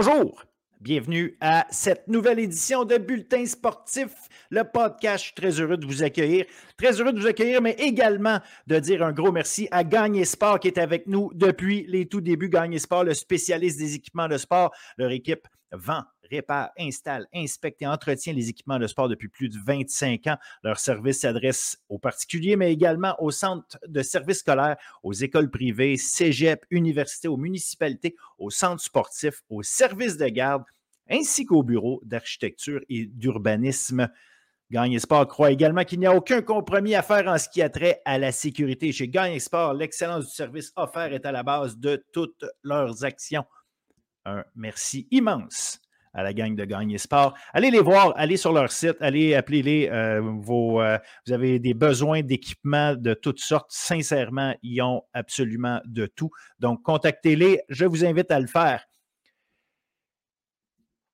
Bonjour, bienvenue à cette nouvelle édition de Bulletin sportif, le podcast. Je suis très heureux de vous accueillir. Très heureux de vous accueillir, mais également de dire un gros merci à Gagné Sport qui est avec nous depuis les tout débuts. Gagné Sport, le spécialiste des équipements de sport. Leur équipe vend, répare, installe, inspecte et entretient les équipements de sport depuis plus de 25 ans. Leur service s'adresse aux particuliers, mais également aux centres de services scolaires, aux écoles privées, cégep, universités, aux municipalités, aux centres sportifs, aux services de garde, ainsi qu'aux bureaux d'architecture et d'urbanisme. Gagne Sport croit également qu'il n'y a aucun compromis à faire en ce qui a trait à la sécurité. Chez Gagne Sport, l'excellence du service offert est à la base de toutes leurs actions un merci immense à la gang de Gagner Sport. Allez les voir, allez sur leur site, allez appeler-les. Euh, euh, vous avez des besoins d'équipement de toutes sortes. Sincèrement, ils ont absolument de tout. Donc, contactez-les. Je vous invite à le faire.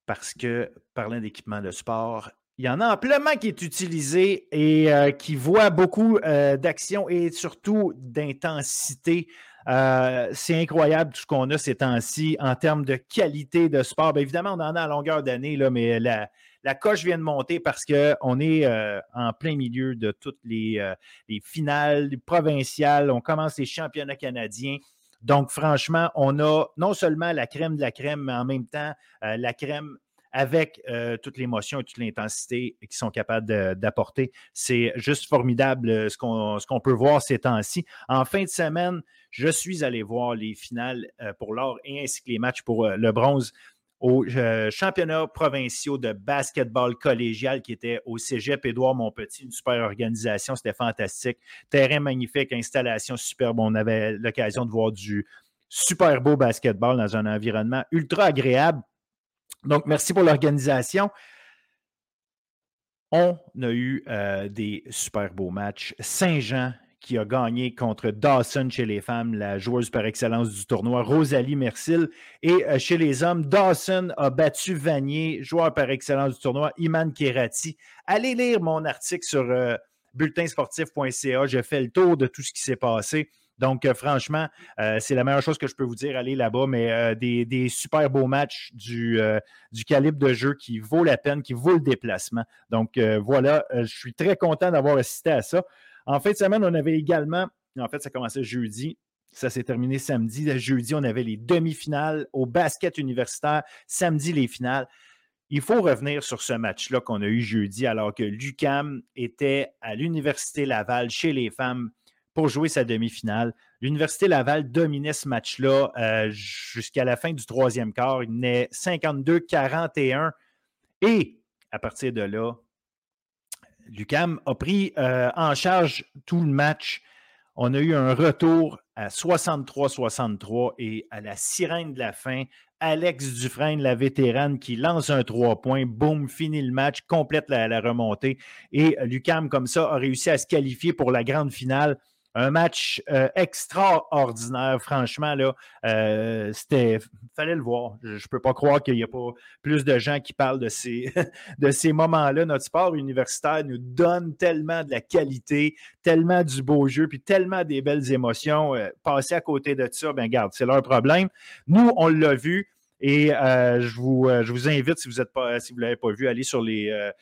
Parce que, parlant d'équipement de sport, il y en a amplement qui est utilisé et euh, qui voit beaucoup d'action et surtout d'intensité euh, c'est incroyable tout ce qu'on a ces temps-ci en termes de qualité de sport. Bien, évidemment, on en a à longueur d'année, mais la, coche vient de monter parce qu'on est euh, en plein milieu de toutes euh, les finales provinciales. On commence les championnats canadiens. Donc, franchement, on a non seulement la crème de la crème, mais en même temps, la crème avec toute l'émotion et toute l'intensité qu'ils sont capables d'apporter. C'est juste formidable ce qu'on peut voir ces temps-ci. En fin de semaine, je suis allé voir les finales euh, pour l'or et ainsi que les matchs pour euh, le bronze au euh, championnat provinciaux de basketball collégial qui était au Cégep Édouard Montpetit, une super organisation, c'était fantastique. Terrain magnifique, installation superbe. On avait l'occasion de voir du super beau basketball dans un environnement ultra agréable. Donc, merci pour l'organisation. On a eu des super beaux matchs. Saint-Jean qui a gagné contre Dawson chez les femmes, la joueuse par excellence du tournoi, Rosalie Mercil. Et euh, chez les hommes, Dawson a battu Vanier, joueur par excellence du tournoi, Iman Kerati. Allez lire mon article sur euh, bulletinsportif.ca. J'ai fait le tour de tout ce qui s'est passé. Donc, euh, franchement, c'est la meilleure chose que je peux vous dire. Allez là-bas, mais des, super beaux matchs du, du, calibre de jeu qui vaut la peine, qui vaut le déplacement. Donc, voilà, je suis très content d'avoir assisté à ça. En fin de semaine, on avait également, en fait, ça commençait jeudi, ça s'est terminé samedi. Jeudi, on avait les demi-finales au basket universitaire. Samedi, les finales. Il faut revenir sur ce match-là qu'on a eu jeudi, alors que l'UCAM était à l'Université Laval chez les femmes pour jouer sa demi-finale. L'Université Laval dominait ce match-là euh, jusqu'à la fin du troisième quart. Il n'est 52-41. Et à partir de là, Lucam a pris euh, en charge tout le match. On a eu un retour à 63-63 et à la sirène de la fin, Alex Dufresne, la vétérane, qui lance un 3 points, boum, finit le match, complète la remontée. Et Lucam, comme ça, a réussi à se qualifier pour la grande finale un match euh, extraordinaire, franchement. Là, euh, c'était, fallait le voir. Je ne peux pas croire qu'il n'y a pas plus de gens qui parlent de ces, moments-là. Notre sport universitaire nous donne tellement de la qualité, tellement du beau jeu, puis tellement des belles émotions. Euh, passer à côté de ça, ben garde, c'est leur problème. Nous, on l'a vu. Et je, vous, invite, si vous ne l'avez pas vu, aller sur les,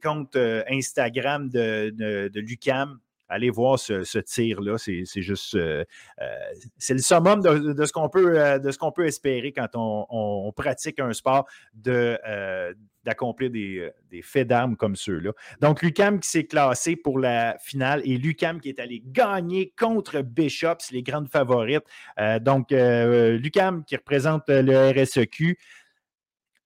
comptes Instagram de, de l'UCAM, allez voir ce, tir-là. C'est juste. Euh, euh, c'est le summum de, ce qu'on peut, euh, de peut espérer quand on, pratique un sport de. d'accomplir des, faits d'armes comme ceux-là. Donc, Lucam qui s'est classé pour la finale et Lucam qui est allé gagner contre Bishops, les grandes favorites. donc, Lucam qui représente le RSEQ.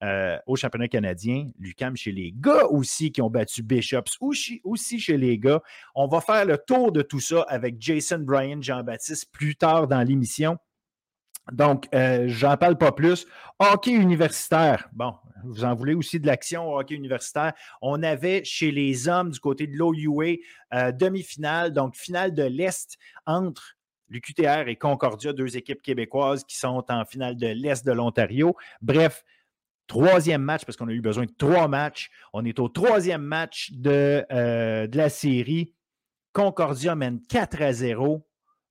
Euh, au championnat canadien, Lucam chez les gars aussi qui ont battu Bishops, aussi, chez les gars. On va faire le tour de tout ça avec Jason Bryan, Jean-Baptiste plus tard dans l'émission. Donc, euh, j'en parle pas plus. Hockey universitaire. Bon, vous en voulez aussi de l'action au hockey universitaire. On avait chez les hommes du côté de l'OUA euh, demi-finale, donc finale de l'Est entre l'UQTR et Concordia, deux équipes québécoises qui sont en finale de l'Est de l'Ontario. Bref, Troisième match, parce qu'on a eu besoin de trois matchs. On est au troisième match de, euh, de la série. Concordia mène 4 à 0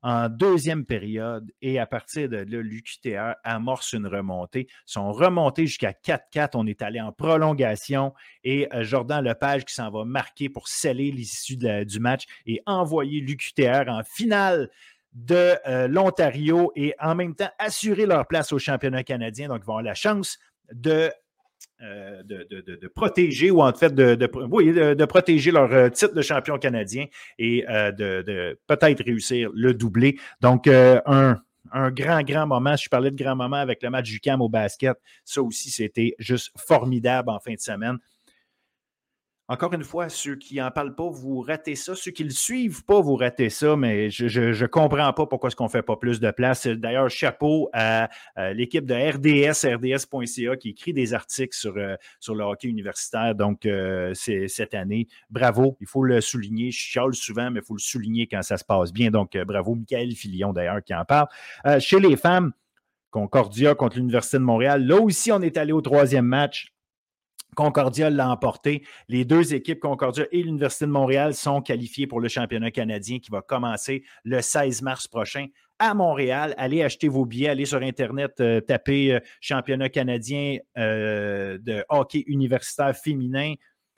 en deuxième période et à partir de là, l'UQTR amorce une remontée. Ils sont remontés jusqu'à 4-4. On est allé en prolongation et euh, Jordan Lepage qui s'en va marquer pour sceller l'issue du match et envoyer l'UQTR en finale de euh, l'Ontario et en même temps assurer leur place au championnat canadien. Donc, ils vont avoir la chance de euh, de, protéger ou en fait de, protéger leur euh, titre de champion canadien et euh, de, peut-être réussir le doublé. Donc, un, un, grand, grand moment. Je parlais de grand moment avec le match du CAM au basket. Ça aussi, c'était juste formidable en fin de semaine. Encore une fois, ceux qui n'en parlent pas, vous ratez ça. Ceux qui ne le suivent pas, vous ratez ça, mais je ne comprends pas pourquoi est-ce qu'on ne fait pas plus de place. D'ailleurs, chapeau à, l'équipe de RDS, RDS.ca, qui écrit des articles sur, euh, le hockey universitaire. Donc, euh, cette année. Bravo, il faut le souligner. Je chiale souvent, mais il faut le souligner quand ça se passe bien. Donc, euh, bravo, Michael Filion, d'ailleurs, qui en parle. chez les femmes, Concordia contre l'Université de Montréal. Là aussi, on est allé au troisième match. Concordia l'a emporté. Les deux équipes, Concordia et l'Université de Montréal, sont qualifiées pour le championnat canadien qui va commencer le 16 mars prochain à Montréal. Allez acheter vos billets, allez sur Internet, euh, tapez euh, championnat canadien euh, de hockey universitaire féminin.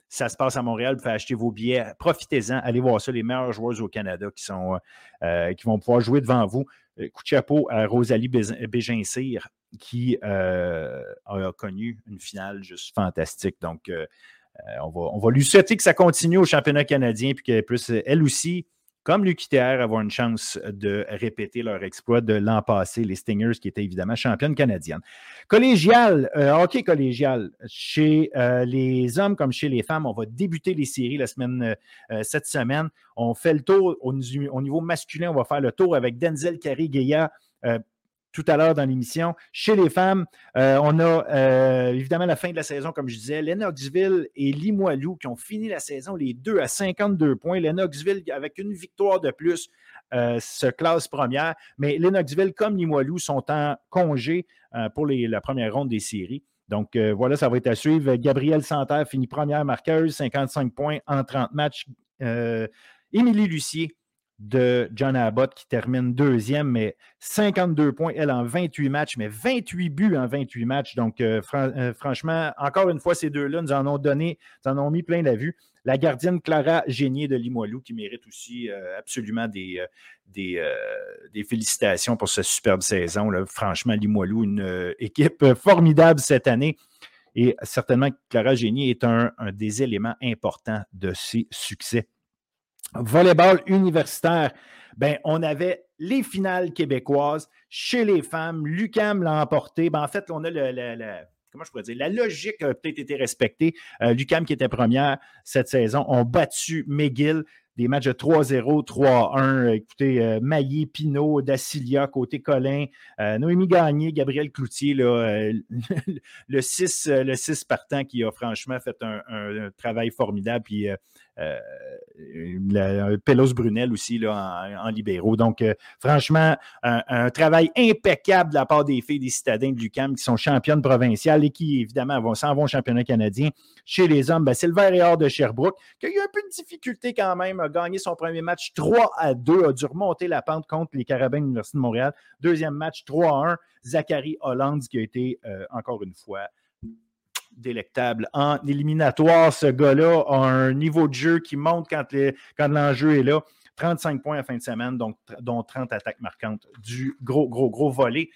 Ça se passe à Montréal, vous pouvez acheter vos billets. Profitez-en, allez voir ça, les meilleures joueuses au Canada qui vont pouvoir jouer devant vous. Coup de chapeau à Rosalie Bégincir qui euh, a connu une finale juste fantastique. Donc, euh, euh, on, va, on va lui souhaiter que ça continue au championnat canadien, puis qu'elle puisse, elle aussi, comme l'UQTR, avoir une chance de répéter leur exploit de l'an passé, les Stingers, qui étaient évidemment championnes canadiennes. Collégial, hockey collégial, chez les hommes comme chez les femmes, on va débuter les séries la semaine, cette semaine. On fait le tour au, niveau masculin, on va faire le tour avec Denzel Carré-Guéa tout à l'heure dans l'émission. Chez les femmes, euh, on a euh, évidemment la fin de la saison, comme je disais, Lennoxville et Limoilou qui ont fini la saison, les deux à 52 points. Lennoxville, avec une victoire de plus, euh, se classe première. Mais Lennoxville, comme Limoilou, sont en congé pour la première ronde des séries. Donc voilà, ça va être à suivre. Gabrielle Santerre finit première marqueuse, 55 points en 30 matchs. Émilie Lucier de John Abbott qui termine deuxième, mais 52 points, elle en 28 matchs, mais 28 buts en 28 matchs. Donc, euh, euh, franchement, encore une fois, ces deux-là nous en ont donné, nous en ont mis plein la vue. La gardienne Clara Génier de Limoilou qui mérite aussi euh, absolument des, félicitations pour cette superbe saison. Franchement, Limoilou, une équipe formidable cette année. Et certainement, Clara Génier est un des éléments importants de ces succès. Volleyball universitaire, ben, on avait les finales québécoises chez les femmes. Lucam l'a emporté. Ben, en fait, on a le, la logique a peut-être été respectée. Euh, Lucam, qui était première cette saison, ont battu McGill des matchs de 3-0, 3-1. Écoutez, euh, Maillé, Pinot, Dacilia, côté Colin, euh, Noémie Gagné, Gabriel Cloutier, le 6 le 6 partant qui a franchement fait un, un travail formidable. Euh, Pelos Brunel aussi là, en, libéraux. Donc, euh, franchement, un, travail impeccable de la part des filles des citadins de l'UCAM qui sont championnes provinciales et qui, évidemment, s'en vont au championnat canadien. Chez les hommes, ben, c'est le et Or de Sherbrooke qui a eu un peu de difficulté quand même, a gagné son premier match 3 à 2, a dû remonter la pente contre les Carabins de l'Université de Montréal. Deuxième match 3 à 1. Zachary Holland qui a été, euh, encore une fois, délectable. En éliminatoire, ce gars-là a un niveau de jeu qui monte quand, quand l'enjeu est là. 35 points à fin de semaine, donc, dont 30 attaques marquantes. Du gros, gros, gros volet.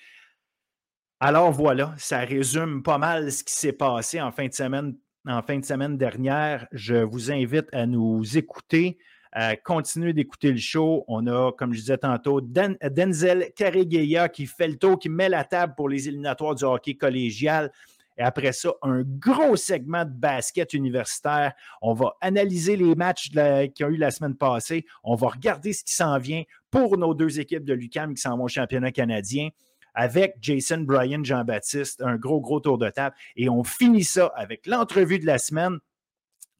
Alors voilà, ça résume pas mal ce qui s'est passé en fin de semaine, en fin de semaine dernière. Je vous invite à nous écouter, à continuer d'écouter le show. On a, comme je disais tantôt, Denzel Carregueya qui fait le tour, qui met la table pour les éliminatoires du hockey collégial. Et après ça, un gros segment de basket universitaire. On va analyser les matchs qui ont eu la semaine passée. On va regarder ce qui s'en vient pour nos deux équipes de l'UCAM qui s'en vont au championnat canadien avec Jason Bryan Jean-Baptiste, un gros, gros tour de table. Et on finit ça avec l'entrevue de la semaine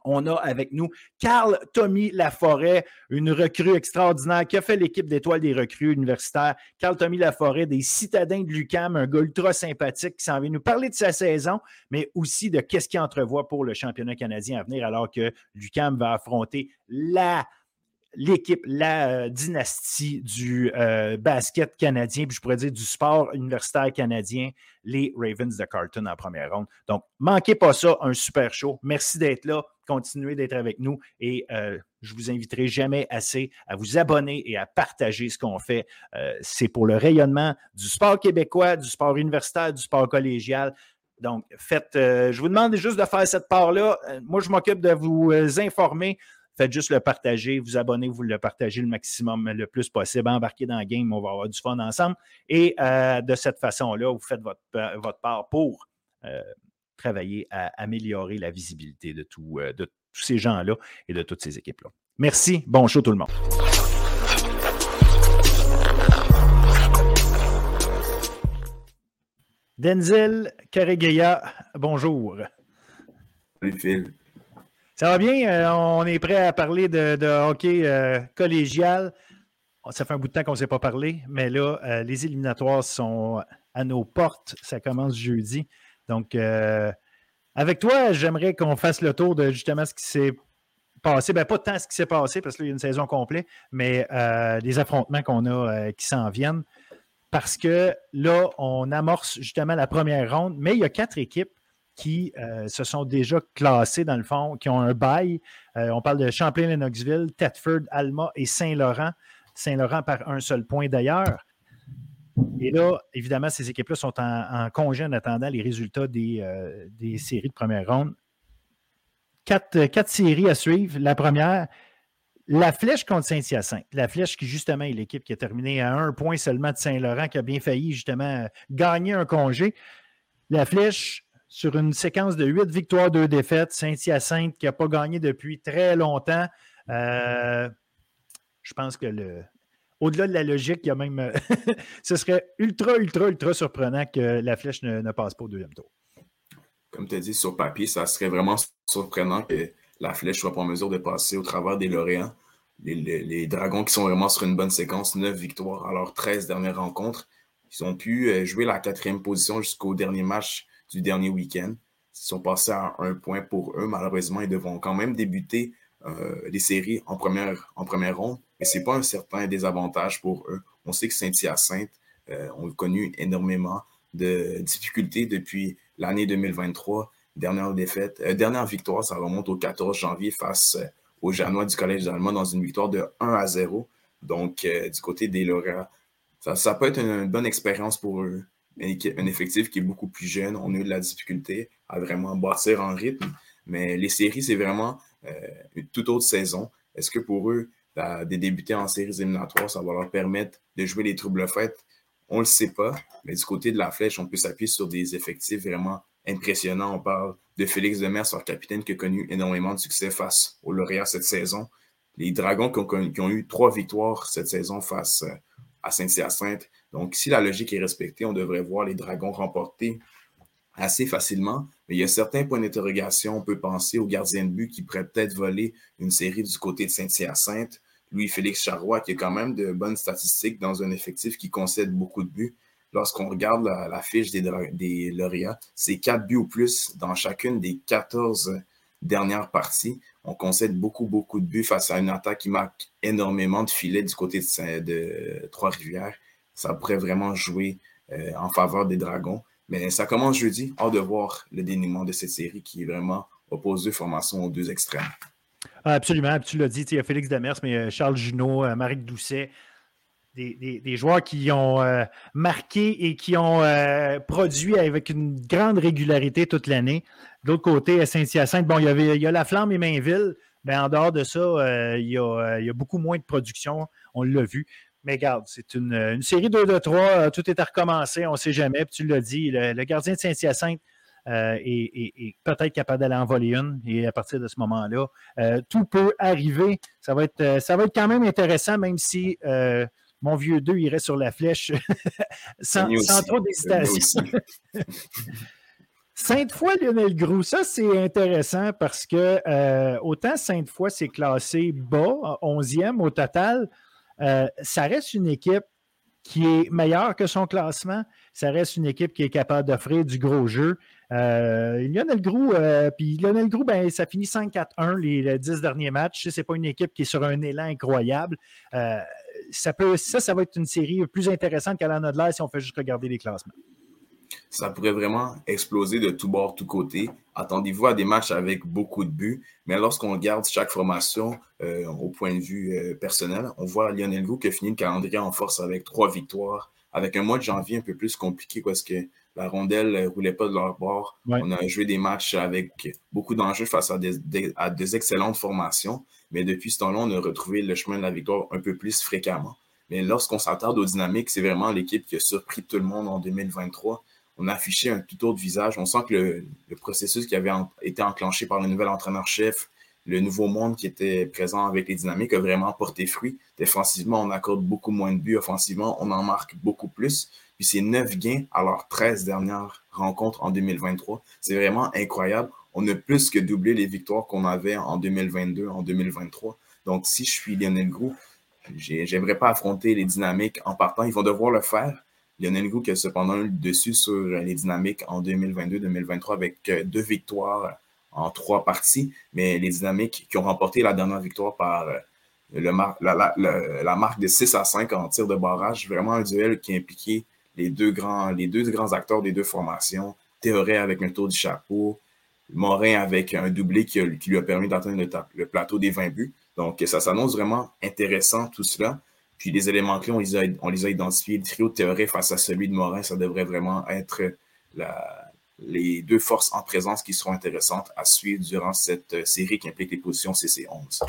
on a avec nous Carl Tommy Laforêt, une recrue extraordinaire qui a fait l'équipe d'étoiles des recrues universitaires. Carl Tommy Laforêt, des citadins de l'UCAM, un gars ultra sympathique qui s'en vient nous parler de sa saison, mais aussi de qu'est-ce qu'il entrevoit pour le championnat canadien à venir, alors que l'UCAM va affronter la l'équipe, la dynastie du basket canadien, puis je pourrais dire du sport universitaire canadien, les Ravens de Carton en première ronde. Donc, manquez pas ça, un super show. Merci d'être là, continuez d'être avec nous et je vous inviterai jamais assez à vous abonner et à partager ce qu'on fait. C'est pour le rayonnement du sport québécois, du sport universitaire, du sport collégial. Donc, faites, je vous demande juste de faire cette part-là. moi, je m'occupe de vous informer Faites juste le partager, vous abonner, vous le partagez le maximum, le plus possible. Embarquez dans le game, on va avoir du fun ensemble. Et euh, de cette façon-là, vous faites votre, euh, votre part pour euh, travailler à améliorer la visibilité de, tous ces gens-là et de toutes ces équipes-là. Merci. Bon show tout le monde. Denzel Karegeya, bonjour. Salut Phil. Ça va bien? Euh, on est prêt à parler de, hockey euh, collégial. Ça fait un bout de temps qu'on ne s'est pas parlé, mais là, euh, les éliminatoires sont à nos portes. Ça commence jeudi. Donc, avec toi, j'aimerais qu'on fasse le tour de justement ce qui s'est passé. Ben, pas tant ce qui s'est passé, parce qu'il y a une saison complète, mais les affrontements qu'on a qui s'en viennent. Parce que là, on amorce justement la première ronde, mais il y a quatre équipes qui euh, se sont déjà classés, dans le fond, qui ont un bail. Euh, on parle de Champlain-Lennoxville, Thetford, Alma et Saint-Laurent. Saint-Laurent par un seul point d'ailleurs. Et là, évidemment, ces équipes-là sont en, congé en attendant les résultats euh, des, séries de première ronde. Quatre, quatre, séries à suivre. La première, la flèche contre Saint-Hyacinthe. La flèche qui, justement, est l'équipe qui a terminé à un point seulement de Saint-Laurent, qui a bien failli, justement, gagner un congé. La flèche, sur une séquence de huit victoires, deux défaites. Saint-Hyacinthe qui n'a pas gagné depuis très longtemps. Euh, je pense que le, au-delà de la logique, il y a même. ce serait ultra, ultra, ultra surprenant que la flèche ne, passe pas au deuxième tour. Comme tu as dit, sur papier, ça serait vraiment surprenant que la flèche soit pas en mesure de passer au travers des lauréats. Les, Dragons qui sont vraiment sur une bonne séquence, neuf victoires à leurs 13 dernières rencontres. Ils ont pu euh, jouer la quatrième position jusqu'au dernier match du dernier week-end. Ils sont passés à un point pour eux. Malheureusement, ils devront quand même débuter euh, les séries en première, en première ronde, mais ce n'est pas un certain désavantage pour eux. On sait que Saint-Hyacinthe euh, ont connu énormément de difficultés depuis l'année 2023. Dernière défaite, euh, dernière victoire, ça remonte au 14 janvier face aux Janois du Collège d'Allemagne dans une victoire de 1 à 0. Donc, du côté des lauréats, ça peut être une bonne expérience pour eux un effectif qui est beaucoup plus jeune. On a eu de la difficulté à vraiment bâtir en rythme. Mais les séries, c'est vraiment euh, une toute autre saison. Est-ce que pour eux, de débuter en séries éliminatoires, ça va leur permettre de jouer les troubles faites? On ne le sait pas. Mais du côté de la flèche, on peut s'appuyer sur des effectifs vraiment impressionnants. On parle de Félix Demers, leur capitaine, qui a connu énormément de succès face aux lauréats cette saison. Les Dragons qui ont, qui ont eu trois victoires cette saison face euh, à Saint-Hyacinthe. Donc, si la logique est respectée, on devrait voir les Dragons remporter assez facilement. Mais il y a certains points d'interrogation. On peut penser au gardien de but qui pourrait peut-être voler une série du côté de Saint-Hyacinthe. Louis-Félix Charrois, qui a quand même de bonnes statistiques dans un effectif qui concède beaucoup de buts. Lorsqu'on regarde la, fiche des, des lauréats, c'est quatre buts ou plus dans chacune des 14 dernières parties. On concède beaucoup, beaucoup de buts face à une attaque qui marque énormément de filets du côté de Trois-Rivières ça pourrait vraiment jouer euh, en faveur des Dragons. Mais ça commence jeudi. Hors de voir le dénouement de cette série qui est vraiment oppose deux formations aux deux extrêmes. Ah, absolument. Tu l'as dit, il y a Félix Demers, mais euh, Charles Junot, euh, Marie Doucet, des, joueurs qui ont marqué et qui ont produit avec une grande régularité toute l'année. De l'autre côté, à Saint-Hyacinthe, bon, il y, a la Flamme et Mainville. mais en dehors de ça, il y a beaucoup moins de production. On l'a vu. Mais regarde, c'est une, série 2 de 3. Euh, tout est à recommencer, on ne sait jamais. Puis tu l'as dit, le, gardien de Saint-Hyacinthe euh, est, peut-être capable d'aller en voler une. Et à partir de ce moment-là, euh, tout peut arriver. Ça va, être, ça va être quand même intéressant, même si mon vieux 2 irait sur la flèche sans, trop d'hésitation. Sainte-Foy, Lionel Groux, ça c'est intéressant parce que autant Sainte-Foy s'est classé bas, 11e au total, euh, ça reste une équipe qui est meilleure que son classement. Ça reste une équipe qui est capable d'offrir du gros jeu. Lionel Grou, puis Lionel Grou, ben, ça finit 5-4-1 les, 10 derniers matchs. Ce n'est pas une équipe qui est sur un élan incroyable. ça, peut, ça, ça va être une série plus intéressante la Nodler si on fait juste regarder les classements ça pourrait vraiment exploser de tous bords, tous côtés. Attendez-vous à des matchs avec beaucoup de buts, mais lorsqu'on regarde chaque formation euh, au point de vue euh, personnel, on voit Lionel Gou qui a fini le calendrier en force avec trois victoires, avec un mois de janvier un peu plus compliqué parce que la rondelle ne roulait pas de leur bord. On a joué des matchs avec beaucoup d'enjeux face à des, à des excellentes formations, mais depuis ce temps-là, on a retrouvé le chemin de la victoire un peu plus fréquemment. Mais lorsqu'on s'attarde aux dynamiques, c'est vraiment l'équipe qui a surpris tout le monde en 2023 on a affiché un tout autre visage. On sent que le, processus qui avait été enclenché par le nouvel entraîneur-chef, le nouveau monde qui était présent avec les dynamiques a vraiment porté fruit. Défensivement, on accorde beaucoup moins de buts. Offensivement, on en marque beaucoup plus. Puis c'est 9 gains à leurs 13 dernières rencontres en 2023. C'est vraiment incroyable. On a plus que doublé les victoires qu'on avait en 2022, en 2023. Donc, si je suis Lionel Grou, j'aimerais pas affronter les dynamiques en partant. Ils vont devoir le faire. Lionel Gou qui a cependant eu le dessus sur les dynamiques en 2022-2023 avec euh, deux victoires en trois parties, mais les dynamiques qui ont remporté la dernière victoire par euh, la, marque de 6 à 5 en tir de barrage, vraiment un duel qui impliquait les deux grands, les deux grands acteurs des deux formations, Théoré avec un tour du chapeau, Morin avec un doublé qui, lui a permis d'atteindre le, plateau des 20 buts. Donc, ça s'annonce vraiment intéressant tout cela. Puis les éléments clés, on les a, identifiés. Le trio de face à celui de Morin, ça devrait vraiment être les deux forces en présence qui seront intéressantes à suivre durant cette euh, série qui implique les positions CC11.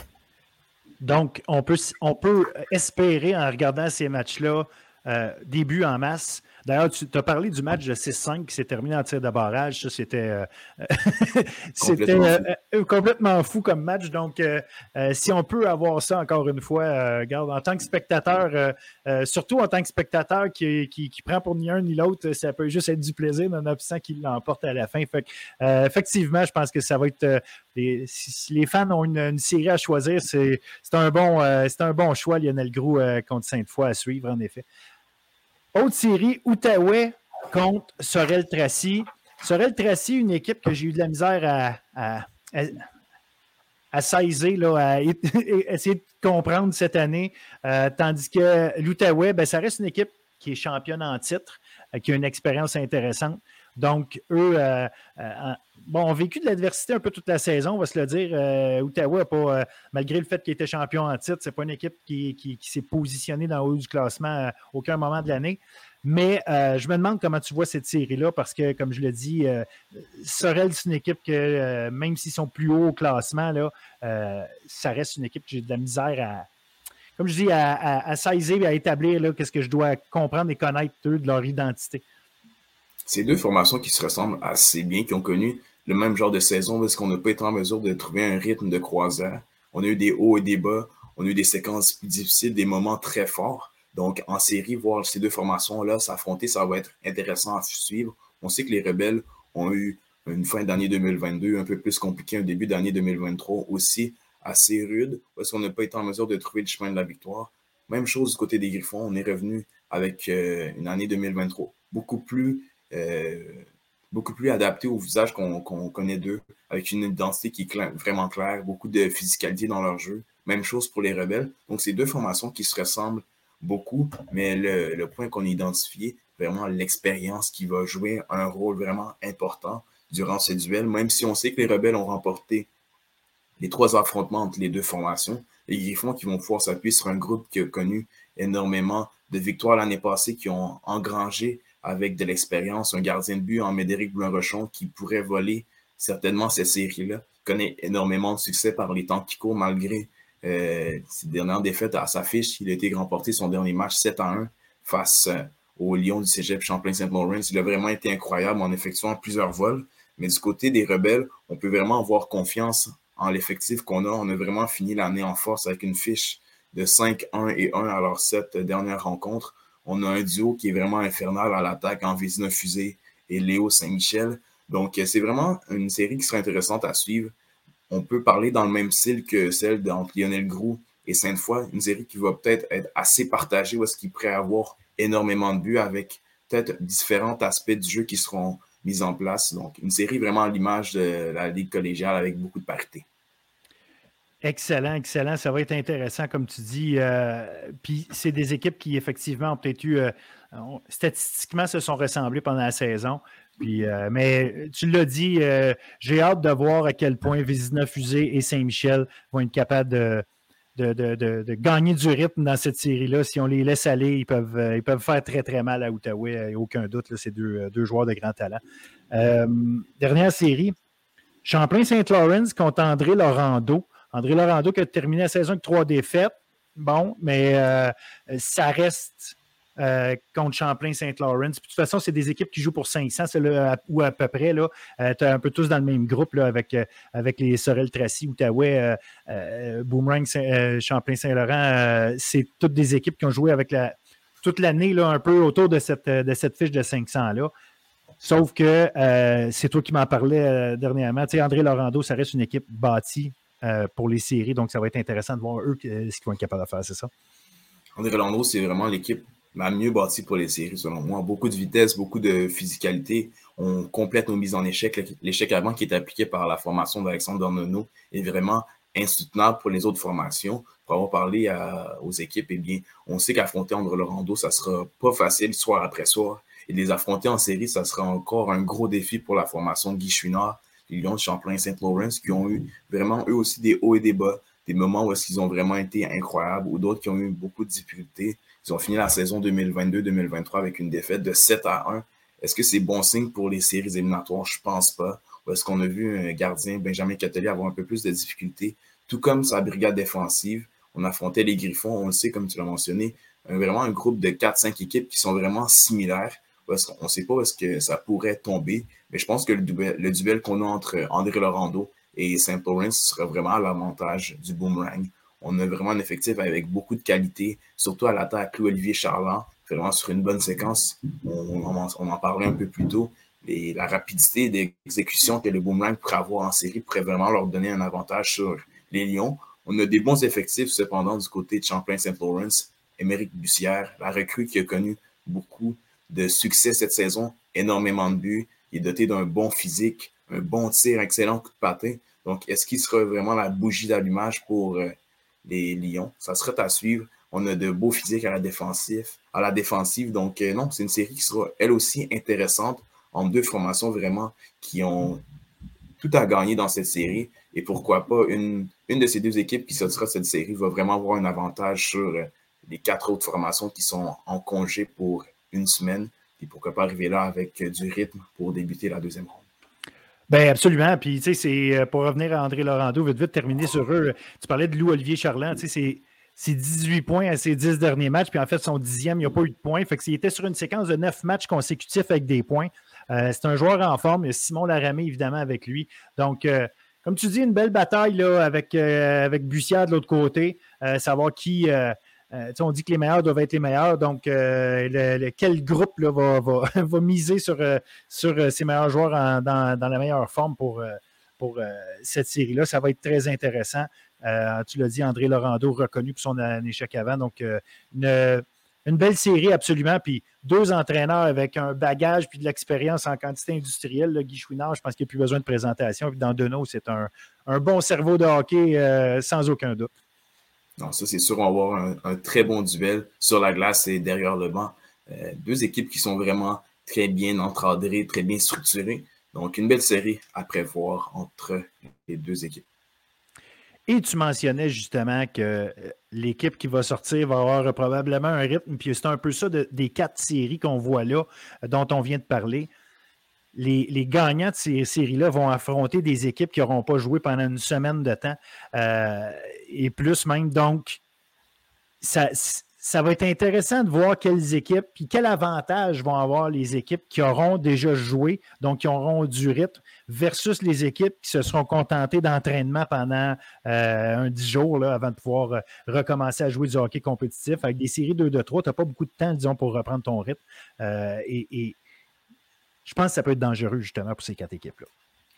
Donc, on peut, on peut espérer en regardant ces matchs-là, euh, début en masse, D'ailleurs, tu as parlé du match de 6-5 qui s'est terminé en tir de barrage. Ça, c'était euh, complètement, euh, euh, complètement, fou comme match. Donc, si on peut avoir ça encore une fois, regarde, en tant que spectateur, surtout en tant que spectateur qui, qui, prend pour ni un ni l'autre, ça peut juste être du plaisir d'un absent qui l'emporte à la fin. Fait effectivement, je pense que ça va être. si, les fans ont une, série à choisir, c'est un, bon, un bon choix, Lionel Grou, contre Sainte-Foy à suivre, en effet. Autre série, Outaouais contre Sorel Tracy. Sorel Tracy, une équipe que j'ai eu de la misère à, à, saisir, là, à essayer de comprendre cette année. Euh, tandis que l'Outaouais, ben, ça reste une équipe qui est championne en titre, euh, qui a une expérience intéressante. Donc, eux euh, bon, ont vécu de l'adversité un peu toute la saison, on va se le dire. Outaouais, pas, malgré le fait qu'il était champion en titre, ce n'est pas une équipe qui, s'est positionnée dans le haut du classement à aucun moment de l'année. Mais euh, je me demande comment tu vois cette série-là parce que, comme je l'ai dit, euh, Sorel, c'est une équipe que, euh, même s'ils sont plus hauts au classement, là, ça reste une équipe que j'ai de la misère à, comme je dis, à, à, saisir et à établir qu'est-ce que je dois comprendre et connaître eux de leur identité. Ces deux formations qui se ressemblent assez bien, qui ont connu le même genre de saison parce qu'on n'a pas été en mesure de trouver un rythme de croisière. On a eu des hauts et des bas, on a eu des séquences difficiles, des moments très forts. Donc, en série, voir ces deux formations-là s'affronter, ça va être intéressant à suivre. On sait que les Rebelles ont eu une fin d'année 2022 un peu plus compliquée, un début d'année 2023 aussi assez rude, parce qu'on n'a pas été en mesure de trouver le chemin de la victoire. Même chose du côté des Griffons, on est revenu avec euh, une année 2023 beaucoup plus, beaucoup plus adaptée au visage qu'on connaît d'eux, avec une identité qui est vraiment claire, beaucoup de physicalité dans leur jeu. Même chose pour les Rebelles. Donc, c'est deux formations qui se ressemblent beaucoup, mais le, point qu'on a identifié, vraiment l'expérience qui va jouer un rôle vraiment important durant ce duel, même si on sait que les rebelles ont remporté les trois affrontements entre les deux formations. Les Griffons qui vont pouvoir s'appuyer sur un groupe qui a connu énormément de victoires l'année passée, qui ont engrangé avec de l'expérience un gardien de but en Médéric Blanc-Rochon qui pourrait voler certainement cette série-là. connaît énormément de succès par les temps qui courent malgré euh, ses dernières défaites à sa fiche, il a été remporté son dernier match 7 à 1 face euh, au du Cégep Champlain-Saint-Laurent. Il a vraiment été incroyable en effectuant plusieurs vols. Mais du côté des rebelles, on peut vraiment avoir confiance en l'effectif qu'on a. On a vraiment fini l'année en force avec une fiche de 5, 1 et 1 à leurs sept dernières rencontres. On a un duo qui est vraiment infernal à l'attaque en Vézina Fusée et Léo Saint-Michel. Donc, c'est vraiment une série qui sera intéressante à suivre on peut parler dans le même style que celle d'entre Lionel Grou et Sainte-Foy, une série qui va peut-être être assez partagée, où est-ce qu'il pourrait avoir énormément de buts avec peut-être différents aspects du jeu qui seront mise en place. Donc, une série vraiment à l'image de la Ligue collégiale avec beaucoup de parité. Excellent, excellent. Ça va être intéressant, comme tu dis. Euh, puis c'est des équipes qui, effectivement, ont peut-être eu, euh, statistiquement, se sont ressemblées pendant la saison. Euh, mais tu l'as dit, j'ai hâte de voir à quel point Vézina Fusée et Saint-Michel vont être capables de, gagner du rythme dans cette série-là. Si on les laisse aller, ils peuvent, faire très, très mal à Outaouais. Aucun doute, ces deux, joueurs de grand talent. dernière série, Champlain-Saint-Laurent contre André Laurando. André Laurando qui a terminé la saison avec trois défaites. Bon, mais euh, ça reste euh, contre Champlain-Saint-Laurent. De toute façon, c'est des équipes qui jouent pour 500, là, ou à peu près. Euh, tu es un peu tous dans le même groupe là, avec, avec les Sorel-Tracy, Outaouais, Boomerang, Champlain-Saint-Laurent. c'est toutes des équipes qui ont joué avec la, toute l'année un peu autour de cette, de cette fiche de 500-là. Sauf que c'est toi qui m'en parlais dernièrement. André Laurando, ça reste une équipe bâtie euh, pour les séries. Donc, ça va être intéressant de voir eux ce qu'ils vont être capables de faire, c'est ça? André Rolando, c'est vraiment l'équipe la mieux bâtie pour les séries, selon moi. Beaucoup de vitesse, beaucoup de physicalité. On complète nos mises en échec. L'échec avant qui est appliqué par la formation d'Alexandre Nono est vraiment insoutenable pour les autres formations. Pour avoir parlé aux équipes, eh bien, on sait qu'affronter André Laurando, ça sera pas facile soir après soir. Et les affronter en série, ça sera encore un gros défi pour la formation Guy de Champlain-Saint-Laurent, qui ont eu vraiment eux aussi des hauts et des bas, des moments où est-ce qu'ils ont vraiment été incroyables ou d'autres qui ont eu beaucoup de difficultés. Ils ont fini la saison 2022-2023 avec une défaite de 7 à 1. Est-ce que c'est bon signe pour les séries éliminatoires? Je pense pas. Ou est-ce qu'on a vu un gardien, Benjamin Catelier, avoir un peu plus de difficultés? Tout comme sa brigade défensive, on affrontait les Griffons, on le sait, comme tu l'as mentionné, vraiment un groupe de 4-5 équipes qui sont vraiment similaires. On ne sait pas où est-ce que ça pourrait tomber, mais je pense que le duel, qu'on a entre André Laurando et Saint-Laurent sera vraiment à l'avantage du boomerang. On a vraiment un effectif avec beaucoup de qualité, surtout à l'attaque. Louis-Olivier Charland, vraiment sur une bonne séquence. On, en parlait un peu plus tôt. Et la rapidité d'exécution que le boomerang pourrait avoir en série pourrait vraiment leur donner un avantage sur les Lions. On a des bons effectifs, cependant, du côté de Champlain-Saint-Laurent. Émeric Bussière, la recrue qui a connu beaucoup de succès cette saison, énormément de buts. Il est doté d'un bon physique, un bon tir, excellent coup de patin. Donc, est-ce qu'il sera vraiment la bougie d'allumage pour euh, les Lions? Ça sera à suivre. On a de beaux physiques à la défensive. À la défensive. Donc, euh, non, c'est une série qui sera elle aussi intéressante en deux formations vraiment qui ont tout à gagner dans cette série. Et pourquoi pas, une, de ces deux équipes qui sortira cette série va vraiment avoir un avantage sur euh, les quatre autres formations qui sont en congé pour une semaine. Pourquoi pas arriver là avec euh, du rythme pour débuter la deuxième ronde? Bien, absolument. Puis, tu sais, c'est euh, pour revenir à André Laurando, vite, vite, terminer sur eux. Tu parlais de Louis-Olivier Charland. Tu sais, c'est 18 points à ses 10 derniers matchs. Puis, en fait, son dixième, il n'y a pas eu de points. Fait que était sur une séquence de 9 matchs consécutifs avec des points. Euh, c'est un joueur en forme. Il y a Simon Laramé, évidemment, avec lui. Donc, comme tu dis, une belle bataille là, avec, avec Bussière de l'autre côté. savoir qui euh, on dit que les meilleurs doivent être les meilleurs, donc euh, quel groupe va, va, miser sur, euh, sur ses meilleurs joueurs dans, la meilleure forme pour, pour cette série-là? Ça va être très intéressant. tu l'as dit, André Laurando, reconnu pour son échec avant. Donc, une, belle série absolument. Puis deux entraîneurs avec un bagage puis de l'expérience en quantité industrielle. le Guy Chouinard, je pense qu'il n'y a plus besoin de présentation. Puis dans Deneau, c'est un, un, bon cerveau de hockey sans aucun doute. Non, ça, c'est sûr, on va avoir un, très bon duel sur la glace et derrière le banc. Euh, deux équipes qui sont vraiment très bien encadrées, très bien structurées. Donc, une belle série à prévoir entre les deux équipes. Et tu mentionnais justement que euh, l'équipe qui va sortir va avoir probablement un rythme, puis c'est un peu ça des quatre séries qu'on voit là, dont on vient de parler les, gagnants de ces séries-là vont affronter des équipes qui n'auront pas joué pendant une semaine de temps euh, et plus même. Donc, ça, va être intéressant de voir quelles équipes et quel avantage vont avoir les équipes qui auront déjà joué, donc qui auront du rythme, versus les équipes qui se seront contentées d'entraînement pendant euh, un dix jours avant de pouvoir euh, recommencer à jouer du hockey compétitif. Avec des séries 2 de 3, tu n'as pas beaucoup de temps, disons, pour reprendre ton rythme. et je pense que ça peut être dangereux justement pour ces quatre équipes-là.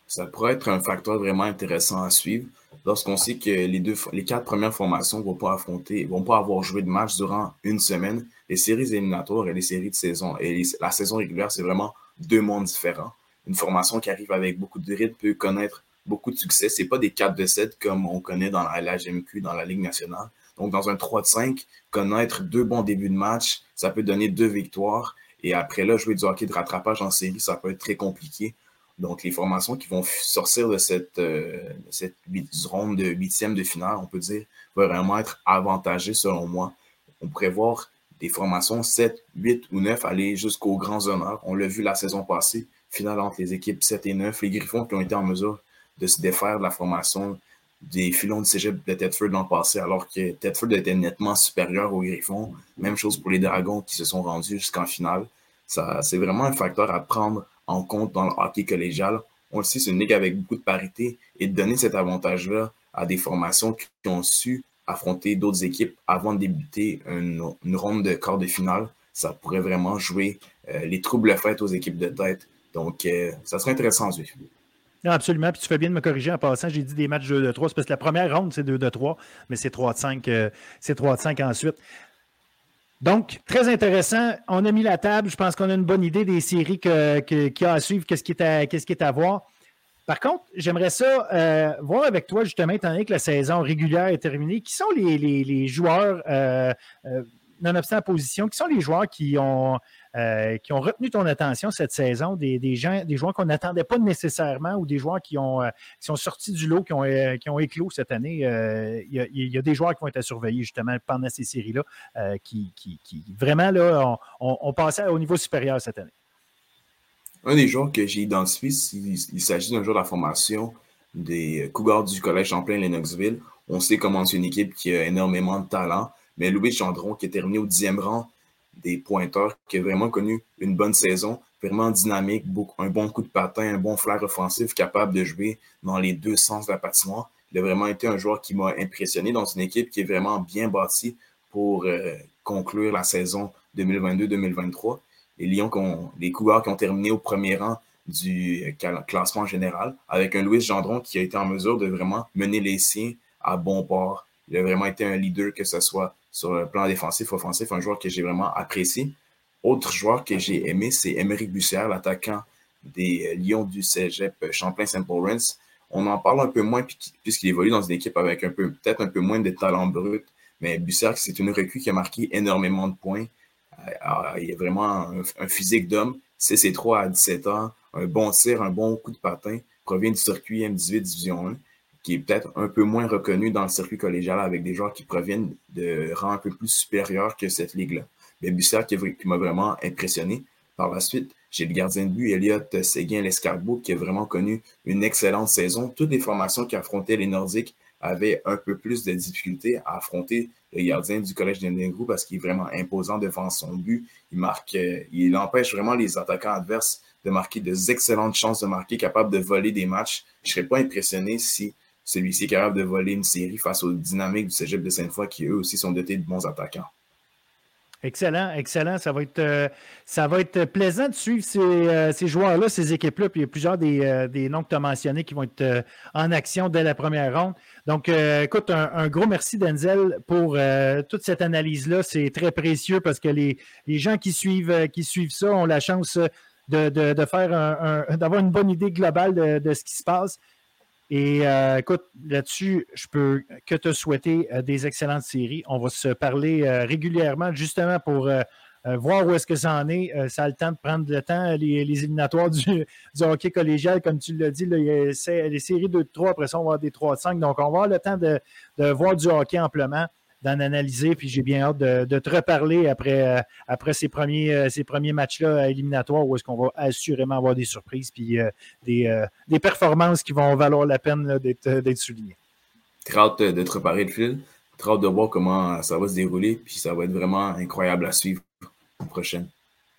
Ça pourrait être un facteur vraiment intéressant à suivre lorsqu'on sait que les, quatre premières formations ne vont pas affronter, vont pas avoir joué de match durant une semaine. Les séries éliminatoires et les séries de saison et la saison régulière, c'est vraiment deux mondes différents. une formation qui arrive avec beaucoup de rythme peut connaître beaucoup de succès. C'est pas des 4 de 7 comme on connaît dans la LHMQ, dans la Ligue nationale. Donc, dans un 3 de 5, connaître deux bons débuts de match, ça peut donner deux victoires. Et après là, jouer du hockey de rattrapage en série, ça peut être très compliqué. Donc, les formations qui vont sortir de cette, euh, cette ronde de huitième de finale, on peut dire, vont vraiment être avantagées selon moi. On pourrait voir des formations 7, 8 ou 9 aller jusqu'aux grands honneurs. On l'a vu la saison passée, finale entre les équipes 7 et 9. Les Griffons qui ont été en mesure de se défaire de la formation des filons de cégep de Tedford l'an passé, alors que Tedford était nettement supérieur aux Griffons. Même chose pour les Dragons qui se sont rendus jusqu'en finale. C'est vraiment un facteur à prendre en compte dans le hockey collégial. On le sait, c'est une ligue avec beaucoup de parité et de donner cet avantage-là à des formations qui ont su affronter d'autres équipes avant de débuter une, ronde de quart de finale, ça pourrait vraiment jouer euh, les troubles faits aux équipes de tête. Donc, euh, ça serait intéressant à absolument. Puis tu fais bien de me corriger en passant. J'ai dit des matchs 2 de 3. C'est parce que la première ronde, c'est 2 de 3, mais c'est 3 de 5, euh, c'est 3 de 5 ensuite. Donc, très intéressant. On a mis la table. Je pense qu'on a une bonne idée des séries qu'il y a à suivre, qu'est-ce qui, est à, voir. Par contre, j'aimerais ça euh, voir avec toi, justement, étant donné que la saison régulière est terminée, qui sont les, joueurs, euh, euh, nonobstant la position, qui sont les joueurs qui ont, qui ont retenu ton attention cette saison, des, gens, des joueurs qu'on n'attendait pas nécessairement ou des joueurs qui, ont, sont sortis du lot, qui ont, qui ont éclos cette année. Il y, a des joueurs qui vont être à surveiller justement pendant ces séries-là, qui, qui, vraiment là, ont on passé au niveau supérieur cette année. Un des joueurs que j'ai identifié, il, s'agit d'un joueur de la formation des Cougars du Collège Champlain-Lennoxville. On sait comment c'est une équipe qui a énormément de talent, mais Louis Gendron, qui est terminé au dixième rang des pointeurs, qui a vraiment connu une bonne saison, vraiment dynamique, un bon coup de patin, un bon flair offensif, capable de jouer dans les deux sens de la patinoire. Il a vraiment été un joueur qui m'a impressionné dans une équipe qui est vraiment bien bâtie pour euh, conclure la saison 2022-2023 les Lions, les Cougars qui ont terminé au premier rang du classement général, avec un Louis Gendron qui a été en mesure de vraiment mener les siens à bon port. Il a vraiment été un leader, que ce soit sur le plan défensif, offensif, un joueur que j'ai vraiment apprécié. Autre joueur que j'ai aimé, c'est Émeric Bussière, l'attaquant des Lions du Cégep Champlain-Saint Paul On en parle un peu moins puisqu'il évolue dans une équipe avec un peu, peut-être un peu moins de talent brut, mais Bussière, c'est une recrue qui a marqué énormément de points. Ah, il a vraiment un, physique d'homme. CC3 à 17 ans, un bon tir, un bon coup de patin, provient du circuit M18 Division 1, qui est peut-être un peu moins reconnu dans le circuit collégial avec des joueurs qui proviennent de rangs un peu plus supérieurs que cette ligue-là. Mais Bussière qui, m'a vraiment impressionné. Par la suite, j'ai le gardien de but, Elliot Séguin-Lescarbot, qui a vraiment connu une excellente saison. Toutes les formations qui affrontaient les Nordiques avaient un peu plus de difficultés à affronter le gardien du Collège de Negro parce qu'il est vraiment imposant devant son but. Il marque, euh, il empêche vraiment les attaquants adverses de marquer de excellentes chances de marquer, capable de voler des matchs. Je ne serais pas impressionné si celui-ci est capable de voler une série face aux dynamiques du Cégep de Sainte-Foy qui eux aussi sont dotés de bons attaquants. Excellent, excellent. Ça va être, euh, ça plaisant de suivre ces, euh, joueurs-là, ces équipes-là. Puis il y a plusieurs des, des noms que tu as mentionnés qui vont être en action dès la première ronde. Donc, euh, écoute, un, gros merci, Denzel, pour euh, toute cette analyse-là. C'est très précieux parce que les, gens qui suivent, euh, ça ont la chance d'avoir une bonne idée globale de, ce qui se passe. Et écoute, là-dessus, je peux que te souhaiter des excellentes séries. On va se parler régulièrement, justement pour euh, voir où est-ce que ça en est. Euh, ça a le temps de prendre le temps. Les, éliminatoires du, hockey collégial, comme tu l'as dit, les séries 2 3, après ça, on va avoir des 3 5. Donc, on va avoir le temps de, voir du hockey amplement d'en analyser. Puis j'ai bien hâte de, te reparler après, euh, après ces premiers, ces premiers matchs-là éliminatoires où est-ce qu'on va assurément avoir des surprises puis des, performances qui vont valoir la peine d'être soulignées. Très hâte de te reparer le fil. Très hâte de voir comment ça va se dérouler. Puis ça va être vraiment incroyable à suivre prochaine.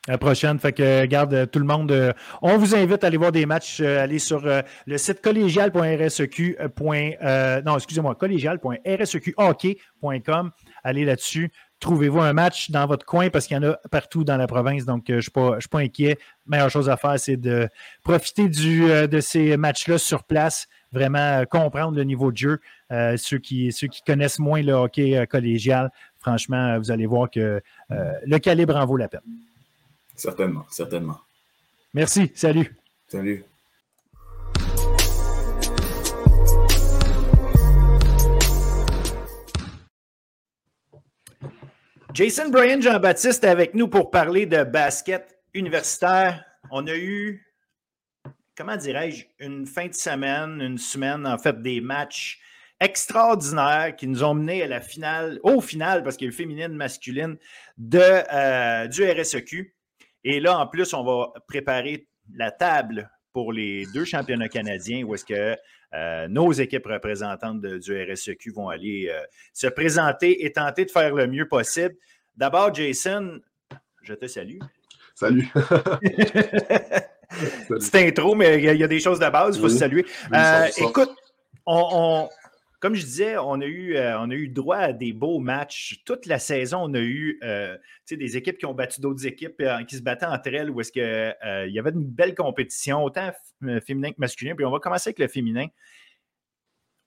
La prochaine. Fait que, garde euh, tout le monde. Euh, on vous invite à aller voir des matchs. Euh, aller sur le site collégial.rseq. non, excusez-moi, collégial.rseqhockey.com. Allez là-dessus. Trouvez-vous un match dans votre coin parce qu'il y en a partout dans la province. Donc, je ne suis, pas inquiet. La meilleure chose à faire, c'est de profiter de ces matchs-là sur place. Vraiment comprendre le niveau de jeu. ceux, qui, connaissent moins le hockey collégial, franchement, vous allez voir que le calibre en vaut la peine. Certainement, certainement. Merci, salut. Salut. Jason Bryan Jean-Baptiste est avec nous pour parler de basket universitaire. On a eu, comment dirais-je, une fin de semaine, une semaine, en fait, des matchs extraordinaires qui nous ont menés à la finale, au final, parce qu'il y a eu féminine, masculine, de, euh, du RSEQ. Et là, en plus, on va préparer la table pour les deux championnats canadiens où est-ce que euh, nos équipes représentantes du RSEQ vont aller euh, se présenter et tenter de faire le mieux possible. D'abord, Jason, je te salue. Salut. C'est intro, mais il y, a des choses de base, il faut se saluer. Euh, écoute, on, comme je disais, on a, eu, on a eu droit à des beaux matchs. Toute la saison, on a eu des équipes qui ont battu d'autres équipes, qui se battaient entre elles, où est-ce qu'il y avait une belle compétition, autant féminin que masculin. Puis on va commencer avec le féminin.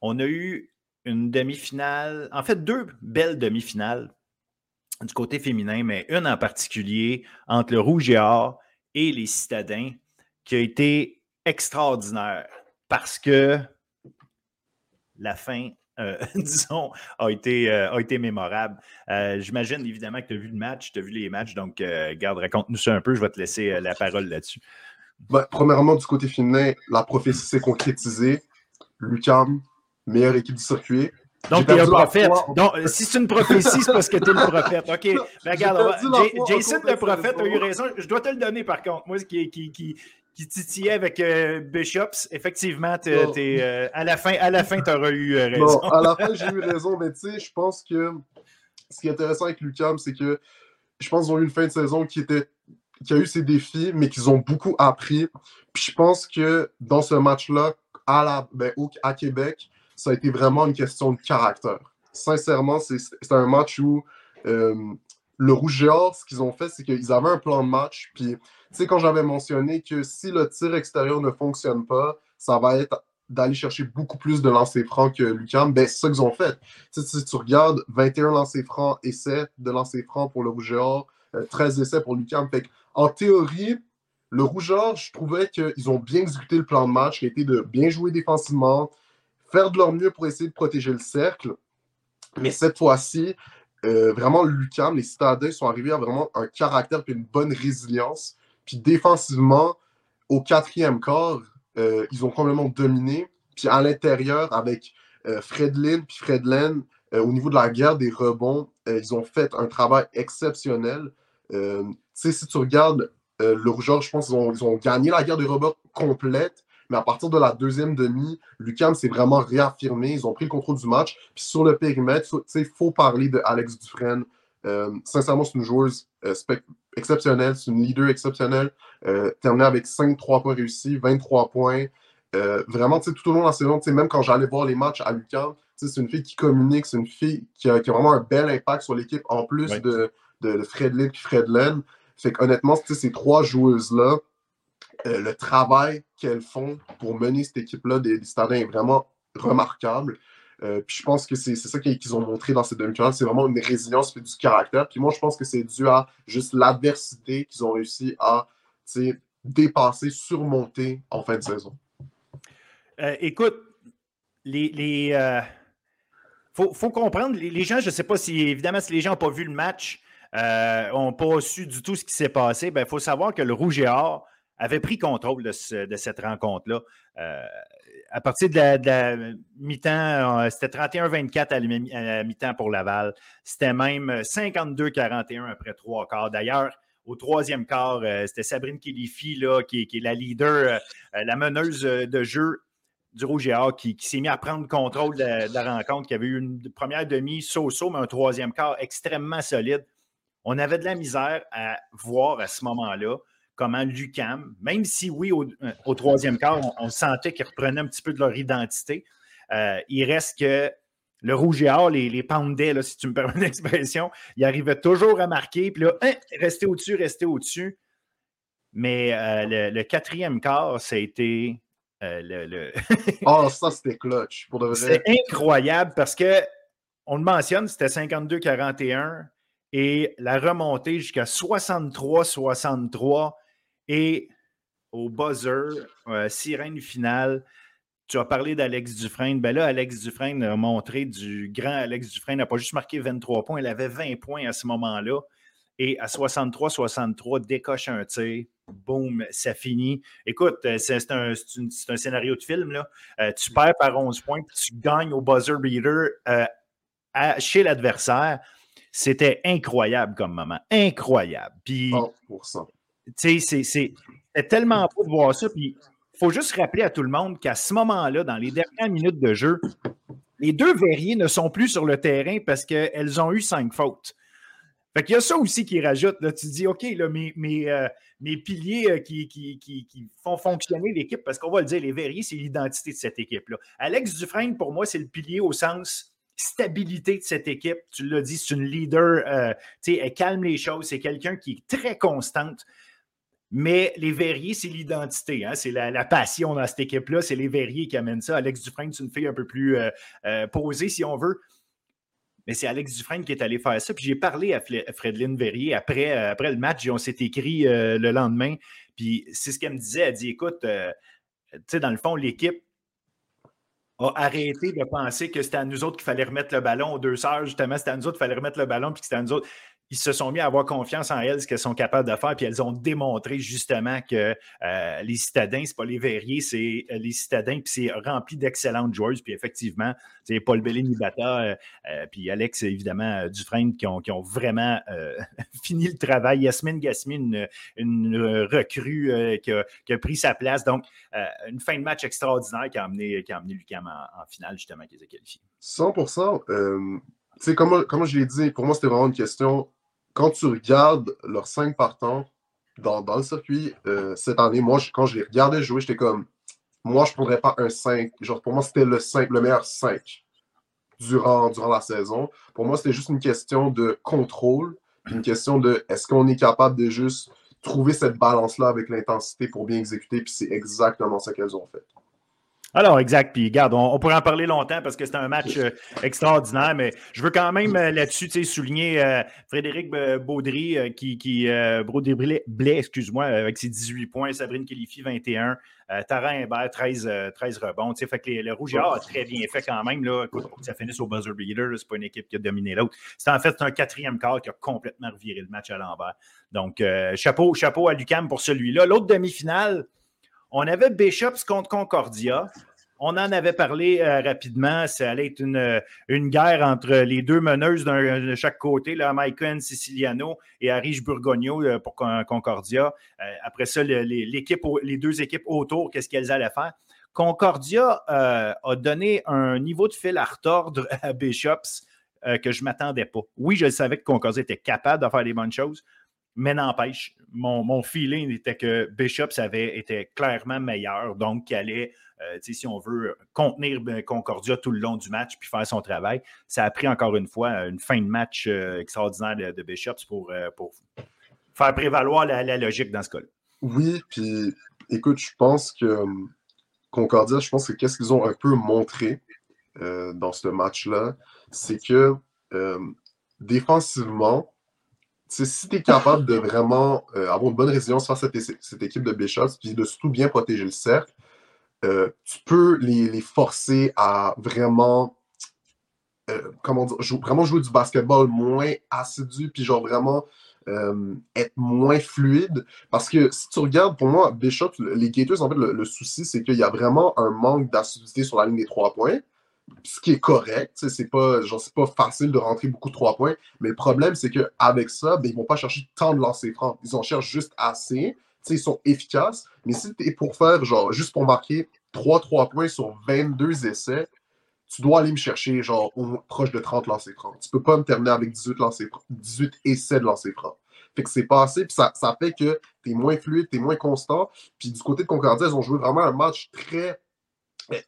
On a eu une demi-finale, en fait, deux belles demi-finales du côté féminin, mais une en particulier entre le Rouge et Or et les Citadins, qui a été extraordinaire parce que la fin, euh, disons, a été, euh, a été mémorable. Euh, j'imagine évidemment que tu as vu le match, tu as vu les matchs, donc garde, raconte-nous ça un peu, je vais te laisser la parole là-dessus. Ben, premièrement, du côté féminin, la prophétie s'est concrétisée. Lucam, meilleure équipe du circuit. Donc, tu es un prophète. Donc, si c'est une prophétie, c'est parce que tu es le prophète. OK. Ben, regarde, Jason, le prophète, a eu raison. Je dois te le donner, par contre. Moi, qui, qui, qui, qui titillait avec euh, Bishops, effectivement, euh, à la fin, à la fin, tu auras eu euh, raison. à la fin, j'ai eu raison. Mais tu sais, je pense que ce qui est intéressant avec Lucam, c'est que je pense qu'ils ont eu une fin de saison qui était qui a eu ses défis, mais qu'ils ont beaucoup appris. Puis je pense que dans ce match-là, à, la, ben, à Québec, ça a été vraiment une question de caractère. Sincèrement, c'est un match où euh, le Rouge et Or, ce qu'ils ont fait, c'est qu'ils avaient un plan de match. Puis, sais, quand j'avais mentionné que si le tir extérieur ne fonctionne pas, ça va être d'aller chercher beaucoup plus de lancers francs que Lucam, ben, c'est ça qu'ils ont fait. si tu regardes 21 lancers francs, essais de lancers francs pour le Rouge et Or, 13 euh, essais pour Lucam. Fait en théorie, le Rougeur, je trouvais qu'ils ont bien exécuté le plan de match, qui a été de bien jouer défensivement, faire de leur mieux pour essayer de protéger le cercle. Mais cette fois-ci, euh, vraiment, Lucam, les citadins sont arrivés à vraiment un caractère et une bonne résilience. Puis défensivement, au quatrième quart, euh, ils ont complètement dominé. Puis à l'intérieur, avec euh, Fredlin puis Fredlen, au niveau de la guerre des rebonds, ils ont fait un travail exceptionnel. si tu regardes le Rougeur, je pense qu'ils ont, gagné la guerre des rebonds complète. Mais à partir de la deuxième demi, Lucam s'est vraiment réaffirmé. Ils ont pris le contrôle du match. Puis sur le périmètre, il faut parler de Alex Dufresne. Euh, sincèrement, c'est une joueuse euh, exceptionnelle, c'est une leader exceptionnelle. Euh, terminée avec 5 3 points réussis, 23 points. Euh, vraiment, tout au long de la saison, même quand j'allais voir les matchs à Lucam, c'est une fille qui communique, c'est une fille qui a, vraiment un bel impact sur l'équipe en plus de, de, de Fredlin et Fredlen. Fait honnêtement, ces trois joueuses-là, euh, le travail qu'elles font pour mener cette équipe-là des, des est vraiment remarquable. Euh, puis je pense que c'est ça qu'ils ont montré dans ces demi-finales. C'est vraiment une résilience et du caractère. Puis moi, je pense que c'est dû à juste l'adversité qu'ils ont réussi à dépasser, surmonter en fin de saison. Euh, écoute, les. Faut, comprendre, les, gens, je ne sais pas si, évidemment, si les gens n'ont pas vu le match, n'ont pas su du tout ce qui s'est passé, il ben, faut savoir que le Rouge et Or avait pris contrôle de, cette rencontre-là. Euh, à partir de la, mi-temps, euh, c'était 31-24 à la mi-temps pour Laval. C'était même 52-41 après trois quarts. D'ailleurs, au troisième quart, euh, c'était Sabrine Kilifi, là, qui, est la leader, la meneuse de jeu du Rouge et qui, s'est mis à prendre contrôle de, la rencontre, qui avait eu une première demi so-so, mais un troisième quart extrêmement solide. On avait de la misère à voir à ce moment-là comment Lucam, même si oui, au, euh, troisième quart, on, sentait qu'ils reprenaient un petit peu de leur identité, euh, il reste que le rouge et or les, les là, si tu me permets l'expression, il arrivait toujours à marquer, puis là, hein, rester au-dessus, rester au-dessus. Mais euh, le, quatrième quart, ça a été le. oh, ça, c'était clutch, pour de vrai. C'est incroyable parce que, on le mentionne, c'était 52-41 et la remontée jusqu'à 63-63 et au buzzer, sirène finale. Tu as parlé d'Alex Dufresne. Ben là, Alex Dufresne a montré du grand Alex Dufresne. n'a pas juste marqué 23 points, il avait 20 points à ce moment-là. Et à 63-63, décoche un tir. Boum, ça finit. Écoute, euh, c'est un, scénario de film. Là. Euh, tu perds par 11 points, puis tu gagnes au buzzer beater euh, chez l'adversaire. C'était incroyable comme moment. Incroyable. Puis, C'est tellement beau de voir ça. Puis, il faut juste rappeler à tout le monde qu'à ce moment-là, dans les dernières minutes de jeu, les deux verriers ne sont plus sur le terrain parce qu'elles ont eu cinq fautes. Fait qu'il y a ça aussi qui rajoute. Là, tu dis, OK, là, mes, mes, euh, piliers euh, qui, qui, font fonctionner l'équipe, parce qu'on va le dire, les verriers, c'est l'identité de cette équipe-là. Alex Dufresne, pour moi, c'est le pilier au sens stabilité de cette équipe. Tu l'as dit, c'est une leader. Euh, elle calme les choses. C'est quelqu'un qui est très constante. Mais les verriers, c'est l'identité. Hein? C'est la, passion dans cette équipe-là. C'est les verriers qui amènent ça. Alex Dufresne, c'est une fille un peu plus posée, si on veut mais c'est Alex Dufresne qui est allé faire ça. Puis j'ai parlé à Fredline Verrier après, euh, après le match. On s'est écrit euh, le lendemain. Puis c'est ce qu'elle me disait. Elle dit écoute, euh, tu sais, dans le fond, l'équipe a arrêté de penser que c'était à nous autres qu'il fallait remettre le ballon aux deux heures. Justement, c'était à nous autres qu'il fallait remettre le ballon, puis que c'était à nous autres ils se sont mis à avoir confiance en elles, ce qu'elles sont capables de faire, puis elles ont démontré justement que euh, les citadins, c'est pas les verriers, c'est euh, les citadins, puis c'est rempli d'excellentes joueuses, puis effectivement, c'est Paul Bellini Bata, euh, puis Alex, évidemment, Dufresne, qui ont, vraiment fini le travail. Yasmine Gasmin, une, recrue qui a, pris sa place. Donc, une fin de match extraordinaire qui a amené, qui a amené Lucam en, finale, justement, qui les a qualifiés. 100 tu sais, comme, comme je l'ai dit, pour moi, c'était vraiment une question quand tu regardes leurs cinq partants dans, dans le circuit euh, cette année, moi, quand je les regardais jouer, j'étais comme, moi, je ne prendrais pas un 5. Genre, pour moi, c'était le 5, le meilleur 5 durant, durant la saison. Pour moi, c'était juste une question de contrôle, une question de est-ce qu'on est capable de juste trouver cette balance-là avec l'intensité pour bien exécuter, puis c'est exactement ça qu'elles ont fait. Alors, exact. Puis, regarde, on, pourrait en parler longtemps parce que c'est un match euh, extraordinaire, mais je veux quand même euh, là-dessus souligner euh, Frédéric Baudry, qui, qui Blais, excuse-moi, avec ses 18 points, Sabrine Kélifi, 21, Tara Imbert, 13, 13 rebonds. Fait que le Rouge a très bien fait quand même. Là. Écoute, ça finisse au buzzer beater, c'est pas une équipe qui a dominé l'autre. C'est en fait un quatrième quart qui a complètement reviré le match à l'envers. Donc, chapeau, chapeau à Lucam pour celui-là. L'autre demi-finale, on avait Bishops contre Concordia. On en avait parlé euh, rapidement. Ça allait être une, euh, une, guerre entre les deux meneuses de chaque côté, là, Maicon Siciliano et Arish Burgogno euh, pour Concordia. après ça, les deux équipes autour, qu'est-ce qu'elles allaient faire? Concordia a donné un niveau de fil à retordre à Bishops que je ne m'attendais pas. Oui, je savais que Concordia était capable de faire des bonnes choses, mais n'empêche, mon, feeling était que Bishops avait été clairement meilleur, donc qu'il allait, euh, si on veut, contenir ben, Concordia tout le long du match puis faire son travail. Ça a pris encore une fois une fin de match euh, extraordinaire de, Bishops pour, euh, pour, faire prévaloir la, logique dans ce cas-là. Oui, puis écoute, je pense que Concordia, je pense que qu'est-ce qu'ils ont un peu montré dans ce match-là, c'est que défensivement, si tu es capable de vraiment euh, avoir une bonne résilience face à cette, équipe de Bishops, puis de surtout bien protéger le cercle, euh, tu peux les, forcer à vraiment, euh, comment dire, vraiment jouer du basketball moins assidu, puis genre vraiment être moins fluide. Parce que si tu regardes, pour moi, Bishop, les Gators, en fait, le, le souci, c'est qu'il y a vraiment un manque d'assiduité sur la ligne des trois points ce qui est correct. C'est pas, genre, pas facile de rentrer beaucoup de trois points. Mais le problème, c'est qu'avec ça, ben, ils vont pas chercher tant de lancers francs. Ils en cherchent juste assez. ils sont efficaces. Mais si tu es pour faire, juste pour marquer 3-3 points sur 22 essais, tu dois aller me chercher, genre, proche de 30 lancers francs. Tu peux pas me terminer avec 18, 18 essais de lancers francs. Fait que c'est pas assez, puis ça, ça fait que tu es moins fluide, tu es moins constant. Puis du côté de Concordia, ils ont joué vraiment un match très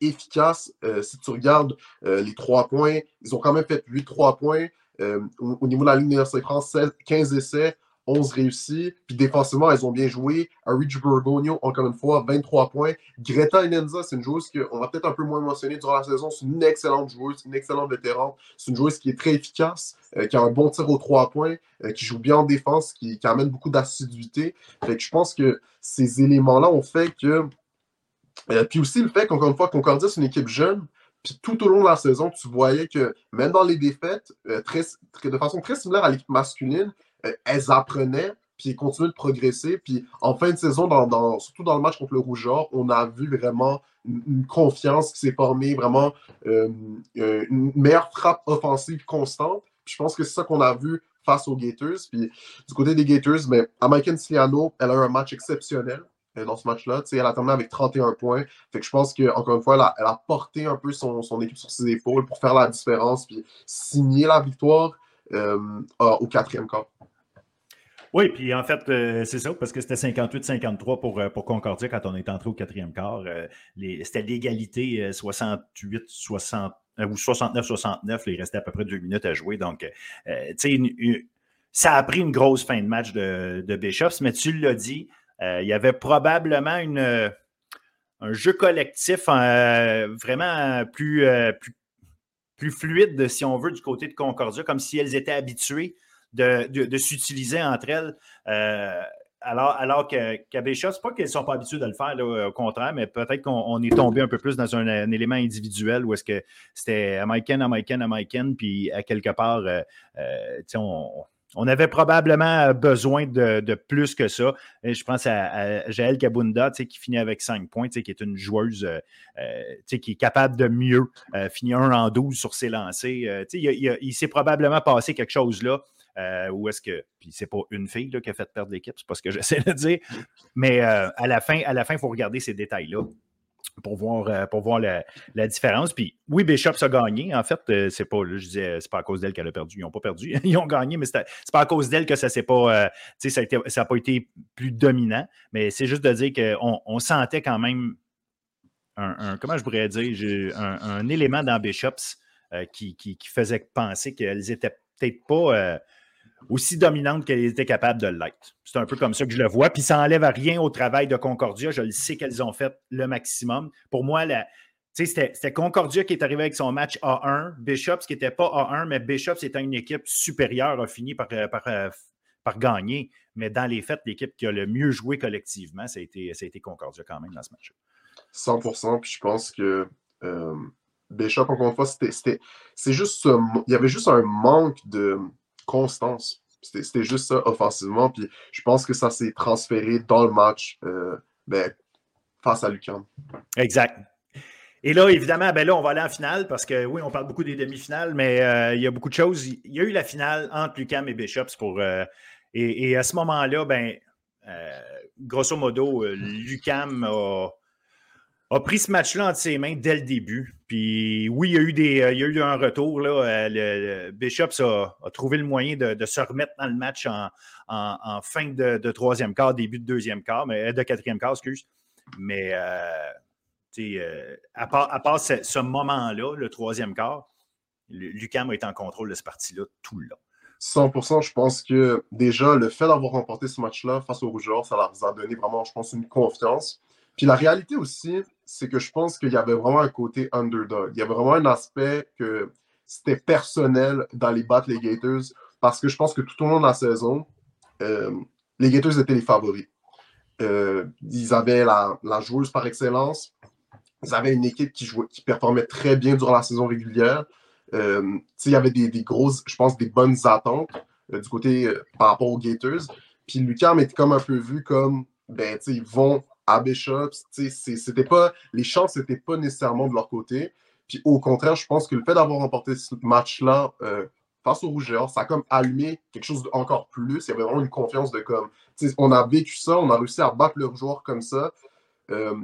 efficace. Euh, si tu regardes euh, les trois points, ils ont quand même fait 8 3 points. Euh, au, niveau de la ligne de France, 15 essais. 11 réussis. Puis défensivement, elles ont bien joué. Rich Bergonio, encore une fois, 23 points. Greta Inenza, c'est une joueuse qu'on va peut-être un peu moins mentionner durant la saison. C'est une excellente joueuse, une excellente vétéran. C'est une joueuse qui est très efficace, qui a un bon tir aux 3 points, qui joue bien en défense, qui, amène beaucoup d'assiduité. Fait je pense que ces éléments-là ont fait que. Euh, puis aussi le fait qu'encore une fois, Concordia, c'est une équipe jeune. Puis tout au long de la saison, tu voyais que même dans les défaites, très, de façon très similaire à l'équipe masculine, euh, elles apprenaient, puis continuaient de progresser. Puis en fin de saison, surtout dans le match contre le Rougeur, on a vu vraiment une, confiance qui s'est formée, vraiment euh, euh, une meilleure frappe offensive constante. Puis je pense que c'est ça qu'on a vu face aux Gators. Puis du côté des Gators, mais American Siliano, elle a eu un match exceptionnel dans ce match-là. Elle a terminé avec 31 points. Je pense qu'encore une fois, elle a, porté un peu son, équipe sur ses épaules pour faire la différence puis signer la victoire au quatrième quart. Oui, puis en fait, euh, c'est ça, parce que c'était 58-53 pour, euh, pour Concordia quand on est entré au quatrième quart. Euh, c'était l'égalité 68 60 ou 69-69. Il restait à peu près deux minutes à jouer. Donc, tu sais, ça a pris une grosse fin de match de, de mais tu l'as dit, il y avait probablement une, un jeu collectif vraiment plus, plus, fluide, si on veut, du côté de Concordia, comme si elles étaient habituées de, s'utiliser entre elles. Euh, alors, alors qu'à Béchat, c'est pas qu'elles ne sont pas habituées de le faire, au contraire, mais peut-être qu'on est tombé un peu plus dans un, élément individuel où est-ce que c'était Amaiken, Amaiken, Amaiken, puis à quelque part, euh, euh, on, avait probablement besoin de, plus que ça. je pense à, Jaël Kabunda, qui finit avec 5 points, qui est une joueuse qui est capable de mieux, finir 1 en 12 sur ses lancers. il, il s'est probablement passé quelque chose là euh, ou est-ce que. Puis c'est pas une fille là, qui a fait perdre l'équipe, c'est pas ce que j'essaie de dire. Mais euh, à la fin, à la fin, il faut regarder ces détails-là pour voir, euh, pour voir la, différence. Puis oui, Bishops a gagné. En fait, c'est pas, je disais, c'est pas à cause d'elle qu'elle a perdu. Ils n'ont pas perdu. Ils ont gagné, mais c'est pas à cause d'elle que ça s'est pas, ça n'a pas été plus dominant. Mais c'est juste de dire qu'on on sentait quand même un, comment je pourrais dire, un, élément dans Bishops qui, qui, faisait penser qu'elles étaient peut-être pas aussi dominante qu'elle était capable de l'être. C'est un peu comme ça que je le vois. Puis ça n'enlève rien au travail de Concordia. Je le sais qu'elles ont fait le maximum. Pour moi, c'était Concordia qui est arrivé avec son match A1. Bishops qui n'était pas A1, mais Bishops étant une équipe supérieure a fini par, euh, euh, par, gagner. Mais dans les faits, l'équipe qui a le mieux joué collectivement, ça a été, ça a été Concordia quand même dans ce match. 100 Puis je pense que euh, Bishop, encore une fois, c'était. C'est juste. Il y avait juste un manque de constance. C'était juste ça offensivement. Je pense que ça s'est transféré dans le match euh, ben, face à Lucan. Exact. Et là, évidemment, ben là, on va aller en finale parce que oui, on parle beaucoup des demi-finales, mais euh, il y a beaucoup de choses. Il y a eu la finale entre Lucam et Bishops. Euh, et, à ce moment-là, ben, grosso modo, Lucam a a pris ce match-là entre ses mains dès le début. Puis oui, il y a eu, des, il y a eu un retour. Là. Euh, Bishops a, trouvé le moyen de, se remettre dans le match en, fin de, troisième quart, début de deuxième quart, mais euh, de quatrième quart, excuse. Mais euh, à part, à part ce, moment-là, le troisième quart, Lucam a été en contrôle de ce parti-là tout le long. 100%, je pense que déjà, le fait d'avoir remporté ce match-là face aux Rougeurs, ça leur a donné vraiment, je pense, une confiance. Puis la réalité aussi, c'est que je pense qu'il y avait vraiment un côté underdog. Il y avait vraiment un aspect que c'était personnel dans les battre les Gators parce que je pense que tout au long de la saison, euh, les Gators étaient les favoris. Euh, ils avaient la, joueuse par excellence. Ils avaient une équipe qui, jouait, qui performait très bien durant la saison régulière. Euh, il y avait des, grosses, je pense, des bonnes attentes du côté par rapport aux Gators. Puis Lucam était comme un peu vu comme, ben, ils vont à c'était pas, les chances n'étaient pas nécessairement de leur côté. Puis au contraire, je pense que le fait d'avoir remporté ce match-là euh, face au Rougeur, ça a comme allumé quelque chose d'encore plus. Il y avait vraiment une confiance de comme, on a vécu ça, on a réussi à battre le joueur comme ça. Euh,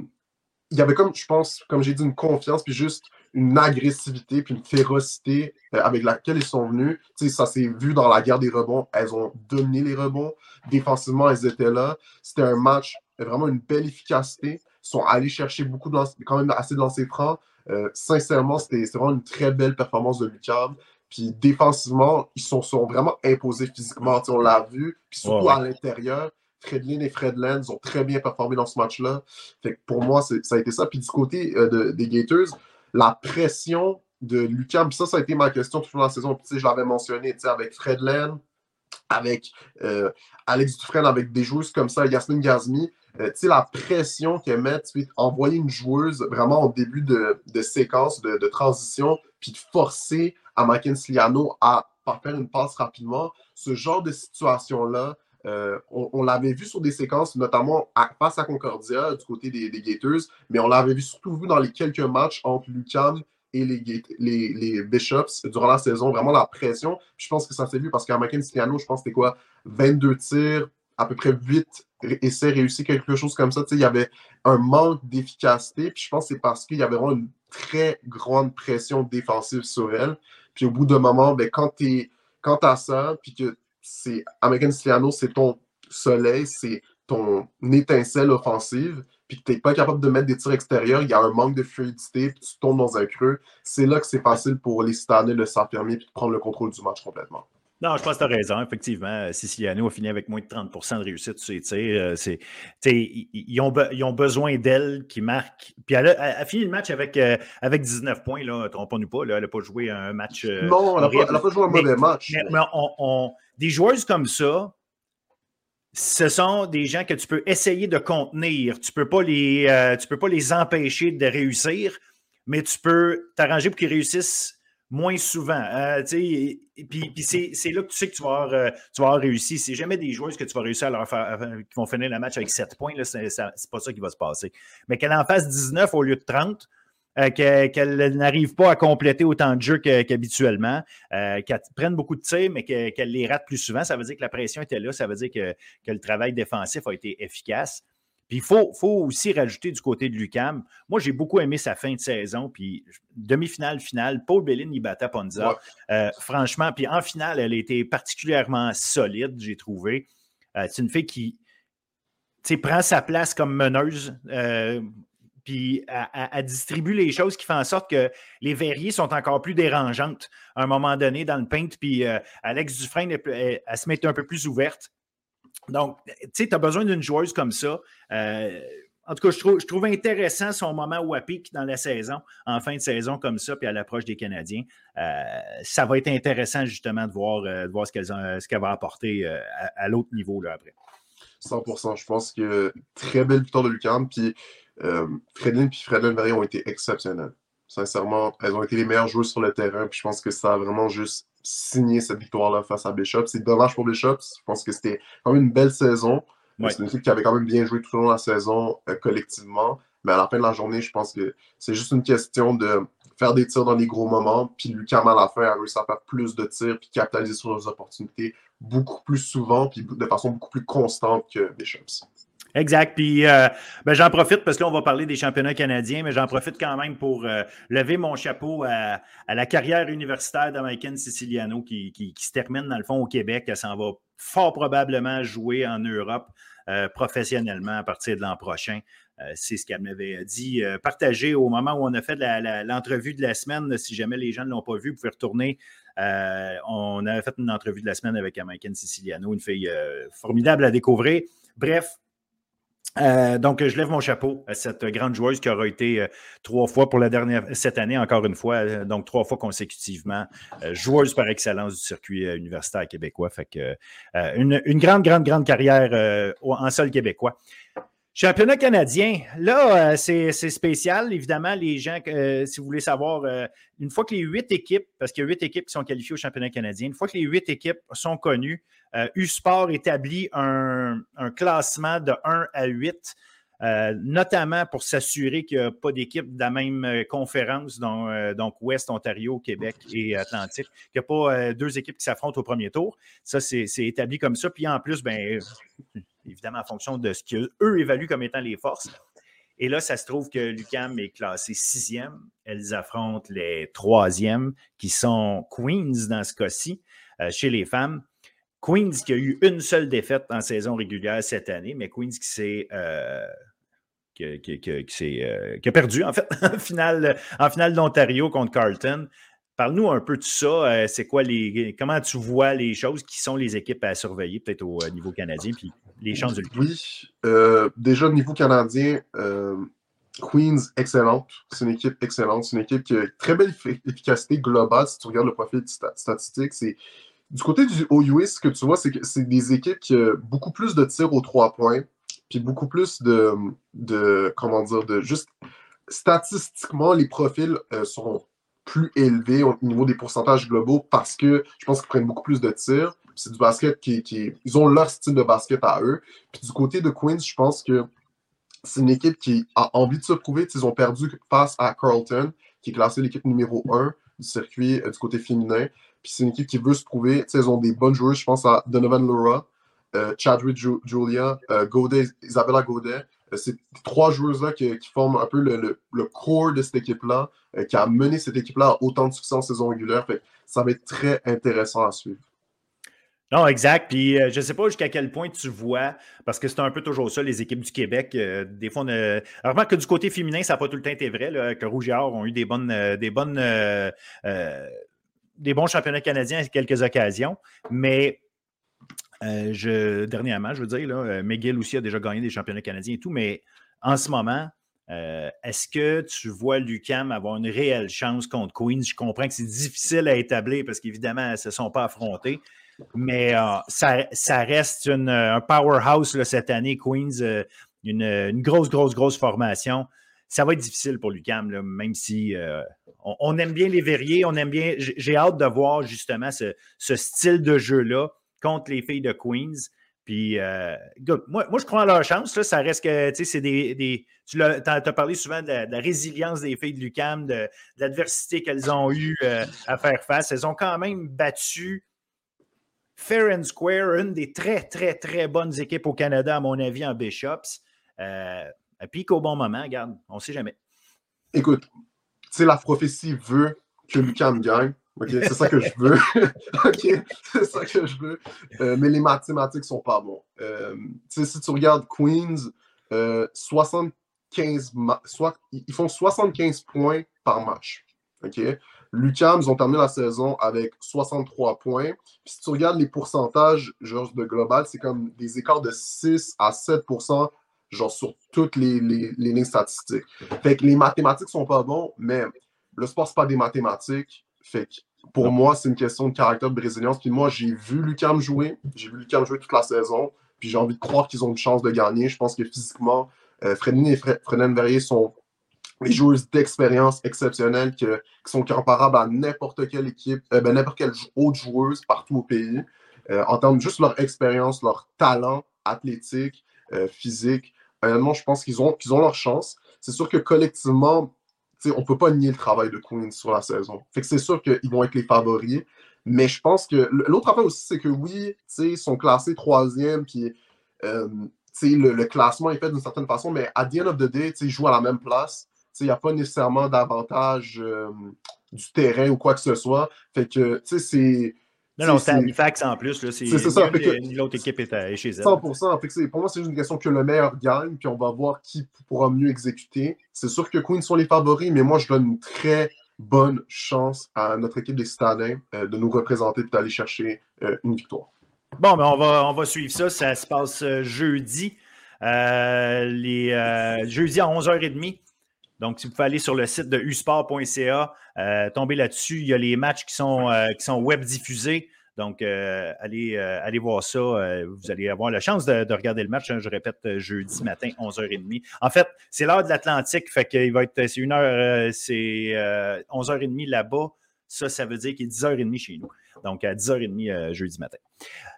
il y avait comme, je pense, comme j'ai dit, une confiance, puis juste une agressivité, puis une férocité euh, avec laquelle ils sont venus. ça s'est vu dans la guerre des rebonds. Elles ont dominé les rebonds. Défensivement, elles étaient là. C'était un match vraiment une belle efficacité. Ils sont allés chercher beaucoup de quand même assez de lancers francs. Euh, sincèrement, c'était vraiment une très belle performance de Lucam. Puis défensivement, ils sont, sont vraiment imposés physiquement. on l'a vu. Puis surtout à l'intérieur, Fredlin et Fredland ont très bien performé dans ce match-là. Fait pour moi, ça a été ça. Puis du côté euh, des Gators, la pression de Lucam, ça, ça a été ma question toute la saison. Puis, je l'avais mentionné avec Fredland, avec euh, Alex Dufresne, avec des joueuses comme ça, Yasmine Gazmi. Euh, la pression qu'elle met, envoyer une joueuse vraiment au début de, séquence, de, transition, puis de forcer à Mackenzie Liano à, faire une passe rapidement. Ce genre de situation-là, euh, on, l'avait vu sur des séquences, notamment face à Concordia du côté des, Gators, mais on l'avait vu surtout vu dans les quelques matchs entre Lucan et les, Bishops durant la saison. Vraiment la pression. je pense que ça s'est vu parce qu'à Mackenzie Liano, je pense que c'était quoi 22 tirs, à peu près 8 essais réussis, quelque chose comme ça. il y avait un manque d'efficacité. Puis je pense que c'est parce qu'il y avait vraiment une très grande pression défensive sur elle. Puis au bout d'un moment, ben, quand tu as ça, puis que c'est American Stiano, c'est ton soleil, c'est ton étincelle offensive, puis que tu n'es pas capable de mettre des tirs extérieurs, il y a un manque de fluidité, puis tu tombes dans un creux, c'est là que c'est facile pour les Stanley de s'affirmer et de prendre le contrôle du match complètement. Non, je pense que tu as raison. Effectivement, Siciliano a fini avec moins de 30% de réussite sur ses Ils ont, ils ont besoin d'elle qui marque. Puis elle a, fini le match avec, euh, avec 19 points. Là, trompons-nous pas. Là, elle n'a pas joué un match. Euh, non, elle n'a pas, joué un mauvais match. Mais, on, des joueuses comme ça, ce sont des gens que tu peux essayer de contenir. Tu ne peux, pas les, euh, tu peux pas les empêcher de réussir, mais tu peux t'arranger pour qu'ils réussissent moins souvent. Euh, puis, c'est là que tu sais que tu vas avoir, euh, tu vas réussi. C'est jamais des joueurs que tu vas réussir à leur faire, qui vont finir le match avec 7 points. C'est pas ça qui va se passer. Mais qu'elle en fasse 19 au lieu de 30, euh, qu'elle n'arrive pas à compléter autant de jeux qu'habituellement, qu'elle prenne beaucoup de tirs, mais qu'elle les rate plus souvent, ça veut dire que la pression était là, ça veut dire que, que le travail défensif a été efficace. Puis il faut, aussi rajouter du côté de Lucam. Moi, j'ai beaucoup aimé sa fin de saison. Puis demi-finale, finale, Paul Bellin y battait Ponza. Euh, franchement, puis en finale, elle a été particulièrement solide, j'ai trouvé. Euh, c'est une fille qui prend sa place comme meneuse. Euh, puis elle, distribue les choses qui font en sorte que les verriers sont encore plus dérangeantes à un moment donné dans le paint. Puis Alex Dufresne, elle, se met un peu plus ouverte. Donc, tu sais, tu as besoin d'une joueuse comme ça. Euh, en tout cas, je trouve, intéressant son moment où pique dans la saison, en fin de saison comme ça, puis à l'approche des Canadiens. Euh, ça va être intéressant justement de voir, euh, de voir ce qu'elle va apporter à, l'autre niveau là, après. 100% Je pense que très belle victoire de Lucam. Puis Fredlin et Fredlin Verrier ont été exceptionnels. Sincèrement, elles ont été les meilleures joueuses sur le terrain. Puis je pense que ça a vraiment juste signé cette victoire-là face à Bishop. C'est dommage pour Bishop. Je pense que c'était quand même une belle saison. C'est une équipe qui avait quand même bien joué tout au long de la saison euh, collectivement. Mais à la fin de la journée, je pense que c'est juste une question de faire des tirs dans les gros moments. Puis Lucam, à la fin, a réussi à faire plus de tirs puis capitaliser sur les opportunités beaucoup plus souvent puis de façon beaucoup plus constante que Bishops. Exact. Puis euh, ben, j'en profite parce que là, on va parler des championnats canadiens, mais j'en profite quand même pour euh, lever mon chapeau à, la carrière universitaire d'American Siciliano qui, qui, se termine dans le fond au Québec. Elle s'en va fort probablement jouer en Europe euh, professionnellement à partir de l'an prochain. C'est ce qu'elle m'avait dit. partagé au moment où on a fait l'entrevue de la semaine. Si jamais les gens ne l'ont pas vu, vous pouvez retourner. on avait fait une entrevue de la semaine avec American Siciliano, une fille formidable à découvrir. Bref, euh, donc, je lève mon chapeau à cette grande joueuse qui aura été euh, trois fois pour la dernière, cette année, encore une fois, euh, donc trois fois consécutivement, joueuse par excellence du circuit universitaire québécois. Fait que, une, une, grande, grande, grande carrière en sol québécois. Championnat canadien, là, euh, c'est spécial. Évidemment, les gens, euh, si vous voulez savoir, euh, une fois que les huit équipes, parce qu'il y a huit équipes qui sont qualifiées au championnat canadien, une fois que les huit équipes sont connues, U-Sport établit un, classement de 1 à 8, notamment pour s'assurer qu'il n'y a pas d'équipe de la même conférence, donc, Ouest, Ontario, Québec et Atlantique, qu'il n'y a pas deux équipes qui s'affrontent au premier tour. Ça, c'est établi comme ça. Puis en plus, ben évidemment en fonction de ce qu'eux évaluent comme étant les forces. Et là, ça se trouve que l'UCAM est classé sixième. Elles affrontent les troisièmes, qui sont Queens dans ce cas-ci, euh, chez les femmes. Queens qui a eu une seule défaite en saison régulière cette année, mais Queens qui s'est euh, qui, euh, qui, a perdu en fait en finale, en finale d'Ontario contre Carlton. Parle-nous un peu de ça. c'est quoi les. Comment tu vois les choses qui sont les équipes à surveiller, peut-être au niveau canadien, puis les chances de Oui. déjà, au niveau canadien, Queens, excellente. C'est une équipe excellente. C'est une équipe qui a une très belle efficacité globale. Si tu regardes le profil statistique, c'est du côté du OUS, ce que tu vois, c'est que c'est des équipes qui ont beaucoup plus de tirs aux trois points, puis beaucoup plus de, de comment dire, de juste statistiquement, les profils euh, sont plus élevés au niveau des pourcentages globaux parce que je pense qu'ils prennent beaucoup plus de tirs. C'est du basket qui, Ils ont leur style de basket à eux. Puis du côté de Queens, je pense que c'est une équipe qui a envie de se prouver. Ils ont perdu face à Carlton, qui est classé l'équipe numéro 1 du circuit euh, du côté féminin. Puis c'est une équipe qui veut se prouver. ils ont des bonnes joueuses. Je pense à Donovan Laura, euh, Chadwick Julia, euh, Isabella Godet. C'est trois joueuses-là qui, forment un peu le, le, core de cette équipe-là, qui a mené cette équipe-là à autant de succès en saison régulière. Ça va être très intéressant à suivre. Non, exact. Puis euh, je ne sais pas jusqu'à quel point tu vois, parce que c'est un peu toujours ça, les équipes du Québec. Euh, des fois, on a... Alors, que du côté féminin, ça n'a pas tout le temps été vrai, que Rouge et Or ont eu des bonnes, euh, des bonnes, des bons championnats canadiens à quelques occasions. Mais je, dernièrement, je veux dire, là, McGill aussi a déjà gagné des championnats canadiens et tout, mais en ce moment, est-ce que tu vois Lucam avoir une réelle chance contre Queens? Je comprends que c'est difficile à établir parce qu'évidemment, elles ne se sont pas affrontées. Mais euh, ça, reste une, euh, un powerhouse cette année, Queens, euh, une, grosse, grosse, grosse formation. Ça va être difficile pour Lucam, même si on, aime bien les verriers, on aime bien. J'ai hâte de voir justement ce, style de jeu-là contre les filles de Queens. Puis, moi, moi, je crois en leur chance. Ça reste que, tu sais, c'est des, Tu as, parlé souvent de la, résilience des filles de Lucam, de, l'adversité qu'elles ont eu à faire face. Elles ont quand même battu fair and square, une des très, très, très bonnes équipes au Canada, à mon avis, en Bishops. Euh, pique au bon moment, regarde, on ne sait jamais. Écoute, tu la prophétie veut que Lucam gagne. C'est ça que je veux. OK, c'est ça que je veux. Euh, mais les mathématiques sont pas bons. Euh, si tu regardes Queens, 75 soit, ils font 75 points par match. OK? Ils ont terminé la saison avec 63 points. Puis si tu regardes les pourcentages genre, de global, c'est comme des écarts de 6 à 7% genre sur toutes les, lignes statistiques. Fait que les mathématiques sont pas bons, mais le sport, c'est pas des mathématiques. Fait que pour moi, c'est une question de caractère de brésilience. Puis moi, j'ai vu Lucam jouer. J'ai vu Lucam jouer toute la saison. Puis j'ai envie de croire qu'ils ont une chance de gagner. Je pense que physiquement, euh, et Frenen Verrier sont les joueuses d'expérience exceptionnelles qui sont comparables à n'importe quelle équipe, euh, ben, n'importe quelle autre joueuse partout au pays, euh, en termes de juste leur expérience, leur talent athlétique, euh, physique. Honnêtement, je pense qu'ils ont, qu'ils ont leur chance. C'est sûr que collectivement, on ne peut pas nier le travail de Queen sur la saison. Fait que c'est sûr qu'ils vont être les favoris. Mais je pense que l'autre affaire aussi, c'est que oui, ils sont classés troisième, puis le, le, classement est fait d'une certaine façon, mais à the end of the day, ils jouent à la même place il n'y a pas nécessairement d'avantage euh, du terrain ou quoi que ce soit. Fait que, c'est. Non, non, c'est Halifax en plus. C'est ça. L'autre équipe est chez elle. 100 fait pour moi, c'est juste une question que le meilleur gagne, puis on va voir qui pourra mieux exécuter. C'est sûr que Queen sont les favoris, mais moi, je donne une très bonne chance à notre équipe des citadins euh, de nous représenter et d'aller chercher euh, une victoire. Bon, ben on, va, on va suivre ça. Ça se passe jeudi. les, jeudi à 11h30. Donc, si vous pouvez aller sur le site de usport.ca, euh, tomber là-dessus, il y a les matchs qui sont, euh, qui sont web diffusés. Donc, euh, allez, allez voir ça. vous allez avoir la chance de, regarder le match. Hein, je répète, jeudi matin, 11h30. En fait, c'est l'heure de l'Atlantique. Fait qu'il va être, c'est une heure, c'est 11h30 là-bas. Ça, ça veut dire qu'il est 10h30 chez nous. Donc, à 10h30 euh, jeudi matin.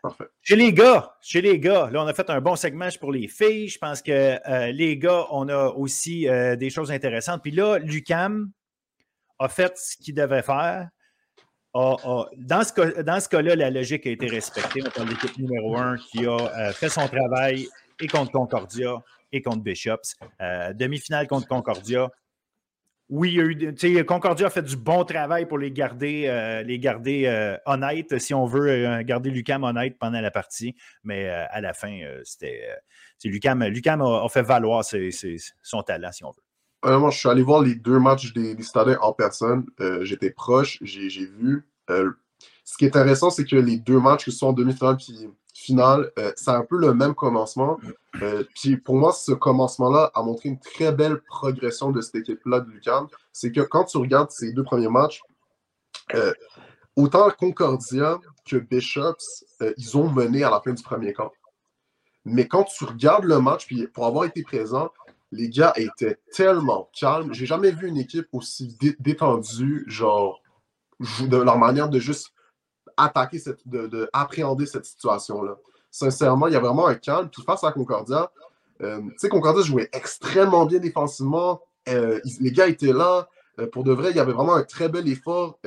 Parfait. Chez les gars, chez les gars, là, on a fait un bon segment pour les filles. Je pense que euh, les gars, on a aussi euh, des choses intéressantes. Puis là, Lucam a fait ce qu'il devait faire. dans ce, cas, dans ce cas-là, la logique a été respectée. On parle de l'équipe numéro 1 qui a fait son travail et contre Concordia et contre Bishops. Demi-finale contre Concordia oui, il y a Concordia a fait du bon travail pour les garder, euh, les garder euh, honnêtes, si on veut euh, garder Lucam honnête pendant la partie. Mais à la fin, c'était Lucam, Lucam a, fait valoir son talent, si on veut. je suis allé voir les deux matchs des, des Stades en personne. J'étais proche, j'ai vu. Ce qui est intéressant, c'est que les deux matchs, que ce soit en demi-finale puis finale, c'est un peu le même commencement. puis pour moi, ce commencement-là a montré une très belle progression de cette équipe-là de Lucan. C'est que quand tu regardes ces deux premiers matchs, autant Concordia que Bishops, ils ont mené à la fin du premier quart. Mais quand tu regardes le match, pour avoir été présent, les gars étaient tellement calmes. J'ai jamais vu une équipe aussi détendue, genre, de leur manière de juste attaquer, cette, de, appréhender cette situation-là. Sincèrement, il y a vraiment un calme. Puis face à Concordia, euh, tu sais, Concordia jouait extrêmement bien défensivement. Euh, les gars étaient là. Euh, pour de vrai, il y avait vraiment un très bel effort.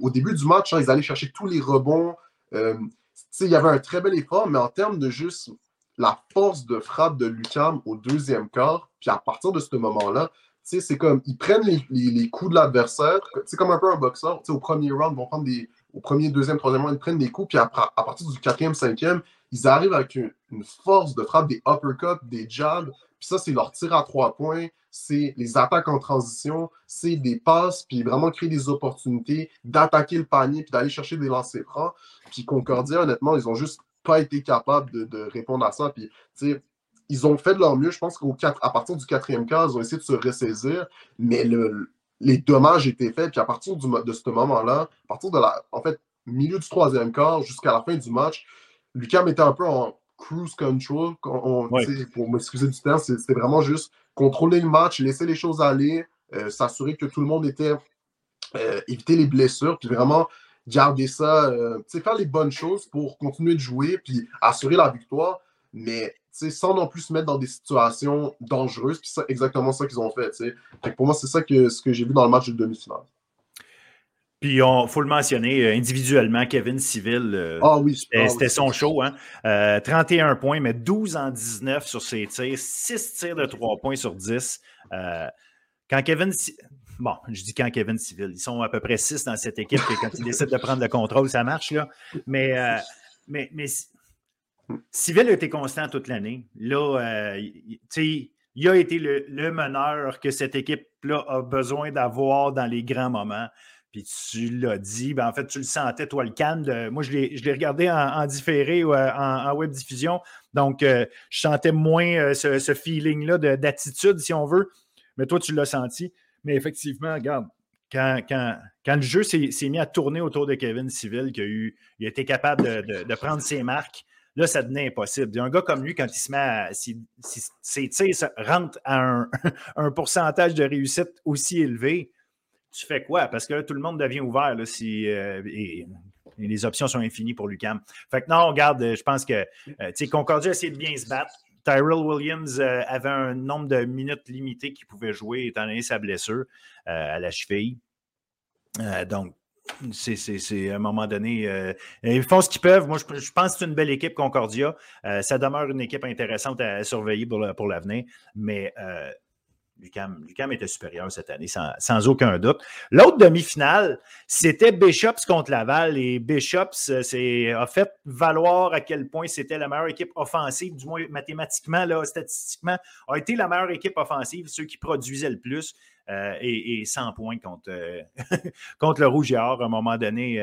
au début du match, hein, ils allaient chercher tous les rebonds. il y avait un très bel effort, mais en termes de juste la force de frappe de Lucam au deuxième quart, puis à partir de ce moment-là, c'est comme, ils prennent les, coups de l'adversaire, c'est comme un peu un boxeur, au premier round, ils vont prendre des, au premier, deuxième, troisième round, ils prennent des coups, puis à, partir du quatrième, cinquième, ils arrivent avec une, force de frappe, des uppercuts, des jabs, puis ça, c'est leur tir à trois points, c'est les attaques en transition, c'est des passes, puis vraiment créer des opportunités, d'attaquer le panier, puis d'aller chercher des lancers francs. Puis Concordia, honnêtement, ils ont juste pas été capables de, répondre à ça. Puis, ils ont fait de leur mieux. Je pense qu'à partir du quatrième quart, ils ont essayé de se ressaisir, mais le, les dommages étaient faits. Puis à partir de ce moment-là, à partir de la, en fait, milieu du troisième quart jusqu'à la fin du match, Lucam était un peu en cruise control. Pour m'excuser du terme, c'était vraiment juste contrôler le match, laisser les choses aller, euh, s'assurer que tout le monde était. Euh, éviter les blessures, puis vraiment garder ça, euh, faire les bonnes choses pour continuer de jouer puis assurer la victoire, mais sans non plus se mettre dans des situations dangereuses. Puis c'est exactement ça qu'ils ont fait. pour moi, c'est ça que, ce que j'ai vu dans le match de demi-finale. Puis il faut le mentionner euh, individuellement, Kevin Civil, euh, ah oui, c'était ah son show. Hein? 31 points, mais 12 en 19 sur ses tirs, 6 tirs de 3 points sur 10. quand Kevin, bon, je dis quand Kevin Civil, ils sont à peu près six dans cette équipe et quand ils décident de prendre le contrôle, ça marche, là. Mais, euh, mais, mais Civil a été constant toute l'année. Là, euh, il a été le, meneur que cette équipe-là a besoin d'avoir dans les grands moments. Puis tu l'as dit, ben en fait, tu le sentais, toi, le calme. moi, je l'ai regardé en, différé ou euh, en, web diffusion. Donc, je sentais moins ce, ce feeling-là d'attitude, si on veut. Mais toi, tu l'as senti. Mais effectivement, regarde, quand, le jeu s'est mis à tourner autour de Kevin Civil, qui a, eu, il a été capable de, prendre ses marques, là, ça devenait impossible. Un gars comme lui, quand il se met à. Si, ses tirs rentrent à un, pourcentage de réussite aussi élevé, tu fais quoi? Parce que là, tout le monde devient ouvert là, si, euh, et, les options sont infinies pour Lucam. Fait que non, regarde, je pense que euh, Concordia a essayé de bien se battre. Tyrell Williams euh, avait un nombre de minutes limité qu'il pouvait jouer étant donné sa blessure euh, à la cheville. Donc, c'est à un moment donné. ils font ce qu'ils peuvent. Moi, je, pense que c'est une belle équipe, Concordia. ça demeure une équipe intéressante à, surveiller pour l'avenir. Mais Lucam, était supérieur cette année, sans, aucun doute. L'autre demi-finale, c'était Bishops contre Laval. Et Bishops euh, a fait valoir à quel point c'était la meilleure équipe offensive, du moins mathématiquement, statistiquement, a été la meilleure équipe offensive, ceux qui produisaient le plus. Euh, et, 100 points contre, euh, contre le Rouge et Or à un moment donné.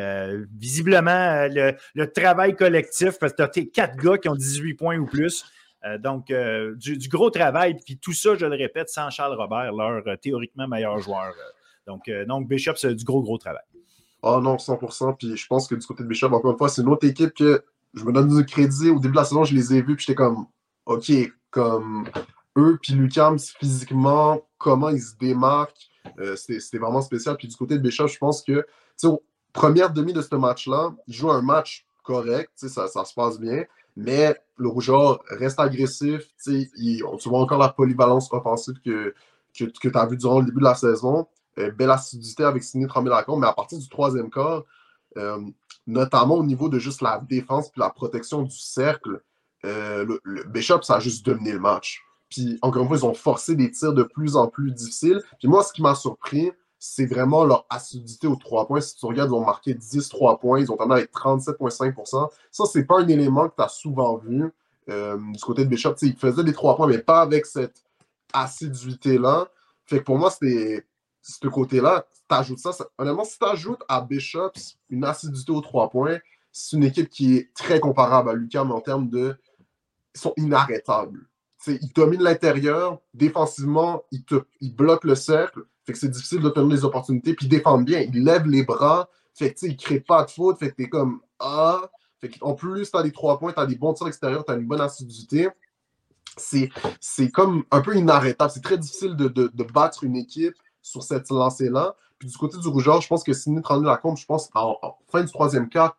visiblement, le, travail collectif, parce que tu as quatre gars qui ont 18 points ou plus. Euh, donc, euh, du, gros travail. Puis tout ça, je le répète, sans Charles Robert, leur euh, théoriquement meilleur joueur. donc, donc, Bishop, c'est du gros, gros travail. Oh non, 100%. Puis je pense que du côté de Bishop, encore une fois, c'est une autre équipe que je me donne du crédit. Au début de la saison, je les ai vus, puis j'étais comme, OK, comme eux, puis Lucam, physiquement, comment ils se démarquent. C'était vraiment spécial. Puis du côté de Bishop, je pense que, première demi de ce match-là, ils jouent un match correct, ça, ça se passe bien. Mais le rougeur reste agressif. tu vois encore la polyvalence offensive que, que, tu as vu durant le début de la saison. Euh, belle acidité avec Sidney Tremblay-Lacombe, mais à partir du troisième quart, euh, notamment au niveau de juste la défense et la protection du cercle, euh, Bishop, ça a juste dominé le match. Puis, encore une fois, ils ont forcé des tirs de plus en plus difficiles. Puis moi, ce qui m'a surpris, c'est vraiment leur acidité aux trois points. Si tu regardes, ils ont marqué 10 3 points, ils ont terminé avec 37,5% Ça, c'est pas un élément que tu as souvent vu euh, du côté de Bishop. ils faisaient des trois points, mais pas avec cette assiduité-là. Fait que pour moi, c'était ce côté-là. T'ajoutes ça, ça, honnêtement, si tu ajoutes à Bishops une acidité aux trois points, c'est une équipe qui est très comparable à Lucas, mais en termes de. Ils sont inarrêtables. Ils dominent l'intérieur. Défensivement, ils, te, ils bloquent le cercle. Fait que c'est difficile de tenir les opportunités. Puis ils défendent bien. Ils lèvent les bras. Fait que, ils ne créent pas de faute. Fait que t'es comme Ah. Fait en plus, tu as des trois points, tu as des bons tirs extérieurs, tu as une bonne assiduité. C'est comme un peu inarrêtable. C'est très difficile de, de, battre une équipe sur cette lancée-là. Puis du côté du rougeur, je pense que Sidney la compte, je pense, en, fin du troisième quart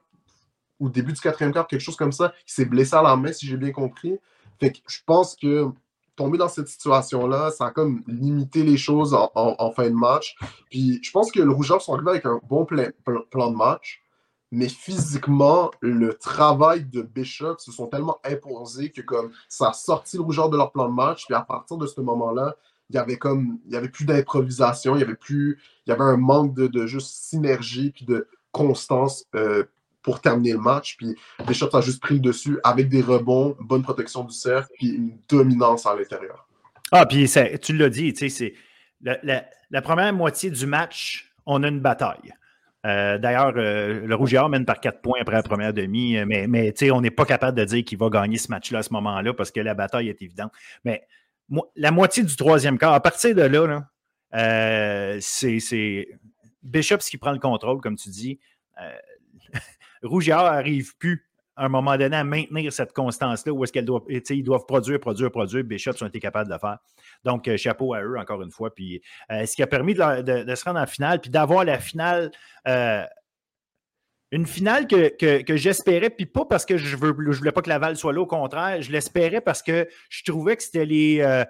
ou début du quatrième quart, quelque chose comme ça, il s'est blessé à la main, si j'ai bien compris. Fait que je pense que tomber dans cette situation-là, ça a comme limité les choses en, fin de match. Puis je pense que le Rougeur sont arrivés avec un bon plan, de match, mais physiquement, le travail de Bishop se sont tellement imposés que comme ça a sorti le Rougeur de leur plan de match. Puis à partir de ce moment-là, il y avait comme il y avait plus d'improvisation, il y avait plus il y avait un manque de, de juste synergie puis de constance euh, pour terminer le match. Puis Bishop a juste pris le dessus avec des rebonds, bonne protection du cercle, puis une dominance à l'intérieur. Ah, puis tu l'as dit, la, la, première moitié du match, on a une bataille. Euh, d'ailleurs, euh, le Rouge mène par quatre points après la première demi, mais, mais on n'est pas capable de dire qu'il va gagner ce match-là à ce moment-là parce que la bataille est évidente. Mais la moitié du troisième quart, à partir de là, euh, c'est Bishop qui prend le contrôle, comme tu dis. Rougiard n'arrive plus à un moment donné à maintenir cette constance-là où est-ce qu'elle doit, ils doivent produire, produire, produire. Bishops ont été capables de le faire. Donc, euh, chapeau à eux, encore une fois. Puis, euh, ce qui a permis de, se rendre en finale, puis d'avoir la finale, euh, une finale que, j'espérais, puis pas parce que je ne je voulais pas que Laval soit là, au contraire, je l'espérais parce que je trouvais que c'était les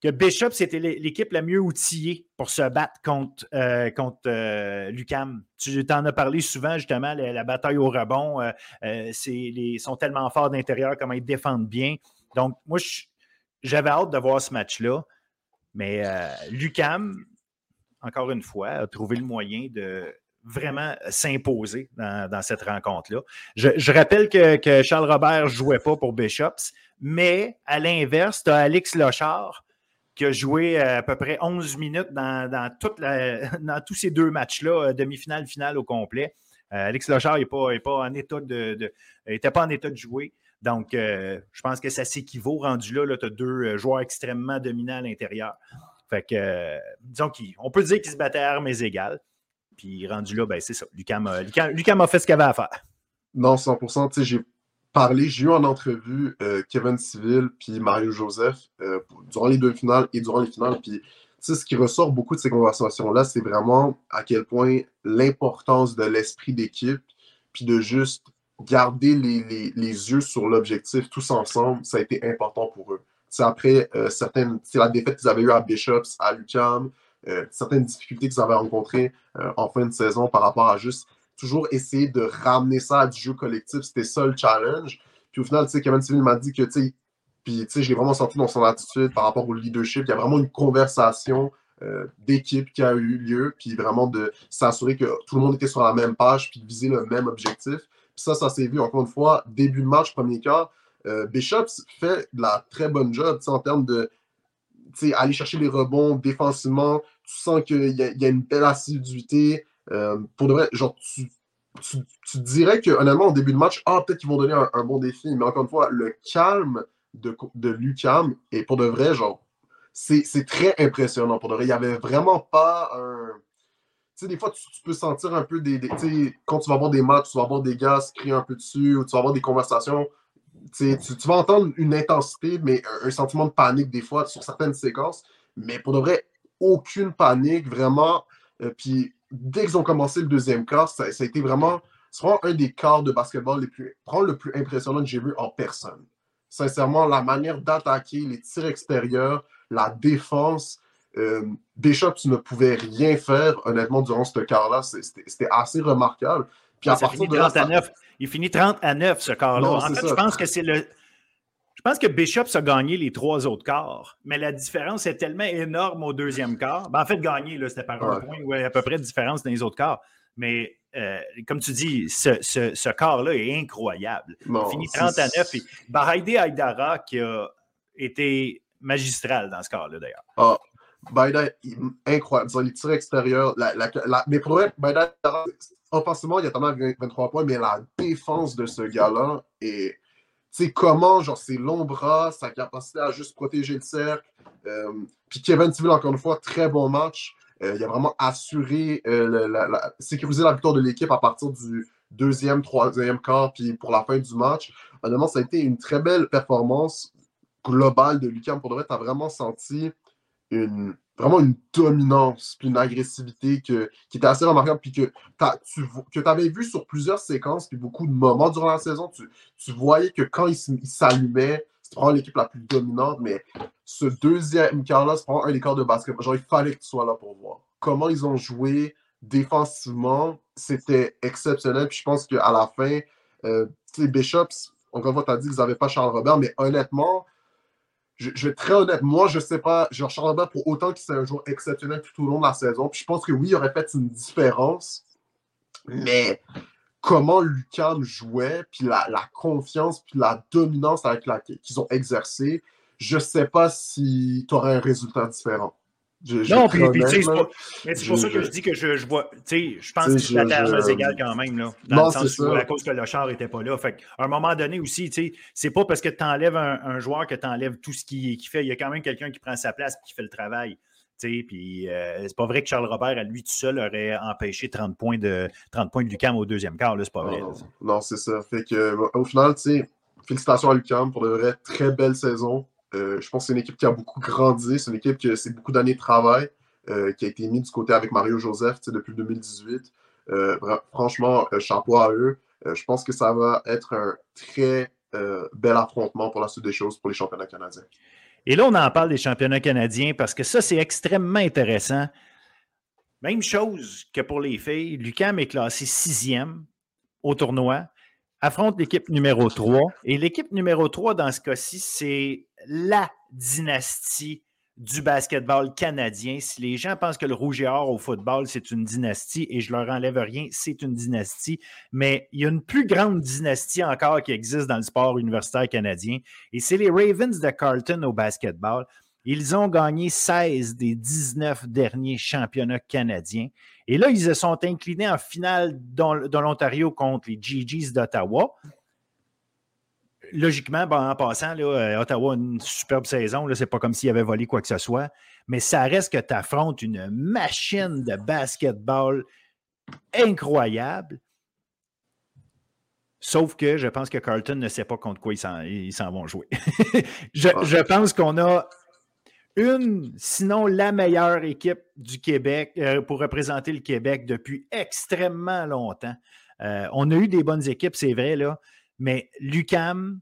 que Bishop, c'était l'équipe la mieux outillée pour se battre contre, euh, contre euh, Lucam. Tu en as parlé souvent, justement, la, bataille au rebond. Euh, ils sont tellement forts d'intérieur, comment ils défendent bien. Donc, moi, j'avais hâte de voir ce match-là. Mais Lucam, encore une fois, a trouvé le moyen de vraiment s'imposer dans, cette rencontre-là. Je, rappelle que, que, Charles Robert ne jouait pas pour Bishops, mais à l'inverse, tu as Alex Lochard qui a joué euh, à peu près 11 minutes dans, dans, dans tous ces deux matchs-là, euh, demi-finale, finale au complet. Euh, Alex Lochard n'était pas, pas, en état de, pas en état de jouer. Donc, je pense que ça s'équivaut rendu là. là tu as deux joueurs extrêmement dominants à l'intérieur. Fait que, disons qu'on peut dire qu'ils se battaient à armes égales. Puis rendu là, ben, c'est ça. Lucam a, fait ce qu'il avait à faire. Non, 100%. Tu sais, j'ai parlé, j'ai eu en entrevue euh, Kevin Civil puis Mario Joseph euh, durant les deux finales et durant les finales. Puis, ce qui ressort beaucoup de ces conversations-là, c'est vraiment à quel point l'importance de l'esprit d'équipe, puis de juste garder les, yeux sur l'objectif tous ensemble, ça a été important pour eux. C'est après euh, certaines, la défaite qu'ils avaient eue à Bishops, à Lucam, certaines difficultés qu'ils avaient rencontrées en fin de saison par rapport à juste toujours essayer de ramener ça à du jeu collectif. C'était ça le challenge. Puis au final, tu sais, Kevin Civil m'a dit que, tu sais, puis, tu je l'ai vraiment senti dans son attitude par rapport au leadership. Il y a vraiment une conversation euh, d'équipe qui a eu lieu, puis vraiment de s'assurer que tout le monde était sur la même page, puis de viser le même objectif. Puis ça, ça s'est vu, encore une fois, début de match, premier quart. Euh, Bishops fait de la très bonne job, en termes de aller chercher les rebonds défensivement. Tu sens qu'il y, a une belle assiduité. Euh, pour de vrai, genre, tu, dirais que, honnêtement, au début de match, ah, peut-être qu'ils vont donner un, bon défi, mais encore une fois, le calme de, de Lucam, et pour de vrai, genre, c'est très impressionnant. Pour de vrai, il n'y avait vraiment pas un. Tu sais, des fois, tu, peux sentir un peu des. tu sais, quand tu vas avoir des matchs, tu vas avoir des gars se crier un peu dessus, ou tu vas avoir des conversations. Tu, tu vas entendre une intensité, mais un, sentiment de panique des fois sur certaines séquences. Mais pour de vrai, aucune panique, vraiment. Euh, puis dès qu'ils ont commencé le deuxième quart, ça, a été vraiment, un des quarts de basketball les plus, le plus impressionnant que j'ai vu en personne. Sincèrement, la manière d'attaquer, les tirs extérieurs, la défense, euh, Bishop, tu ne pouvais rien faire, honnêtement, durant ce quart-là. C'était assez remarquable. Puis à partir de là, Il finit 30 à 9, ce quart-là. En fait, je pense que c'est le, je pense que Bishops a gagné les trois autres quarts, mais la différence est tellement énorme au deuxième quart. Ben, en fait, gagner, c'était par un point, ouais, à peu près de différence dans les autres quarts. Mais euh, comme tu dis, ce, ce, quart-là est incroyable. Il finit 30 à 9. Et Aydara qui a été magistral dans ce quart-là, d'ailleurs. Ah, Biden, incroyable. Les tirs extérieurs, la, mais pour vrai, Biden, offensivement, il y a tellement 23 points, mais la défense de ce gars-là est. Sais, comment, genre, ses longs bras, sa capacité à juste protéger le cercle. Euh, puis Kevin Tiville, encore une fois, très bon match. Euh, il a vraiment assuré, euh, la, sécurisé la victoire de l'équipe à partir du deuxième, troisième quart, puis pour la fin du match. Honnêtement, ça a été une très belle performance globale de Lucam. Pour de vrai, tu as vraiment senti une, vraiment une dominance, puis une agressivité que, qui était assez remarquable, puis que tu que avais vu sur plusieurs séquences, puis beaucoup de moments durant la saison, tu, tu voyais que quand il, s'allumait, c'était vraiment l'équipe la plus dominante, mais ce deuxième quart-là, c'est vraiment un des quarts de basket. Genre, il fallait que tu sois là pour voir. Comment ils ont joué défensivement, c'était exceptionnel, puis je pense qu'à la fin, euh, les Bishops, encore une fois, tu as dit qu'ils n'avaient pas Charles Robert, mais honnêtement, je, vais très honnête, moi, je sais pas, genre Charles Robert, pour autant qu'il c'est un joueur exceptionnel tout au long de la saison, puis je pense que oui, il aurait fait une différence, mais comment Lucan jouait, puis la, confiance, puis la dominance avec laquelle qu'ils ont exercé, je sais pas si tu aurais un résultat différent non, puis, c'est pour ça que je dis que je, vois, tu sais, je pense que la est égale quand même, là, dans le sens où, à cause que le char n'était pas là. Fait à un moment donné aussi, tu sais, c'est pas parce que tu enlèves un, joueur que tu enlèves tout ce qu'il fait. Il y a quand même quelqu'un qui prend sa place et qui fait le travail. Puis euh, c'est pas vrai que Charles Robert, à lui tout seul, aurait empêché 30 points de 30 points de Lucam au deuxième quart. C'est pas vrai. Non, c'est ça. Fait que, au final, tu sais, félicitations à Lucam pour de vraies très belle saison. Euh, je pense que c'est une équipe qui a beaucoup grandi. C'est une équipe qui c'est beaucoup d'années de travail euh, qui a été mis du côté avec Mario Joseph depuis 2018. Euh, franchement, chapeau à eux. je pense que ça va être un très bel affrontement pour la suite des choses pour les championnats canadiens. Et là, on en parle des championnats canadiens parce que ça, c'est extrêmement intéressant. Même chose que pour les filles. Lucam est classé sixième au tournoi affronte l'équipe numéro 3. Et l'équipe numéro 3, dans ce cas-ci, c'est la dynastie du basketball canadien. Si les gens pensent que le rouge et or au football, c'est une dynastie, et je leur enlève rien, c'est une dynastie, mais il y a une plus grande dynastie encore qui existe dans le sport universitaire canadien, et c'est les Ravens de Carlton au basketball. Ils ont gagné 16 des 19 derniers championnats canadiens. Et là, ils se sont inclinés en finale dans, l'Ontario contre les GGs d'Ottawa. Logiquement, en passant, euh, Ottawa a une superbe saison. Ce n'est pas comme s'il avait volé quoi que ce soit. Mais ça reste que tu affrontes une machine de basketball incroyable. Sauf que je pense que Carlton ne sait pas contre quoi ils s'en vont jouer. je, je, pense qu'on a une, sinon la meilleure équipe du Québec euh, pour représenter le Québec depuis extrêmement longtemps. Euh, on a eu des bonnes équipes, c'est vrai, là, mais l'UCAM,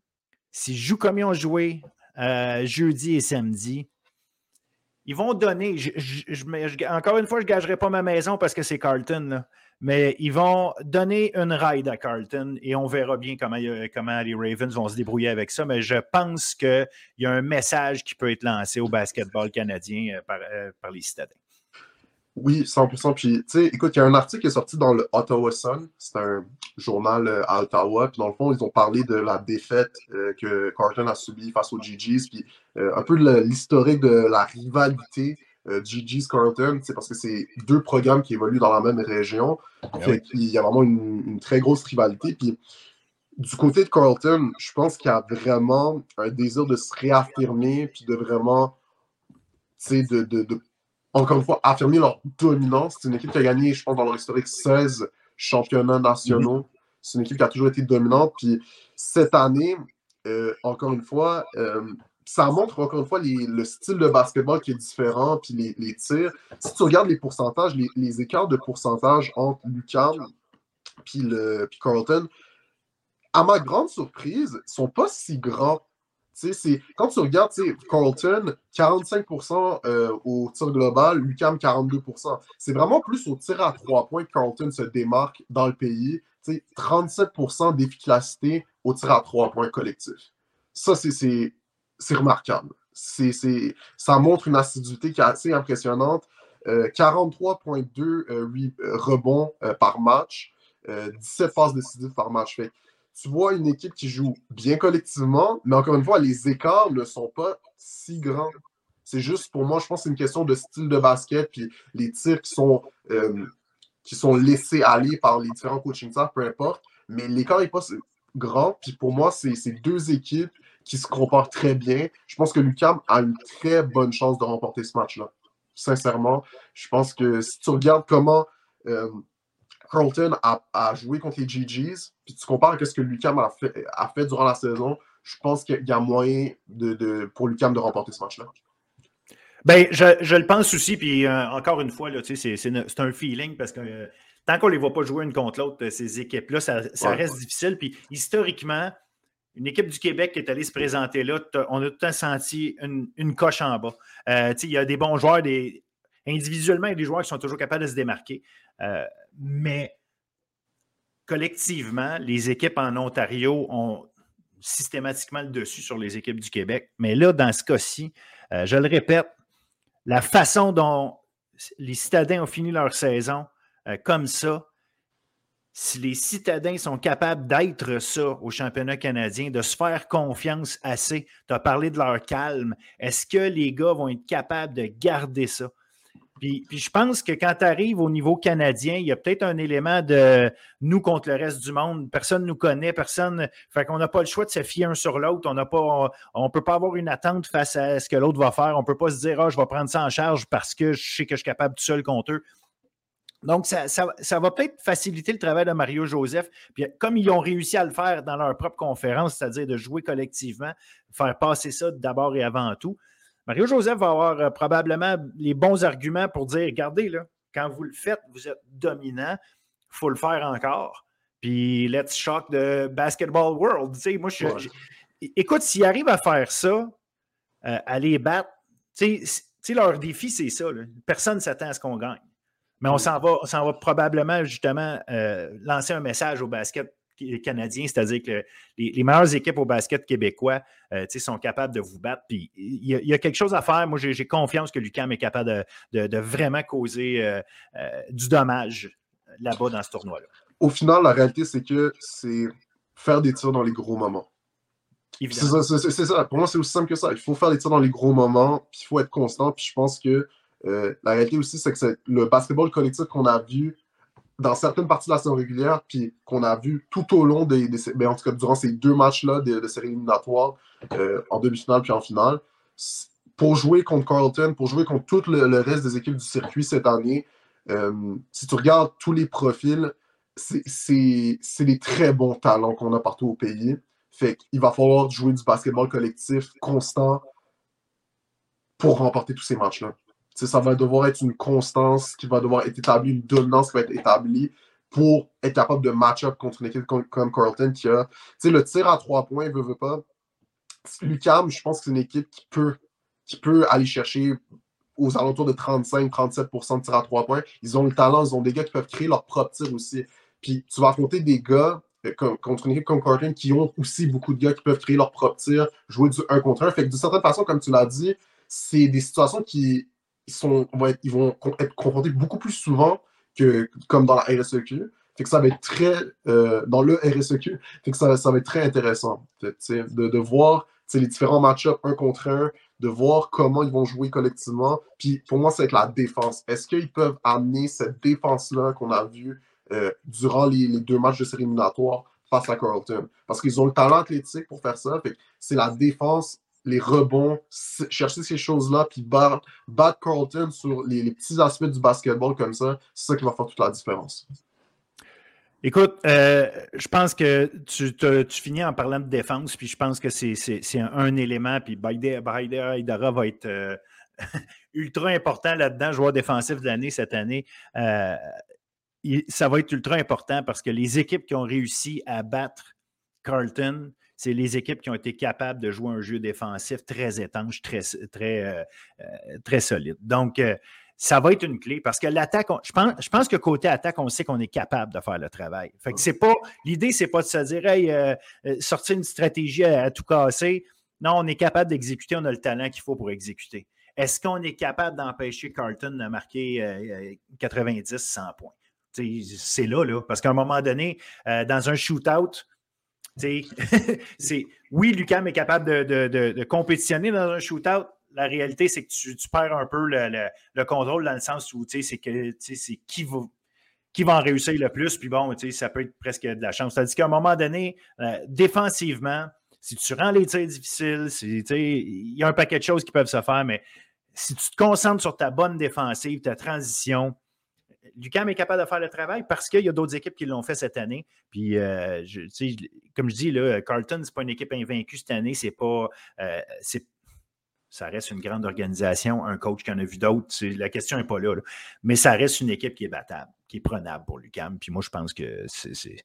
s'ils jouent comme ils ont joué euh, jeudi et samedi, ils vont donner. encore une fois, je ne gagerai pas ma maison parce que c'est Carlton. Mais ils vont donner une ride à Carlton et on verra bien comment, comment les Ravens vont se débrouiller avec ça. Mais je pense qu'il y a un message qui peut être lancé au basketball canadien euh, euh, par les citadins. Oui, 100%. Puis, tu sais, écoute, il y a un article qui est sorti dans le Ottawa Sun. C'est un journal euh, à Ottawa. Puis, dans le fond, ils ont parlé de la défaite que Carlton a subie face aux GGs. Puis, un peu l'historique de la rivalité euh, GG's Carlton, c'est parce que c'est deux programmes qui évoluent dans la même région. Eh il y a vraiment une, très grosse rivalité. Puis, du côté de Carlton, je pense qu'il y a vraiment un désir de se réaffirmer, puis de vraiment, tu sais, de, encore une fois, affirmer leur dominance. C'est une équipe qui a gagné, je pense, dans leur historique 16 championnats nationaux. C'est une équipe qui a toujours été dominante. Puis cette année, euh, encore une fois, euh, ça montre encore une fois le style de basketball qui est différent, puis les, tirs. Si tu regardes les pourcentages, les, écarts de pourcentage entre Lucam puis, puis Carlton, à ma grande surprise, ne sont pas si grands. Quand tu regardes Carlton, 45% euh, au tir global, Lucam 42%. C'est vraiment plus au tir à trois points que Carlton se démarque dans le pays. 37% d'efficacité au tir à trois points collectif. Ça, c'est c'est remarquable. C'est, ça montre une assiduité qui est assez impressionnante. 43,2 euh, euh, euh, rebonds par match, 17 passes décisives par match. Fait, tu vois une équipe qui joue bien collectivement, mais encore une fois, les écarts ne sont pas si grands. C'est juste, pour moi, je pense que c'est une question de style de basket, puis les tirs qui sont, euh, qui sont laissés aller par les différents coaching staff, peu importe. Mais l'écart n'est pas grand, puis pour moi, c'est deux équipes qui se comparent très bien. Je pense que Lucam a une très bonne chance de remporter ce match-là. Sincèrement, je pense que si tu regardes comment euh, Carlton a, joué contre les GGs, puis tu compares à ce que Lucam a fait, a fait durant la saison, je pense qu'il y a moyen de, pour Lucam de remporter ce match-là. Ben, je, le pense aussi, puis euh, encore une fois, c'est un feeling parce que euh, tant qu'on ne les voit pas jouer une contre l'autre, euh, ces équipes-là, ça, reste difficile. Puis historiquement, une équipe du Québec qui est allée se présenter là, on a tout le temps senti une, coche en bas. il y a des bons joueurs, des, individuellement, il y a des joueurs qui sont toujours capables de se démarquer. mais collectivement, les équipes en Ontario ont systématiquement le dessus sur les équipes du Québec. Mais là, dans ce cas-ci, euh, je le répète, la façon dont les citadins ont fini leur saison euh, comme ça, si les citadins sont capables d'être ça au championnat canadien, de se faire confiance assez, tu as parlé de leur calme, est-ce que les gars vont être capables de garder ça? Puis, je pense que quand tu arrives au niveau canadien, il y a peut-être un élément de nous contre le reste du monde. Personne ne nous connaît, personne. Fait qu'on n'a pas le choix de se fier un sur l'autre. On n'a pas, on, peut pas avoir une attente face à ce que l'autre va faire. On peut pas se dire, ah, je vais prendre ça en charge parce que je sais que je suis capable tout seul contre eux. Donc, ça, ça va peut-être faciliter le travail de Mario Joseph. Puis, comme ils ont réussi à le faire dans leur propre conférence, c'est-à-dire de jouer collectivement, faire passer ça d'abord et avant tout, Mario-Joseph va avoir euh, probablement les bons arguments pour dire regardez, là, quand vous le faites, vous êtes dominant, il faut le faire encore. Puis let's shock the basketball world. moi, écoute, s'ils arrivent à faire ça, euh, à les battre, leur défi, c'est ça. Personne ne s'attend à ce qu'on gagne. Mais on s'en va, va probablement justement euh, lancer un message au basket canadien, c'est-à-dire que les, meilleures équipes au basket québécois euh, sont capables de vous battre. Puis il y, a quelque chose à faire. Moi, j'ai confiance que Lucam est capable de, vraiment causer euh, euh, du dommage là-bas dans ce tournoi-là. Au final, la réalité, c'est que c'est faire des tirs dans les gros moments. C'est ça, Pour moi, c'est aussi simple que ça. Il faut faire des tirs dans les gros moments, puis il faut être constant. Puis je pense que la réalité aussi, c'est que le basketball collectif qu'on a vu dans certaines parties de la saison régulière, puis qu'on a vu tout au long des, ben, en tout cas durant ces deux matchs-là de, série éliminatoire, euh, en demi-finale puis en finale, pour jouer contre Carlton, pour jouer contre tout le, reste des équipes du circuit cette année, euh, si tu regardes tous les profils, c'est des très bons talents qu'on a partout au pays. Fait qu'il va falloir jouer du basketball collectif constant pour remporter tous ces matchs-là ça va devoir être une constance qui va devoir être établie, une dominance qui va être établie pour être capable de match-up contre une équipe comme, Carlton qui a. le tir à trois points, veut, veut pas. Lucam, je pense que c'est une équipe qui peut, qui peut aller chercher aux alentours de 35-37% de tir à trois points. Ils ont le talent, ils ont des gars qui peuvent créer leur propre tir aussi. Puis tu vas affronter des gars euh, contre une équipe comme Carlton qui ont aussi beaucoup de gars qui peuvent créer leur propre tir, jouer du 1 contre 1. Fait que de certaine façon, comme tu l'as dit, c'est des situations qui ils, sont, vont être, ils vont être confrontés beaucoup plus souvent que comme dans la RSEQ. Fait que ça va être très euh, dans le RSEQ. Fait que ça, ça va être très intéressant de, de voir les différents match-ups un contre un, de voir comment ils vont jouer collectivement. Puis pour moi, c'est la défense. Est-ce qu'ils peuvent amener cette défense-là qu'on a vue euh, durant les, deux matchs de série éliminatoire face à Carlton? Parce qu'ils ont le talent athlétique pour faire ça. C'est la défense les rebonds, chercher ces choses-là, puis battre, Carlton sur les, petits aspects du basketball comme ça, c'est ça qui va faire toute la différence. Écoute, euh, je pense que tu, finis en parlant de défense, puis je pense que c'est un, élément, puis Baïda Aydara va être euh, ultra important là-dedans, joueur défensif de l'année cette année. Euh, ça va être ultra important parce que les équipes qui ont réussi à battre Carlton, c'est les équipes qui ont été capables de jouer un jeu défensif très étanche, très, très, euh, euh, très solide. Donc, euh, ça va être une clé parce que l'attaque, je pense, je pense que côté attaque, on sait qu'on est capable de faire le travail. Fait que c'est pas, l'idée, c'est pas de se dire, hey, sortir une stratégie à, tout casser. Non, on est capable d'exécuter, on a le talent qu'il faut pour exécuter. Est-ce qu'on est capable d'empêcher Carlton de marquer 90-100 points? C'est là, là, parce qu'à un moment donné, dans un shootout, c'est oui, Lucam est capable de, compétitionner dans un shootout. la réalité, c'est que tu, perds un peu le, contrôle dans le sens où c'est que c'est qui va, qui va en réussir le plus. Puis bon, ça peut être presque de la chance. C'est-à-dire qu'à un moment donné, euh, défensivement, si tu rends les tirs difficiles, il y a un paquet de choses qui peuvent se faire, mais si tu te concentres sur ta bonne défensive, ta transition, Lucam est capable de faire le travail parce qu'il y a d'autres équipes qui l'ont fait cette année. Puis, euh, comme je dis, là, Carlton, ce n'est pas une équipe invaincue cette année. C'est pas. Euh, ça reste une grande organisation, un coach qui en a vu d'autres. La question n'est pas là, Mais ça reste une équipe qui est battable, qui est prenable pour Lucam. Puis moi, je pense que c'est.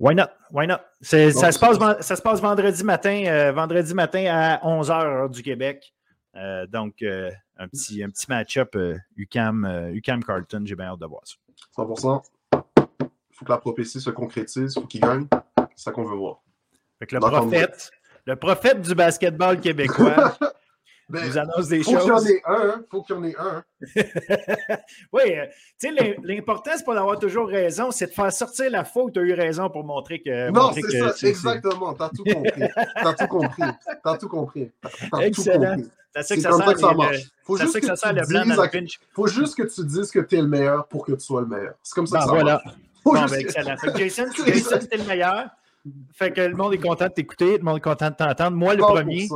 Why not? Why not? Ça, se passe, ça se passe vendredi matin, euh, vendredi matin à 11h du Québec. Donc, un petit, un petit match-up UCAM, UCAM Carlton. J'ai bien hâte de voir ça. 100 Il faut que la prophétie se concrétise, il faut qu'il gagne. C'est ça qu'on veut voir. le, prophète, le prophète du basketball québécois ben, nous annonce des faut choses. Faut qu'il y en ait un. Hein. Faut qu'il y en ait un. oui, euh, tu sais, l'important, c'est pas d'avoir toujours raison, c'est de faire sortir la faute. Tu as eu raison pour montrer que. Non, c'est ça, exactement. Tu as tout compris. Tu as tout compris. Tu as tout compris. C'est comme ça que ça marche. Faut juste que, ça le blanc dans faut juste que tu dises que tu es le meilleur pour que tu sois le meilleur. C'est comme ça que ben, ça voilà. marche. Bon, ben, excellent. Jason, Jason c'était le meilleur. Fait que le monde est content de t'écouter, le monde est content de t'entendre. Moi, le premier.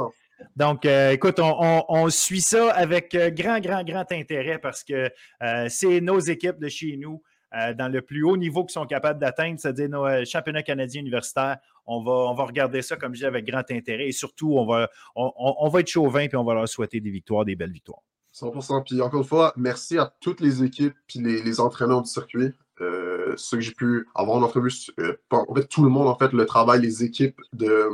Donc, euh, écoute, on, suit ça avec euh, grand, grand, grand intérêt parce que euh, c'est nos équipes de chez nous dans le plus haut niveau qu'ils sont capables d'atteindre, c'est-à-dire nos championnats canadiens universitaires. On va, on va regarder ça, comme je dis, avec grand intérêt et surtout, on va, on, va être chauvin puis on va leur souhaiter des victoires, des belles victoires. 100%. Puis encore une fois, merci à toutes les équipes puis les, entraîneurs du circuit. ceux que j'ai pu avoir en entrevue, en fait, tout le monde, en fait, le travail, les équipes de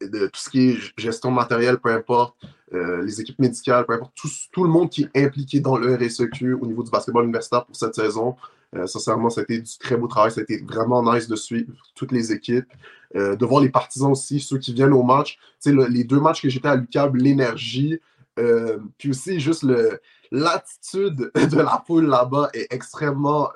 de tout ce qui est gestion matérielle, peu importe, euh, les équipes médicales, peu importe, tout, le monde qui est impliqué dans le RSEQ au niveau du basketball universitaire pour cette saison. Euh, sincèrement, ça a été du très beau travail. Ça a été vraiment nice de suivre toutes les équipes, euh, de voir les partisans aussi, ceux qui viennent au match. Le, les deux matchs que j'étais à l'UCAB, l'énergie, puis aussi juste l'attitude de la foule là-bas est extrêmement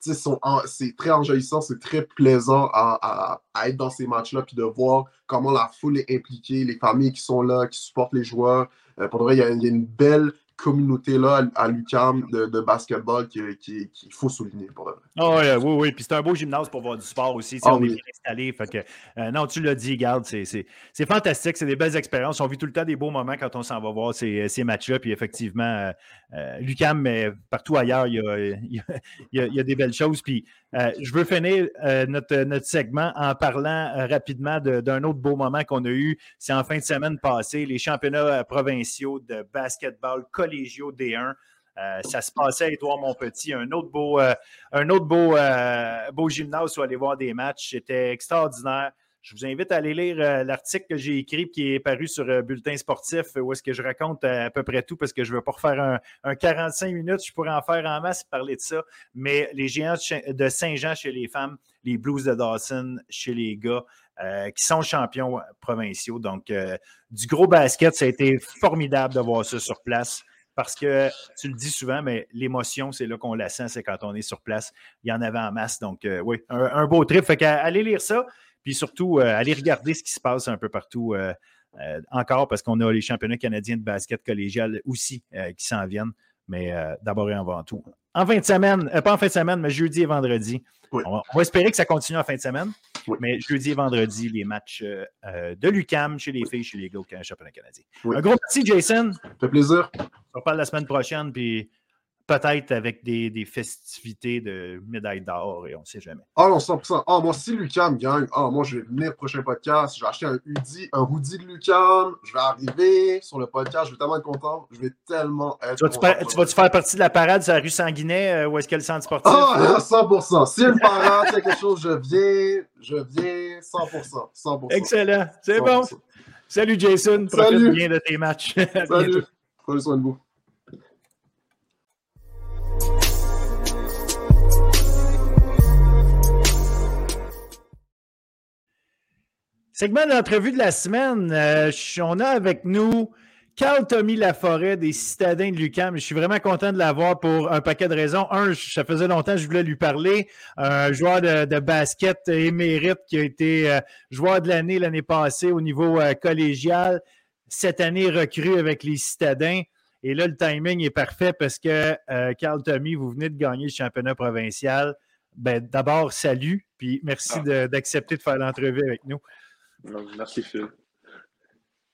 c'est très enjaillissant, c'est très plaisant à, être dans ces matchs-là, puis de voir comment la foule est impliquée, les familles qui sont là, qui supportent les joueurs. Euh, pour vrai, il y, a une belle communauté-là à, l'UCAM de, basketball qu'il qui, faut souligner pour le oh, oui, oui, oui. Puis c'est un beau gymnase pour voir du sport aussi. Ah on est bien installé. Fait que, euh, non, tu l'as dit, garde, c'est fantastique. C'est des belles expériences. On vit tout le temps des beaux moments quand on s'en va voir ces, ces matchs-là. Puis effectivement, euh, euh, Lucam, mais partout ailleurs, il y a, il y a, il y a des belles choses. Puis je veux finir notre, notre segment en parlant rapidement d'un autre beau moment qu'on a eu. C'est en fin de semaine passée, les championnats provinciaux de basketball collégiaux D1. Euh, ça se passait à Édouard Montpetit, un autre beau, euh, un autre beau, euh, beau gymnase où aller voir des matchs. C'était extraordinaire. Je vous invite à aller lire l'article que j'ai écrit qui est paru sur Bulletin Sportif où est-ce que je raconte à peu près tout parce que je ne veux pas refaire un, un, 45 minutes. Je pourrais en faire en masse parler de ça. Mais les géants de Saint-Jean chez les femmes, les Blues de Dawson chez les gars, qui sont champions provinciaux. Donc, du gros basket, ça a été formidable de voir ça sur place parce que tu le dis souvent, mais l'émotion, c'est là qu'on la sent, c'est quand on est sur place. Il y en avait en masse. Donc, euh, oui, un, beau trip. Fait qu'allez lire ça, puis surtout, euh, allez regarder ce qui se passe un peu partout euh, encore, parce qu'on a les championnats canadiens de basket collégial aussi qui s'en viennent. Mais d'abord et avant tout. En fin de semaine, pas en fin de semaine, mais jeudi et vendredi. On, va, espérer que ça continue en fin de semaine. Mais jeudi et vendredi, les matchs de l'UCAM chez les filles, chez les gars au championnat canadien. Un gros merci, Jason. Ça fait plaisir. On reparle la semaine prochaine, puis peut-être avec des, festivités de médailles d'or et on ne sait jamais. Ah non, 100%. Ah, moi, si Lucam gagne, ah, moi, je vais venir au prochain podcast. Je vais acheter un hoodie, un hoodie de Lucam. Je vais arriver sur le podcast. Je vais tellement être content. Je vais tellement être tu vas-tu, tu vas-tu faire partie de la parade sur la rue Sanguinet euh, où est-ce qu'il y a le centre sportif? Ah, 100%. Si une parade, c'est quelque chose, je viens. Je viens 100%. 100%. Excellent. C'est bon. Salut Jason. Profite bien de tes matchs. Salut. Prenez soin de vous. Segment d'entrevue de la semaine. Euh, on a avec nous Carl Tommy Laforêt des Citadins de Lucam. Je suis vraiment content de l'avoir pour un paquet de raisons. Un, ça faisait longtemps que je voulais lui parler. Un joueur de, basket émérite qui a été euh, joueur de l'année l'année passée au niveau euh, collégial. cette année recrue avec les citadins. Et là, le timing est parfait parce que Carl Tommy, vous venez de gagner le championnat provincial. Ben, D'abord, salut, puis merci ah. d'accepter de, faire l'entrevue avec nous. Merci, Phil.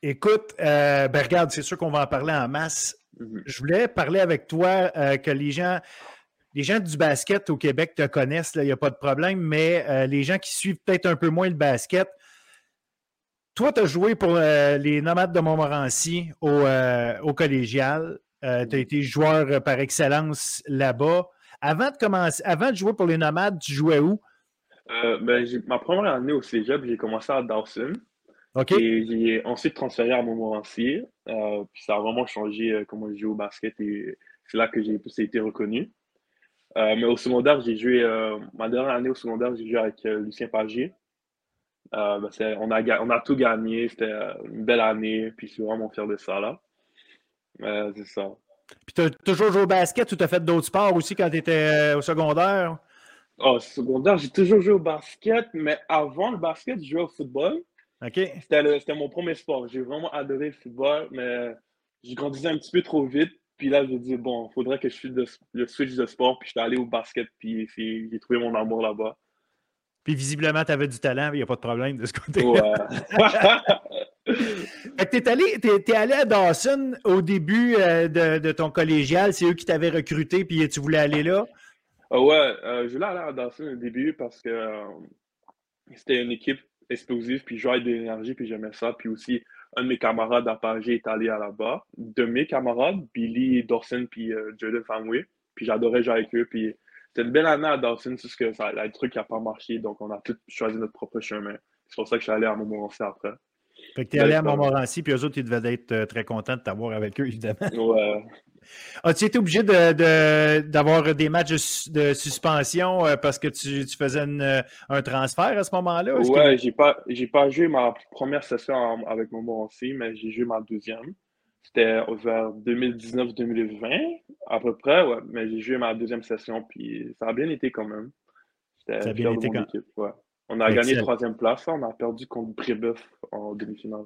Écoute, euh, ben, regarde, c'est sûr qu'on va en parler en masse. Mhm. Je voulais parler avec toi euh, que les gens, les gens du basket au Québec te connaissent, il n'y a pas de problème, mais les gens qui suivent peut-être un peu moins le basket, toi, tu as joué pour euh, les Nomades de Montmorency au, euh, au collégial. Euh, tu as été joueur par excellence là-bas. Avant de commencer, avant de jouer pour les Nomades, tu jouais où? Ben, ma première année au Cégep, j'ai commencé à Dawson. OK. Et j'ai ensuite transféré à Montmorency. puis ça a vraiment changé comment je joue au basket et c'est là que j'ai plus été reconnu. mais au secondaire, j'ai joué, ma dernière année au secondaire, j'ai joué avec Lucien Pagier. Euh, ben, on, a, on a tout gagné. C'était euh, une belle année. Puis je suis vraiment fier de ça. là. Euh, c'est ça. Puis tu as toujours joué au basket ou tu as fait d'autres sports aussi quand tu étais au secondaire? Oh, au secondaire, j'ai toujours joué au basket, mais avant le basket, je jouais au football. OK. C'était mon premier sport. J'ai vraiment adoré le football, mais j'ai grandissais un petit peu trop vite. Puis là, j'ai dit, bon, il faudrait que je fasse le switch de sport. Puis je suis allé au basket, puis j'ai trouvé mon amour là-bas. Puis visiblement, tu avais du talent, il n'y a pas de problème de ce côté-là. tu es allé, es, allé à Dawson au début euh, de, ton collégial. C'est eux qui t'avaient recruté, puis tu voulais aller là? Ah ouais, euh, je voulais aller à Dawson au début parce que euh, c'était une équipe explosive, puis j'avais de l'énergie, puis j'aimais ça. Puis aussi, un de mes camarades à Paris est allé à là-bas. De mes camarades, Billy Dawson, puis Jordan Fanway. Puis j'adorais jouer avec eux, puis c'était une belle année à Dawson, c'est ce que ça, le truc n'a pas marché, donc on a tous choisi notre propre chemin. C'est pour ça que je suis allé à Montmorency après. Fait que tu es allé à Montmorency, puis eux autres, ils devaient être euh, très contents de t'avoir avec eux, évidemment. Ouais. As-tu été obligé d'avoir de, des matchs de, suspension euh, parce que tu, faisais un transfert à ce moment-là? Ouais, j'ai pas, pas joué ma première session avec Montmorency, mais j'ai joué ma deuxième. C'était vers 2019-2020, à peu près, ouais. Mais j'ai joué ma deuxième session, puis ça a bien été quand même. Ça a bien été quand équipe, ouais. On a gagné troisième place, on a perdu contre Brébeuf en demi-finale.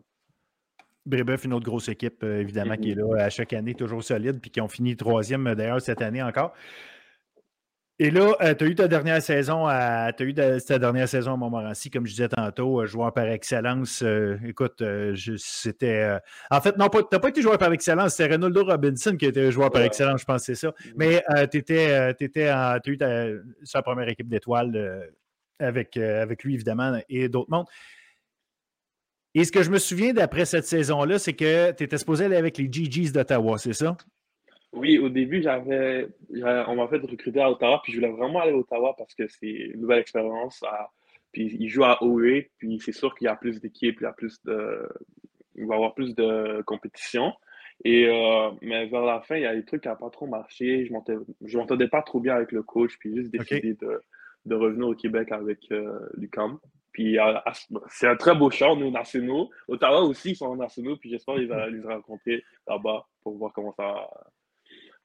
Brébeuf, une autre grosse équipe, euh, évidemment, qui est là à chaque année, toujours solide, puis qui ont fini troisième euh, d'ailleurs cette année encore. Et là, euh, tu as eu ta dernière saison à as eu ta, dernière saison à Montmorency, comme je disais tantôt, euh, joueur par excellence. Euh, écoute, c'était. en fait, non, tu n'as pas été joueur par excellence, c'était Ronaldo Robinson qui était joueur par excellence, je pense que c'est ça. Mm-hmm. Mais tu étais, étais as eu sa première équipe d'étoiles avec, avec lui, évidemment, et d'autres mondes. Et ce que je me souviens d'après cette saison-là, c'est que tu étais supposé aller avec les GGs d'Ottawa, c'est ça? Oui, au début, j'avais, on m'a fait recruter à Ottawa, puis je voulais vraiment aller à Ottawa parce que c'est une nouvelle expérience. puis il joue à OE, puis c'est sûr qu'il y a plus d'équipes, il y a plus de, il va y avoir plus de compétition. Et euh, mais vers la fin, il y a des trucs qui n'ont pas trop marché. Je ne m'entendais pas trop bien avec le coach, puis juste décidé de, de, revenir au Québec avec euh, l'UQAM. Puis c'est un très beau champ, nous, nationaux. Ottawa aussi, ils sont nationaux, puis j'espère les, les rencontrer là-bas pour voir comment ça,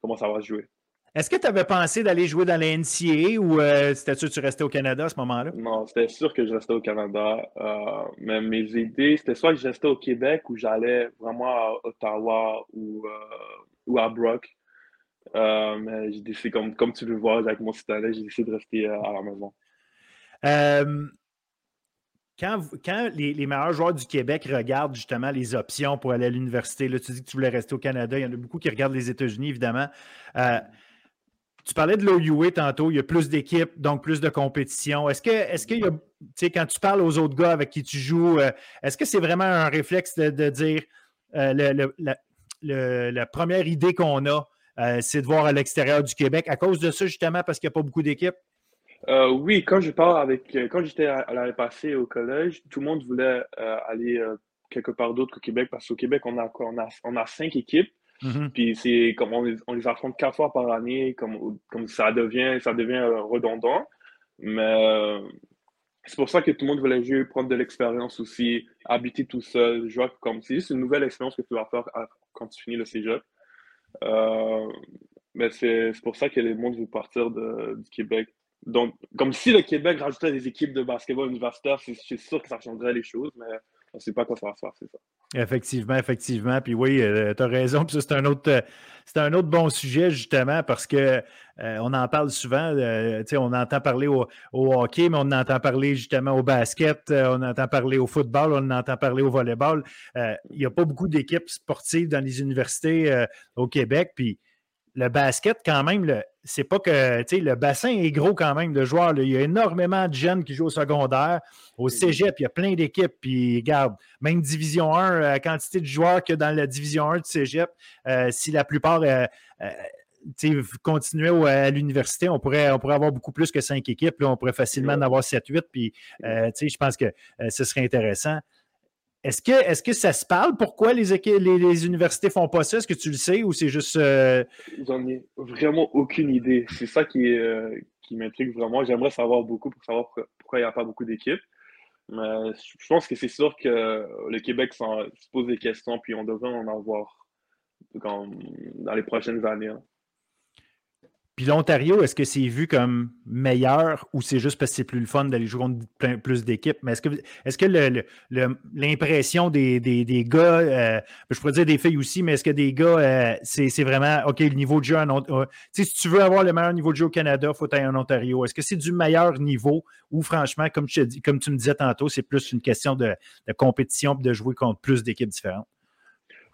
comment ça va se jouer. Est-ce que tu avais pensé d'aller jouer dans la NCAA ou euh, c'était sûr que tu restais au Canada à ce moment-là? Non, c'était sûr que je restais au Canada. Euh, mais mes idées, c'était soit que je restais au Québec ou j'allais vraiment à Ottawa ou, euh, ou à Brock. mais j'ai décidé, comme, comme tu le vois avec mon citadin, j'ai décidé de rester à la maison quand, les, meilleurs joueurs du Québec regardent justement les options pour aller à l'université, là, tu dis que tu voulais rester au Canada, il y en a beaucoup qui regardent les États-Unis, évidemment. Euh, tu parlais de l'OUA tantôt, il y a plus d'équipes, donc plus de compétition. Est-ce que, est-ce quand tu parles aux autres gars avec qui tu joues, euh, est-ce que c'est vraiment un réflexe de, dire euh, la, première idée qu'on a, c'est de voir à l'extérieur du Québec à cause de ça, justement, parce qu'il n'y a pas beaucoup d'équipes? Euh, oui, quand je parle avec, euh, quand j'étais à, l'année passée au collège, tout le monde voulait euh, aller quelque part d'autre qu'au Québec parce qu'au Québec, on a On a, on a cinq équipes. Mm-hmm. Puis c'est comme on les, on les, affronte quatre fois par année, comme, comme ça devient, ça devient redondant. Mais c'est pour ça que tout le monde voulait jouer, prendre de l'expérience aussi, habiter tout seul, jouer comme c'est juste une nouvelle expérience que tu vas faire quand tu finis le cégep. mais c'est pour ça que les monde veulent partir de, du Québec donc, comme si le Québec rajoutait des équipes de basketball universitaire, c'est sûr que ça changerait les choses, mais on ne sait pas quoi se faire, c'est ça. Effectivement, effectivement. Puis oui, euh, tu as raison. Puis c'est un autre euh, c'est un autre bon sujet, justement, parce que euh, on en parle souvent. on entend parler au, hockey, mais on entend parler justement au basket, on entend parler au football, on entend parler au volleyball. il n'y a pas beaucoup d'équipes sportives dans les universités au Québec. Puis le basket, quand même, c'est pas que le bassin est gros quand même de joueurs. Il y a énormément de jeunes qui jouent au secondaire. Au cégep, il y a plein d'équipes. Puis, regarde, même Division 1, la quantité de joueurs que dans la Division 1 du cégep, euh, si la plupart euh, euh, continuaient à l'université, on pourrait, on pourrait avoir beaucoup plus que cinq équipes. on pourrait facilement en avoir 7-8. Puis, je pense que ce serait intéressant. Est-ce que, ça se parle? Pourquoi les, les, les universités font pas ça? Est-ce que tu le sais ou c'est juste. Euh... J'en ai vraiment aucune idée. C'est ça qui, euh, qui m'intrigue vraiment. J'aimerais savoir beaucoup pour savoir pourquoi il n'y a pas beaucoup d'équipes. Mais je pense que c'est sûr que le Québec se pose des questions, puis on devrait en avoir dans les prochaines années. Hein. Puis l'Ontario, est-ce que c'est vu comme meilleur ou c'est juste parce que c'est plus le fun d'aller jouer contre plus d'équipes? Mais est-ce que, est que l'impression des, gars, euh, je pourrais dire des filles aussi, mais est-ce que des gars, euh, c'est vraiment, OK, le niveau de jeu en Ontario, si tu veux avoir le meilleur niveau de jeu au Canada, il faut aller en Ontario. Est-ce que c'est du meilleur niveau ou franchement, comme, comme tu me disais tantôt, c'est plus une question de, de compétition de jouer contre plus d'équipes différentes?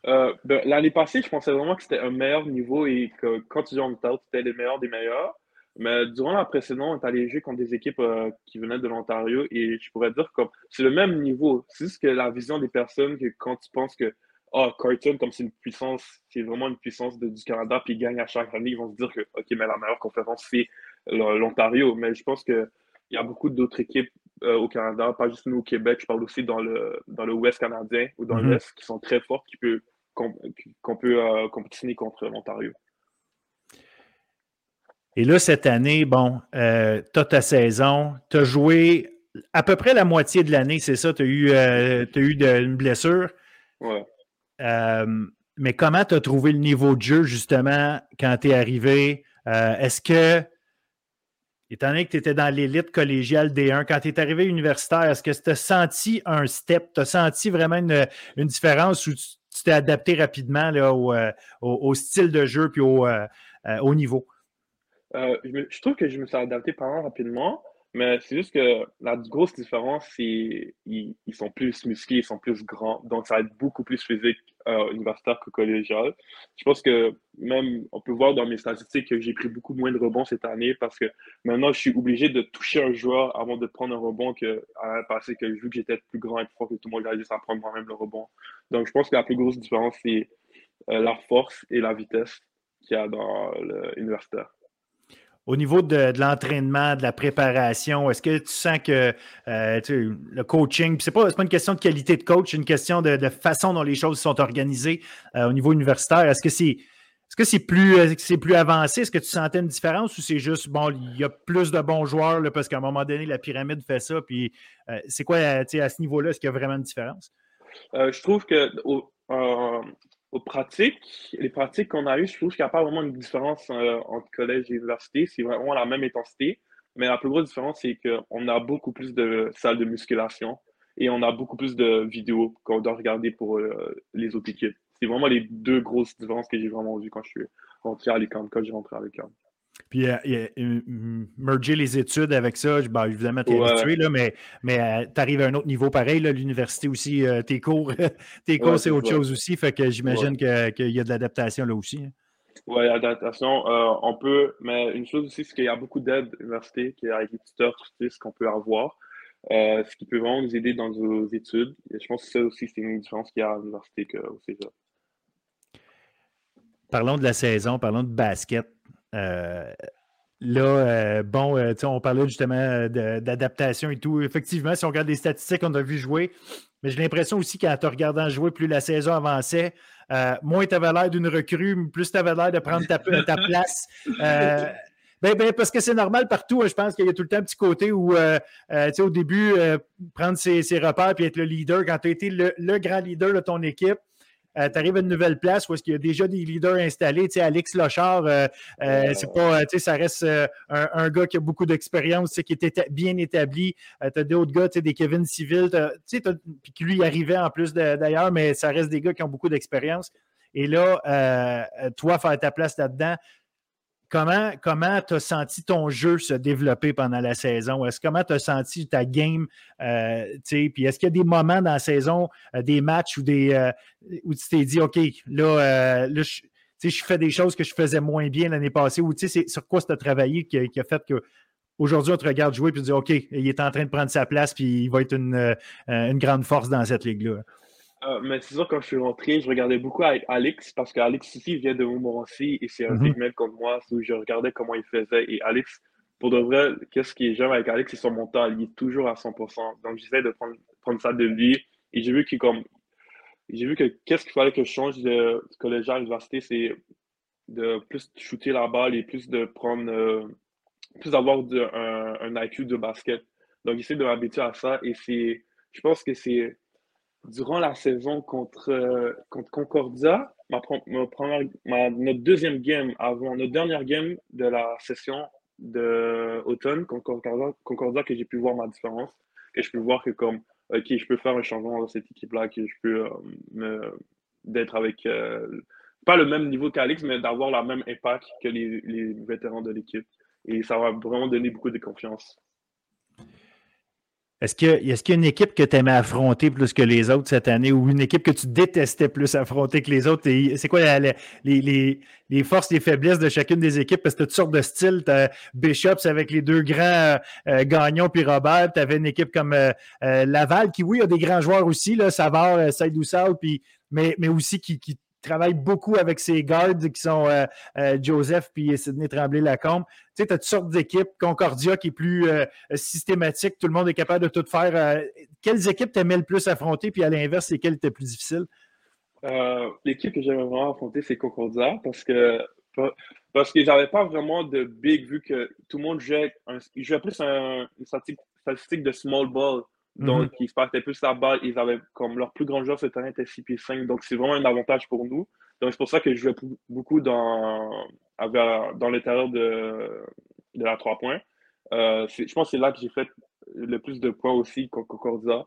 Euh, ben, l'année passée, je pensais vraiment que c'était un meilleur niveau et que quand tu joues en out, c'était les meilleurs des meilleurs. Mais durant la précédente, on est allé jouer contre des équipes euh, qui venaient de l'Ontario et je pourrais dire que c'est le même niveau. C'est juste que la vision des personnes, que quand tu penses que oh, Carton, comme c'est une puissance, c'est vraiment une puissance du Canada, puis ils gagnent à chaque année, ils vont se dire que OK, mais la meilleure conférence, c'est l'Ontario. Mais je pense qu'il y a beaucoup d'autres équipes euh, au Canada, pas juste nous au Québec, je parle aussi dans le, dans le Ouest canadien ou dans mm-hmm. l'Est, qui sont très fortes, qui peuvent qu'on peut euh, compétitionner contre l'Ontario. Et là, cette année, bon, euh, tu as ta saison, tu as joué à peu près la moitié de l'année, c'est ça? Tu as eu, euh, eu une blessure. Ouais. mais comment tu as trouvé le niveau de jeu, justement, quand tu es arrivé? Est-ce que, étant donné que tu étais dans l'élite collégiale D1, quand tu es arrivé universitaire, est-ce que tu as senti un step? Tu as senti vraiment une, une différence où tu tu t'es adapté rapidement là, au, euh, style de jeu puis au, euh, euh, au niveau? je, trouve que je me suis adapté pas rapidement, mais c'est juste que la grosse différence, c'est qu'ils ils sont plus musclés, ils sont plus grands, donc ça va être beaucoup plus physique euh, universitaire que collégial. Je pense que même, on peut voir dans mes statistiques que j'ai pris beaucoup moins de rebonds cette année parce que maintenant, je suis obligé de toucher un joueur avant de prendre un rebond que à passé que vu que j'étais plus grand et plus fort que tout le monde, j'allais juste prendre moi-même le rebond. Donc, je pense que la plus grosse différence, c'est euh, la force et la vitesse qu'il y a dans l'universitaire. Au niveau de, l'entraînement, de la préparation, est-ce que tu sens que euh, le coaching, ce n'est pas, pas, une question de qualité de coach, c'est une question de, façon dont les choses sont organisées euh, au niveau universitaire. Est-ce que c'est est-ce que c'est plus, euh, plus avancé? Est-ce que tu sentais une différence ou c'est juste, bon, il y a plus de bons joueurs là, parce qu'à un moment donné, la pyramide fait ça. Puis c'est quoi, à ce niveau-là, est-ce qu'il y a vraiment une différence? je trouve que aux pratiques, les pratiques qu'on a eues, je trouve qu'il n'y a pas vraiment une différence euh, entre collège et université. C'est vraiment la même intensité. Mais la plus grosse différence, c'est qu'on a beaucoup plus de salles de musculation et on a beaucoup plus de vidéos qu'on doit regarder pour euh, les autres équipes. C'est vraiment les deux grosses différences que j'ai vraiment vues quand je suis rentré à l'école, quand j'ai rentré à l'école. Puis, euh, euh, merger les études avec ça, ben, évidemment, tu es habitué, là, mais, mais euh, tu arrives à un autre niveau pareil. L'université aussi, tes cours, tes cours c'est autre chose aussi. Fait que j'imagine qu'il y a de l'adaptation là aussi. Hein. Oui, l'adaptation, on peut, mais une chose aussi, c'est qu'il y a beaucoup d'aides à l'université, qui avec les tuteurs, ce qu'on peut avoir, ce qui peut vraiment nous aider dans nos études. Et je pense que ça aussi, c'est une différence qu'il y a à l'université qu'au cégep. Parlons de la saison, parlons de basket. Euh, là, euh, bon, euh, on parlait justement d'adaptation et tout. Effectivement, si on regarde les statistiques, on a vu jouer. Mais j'ai l'impression aussi qu'en te regardant jouer, plus la saison avançait, moins tu avais l'air d'une recrue, plus tu avais l'air de prendre ta, ta place. Ben, ben, parce que c'est normal partout. Hein, je pense qu'il y a tout le temps un petit côté où, au début, prendre ses, repères et être le leader, quand tu as été le, grand leader de ton équipe, tu arrives à une nouvelle place où est-ce qu'il y a déjà des leaders installés. Tu sais, Alex Lochard, c'est pas, tu sais, ça reste un, gars qui a beaucoup d'expérience, qui est bien établi. tu as d'autres gars, tu sais, des Kevin Civil, tu sais, puis qui lui arrivait en plus d'ailleurs, mais ça reste des gars qui ont beaucoup d'expérience. Et là, toi, faire ta place là-dedans, Comment tu as senti ton jeu se développer pendant la saison? Est-ce comment tu as senti ta game? Euh, puis est-ce qu'il y a des moments dans la saison, euh, des matchs où, des, euh, où tu t'es dit, OK, là, là je, fais des choses que je faisais moins bien l'année passée, ou sur quoi tu as travaillé qui, a fait que aujourd'hui on te regarde jouer et tu dis, OK, il est en train de prendre sa place puis il va être une, une grande force dans cette ligue-là? Euh, mais c'est sûr, quand je suis rentré, je regardais beaucoup avec Alex parce qu'Alex ici vient de Montmorency et c'est un big mhm. man comme moi. où je regardais comment il faisait. Et Alex, pour de vrai, qu'est-ce qui est j'aime avec Alex, c'est son mental. Il est toujours à 100%. Donc j'essaie de prendre, prendre ça de lui. Et j'ai vu qu'il comme. J'ai vu que qu'est-ce qu'il fallait que je change de collégial à l'université, c'est de plus shooter la balle et plus de prendre. Euh, plus d'avoir un, un IQ de basket. Donc j'essaie de m'habituer à ça et c'est. Je pense que c'est durant la saison contre, euh, contre Concordia, ma, ma, notre deuxième game avant, notre dernière game de la session d'automne contre Concordia, que j'ai pu voir ma différence, que je peux voir que comme, OK, je peux faire un changement dans cette équipe-là, que je peux euh, d'être avec, euh, pas le même niveau qu'Alex, mais d'avoir la même impact que les, les vétérans de l'équipe. Et ça va vraiment donner beaucoup de confiance. Est-ce qu'il y, a une équipe que tu aimais affronter plus que les autres cette année ou une équipe que tu détestais plus affronter que les autres? C'est quoi les, forces et les faiblesses de chacune des équipes? Parce que tu toutes sortes de styles. Tu Bishops avec les deux grands euh, euh, gagnons puis Robert. Tu avais une équipe comme euh, Laval qui, oui, a des grands joueurs aussi, là, Savard, Saïdou Sal, puis, mais, mais aussi qui, qui travaille beaucoup avec ses gardes qui sont euh, euh, Joseph puis Sidney Tremblay-Lacombe. Tu sais, tu as toutes sortes d'équipes. Concordia qui est plus euh, systématique, tout le monde est capable de tout faire. quelles équipes t'aimais le plus affronter, puis à l'inverse, lesquelles étaient plus difficiles? L'équipe que j'aimais vraiment affronter, c'est Concordia parce que parce que j'avais pas vraiment de big vu que tout le monde jouait, un, jouait plus un, une statistique de small ball. Mhm. Donc, ils partaient plus la balle. Ils avaient comme leur plus grand joueur cette année était 6 pieds 5. Donc, c'est vraiment un avantage pour nous. Donc, c'est pour ça que je jouais beaucoup dans, dans l'intérieur de, de la 3 points. Euh, je pense que c'est là que j'ai fait le plus de points aussi Concordia.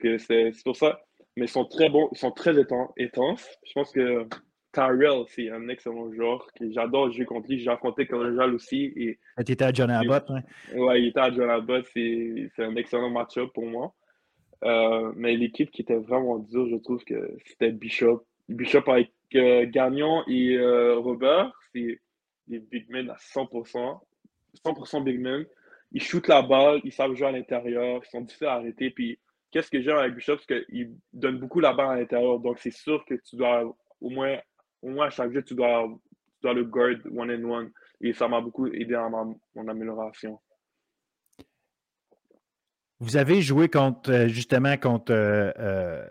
c'est pour ça. Mais ils sont très bons, ils sont très intenses. Je pense que Tyrell, c'est un excellent joueur que j'adore jouer contre lui. J'ai affronté Collegial aussi. Et, ah, tu étais à John Abbott, oui. Ouais, il était à John Abbott. C'est un excellent match-up pour moi. Euh, mais l'équipe qui était vraiment dure, je trouve que c'était Bishop. Bishop avec euh, Gagnon et euh, Robert, c'est des big men à 100%. 100% big men. Ils shootent la balle, ils savent jouer à l'intérieur, ils sont difficiles à arrêter. Puis, qu'est-ce que j'aime avec Bishop, c'est qu'il donne beaucoup la balle à l'intérieur. Donc, c'est sûr que tu dois au moins au moins à chaque jeu, tu dois, dois le guard one and one. Et ça m'a beaucoup aidé à mon amélioration. Vous avez joué contre euh, justement contre, euh, euh,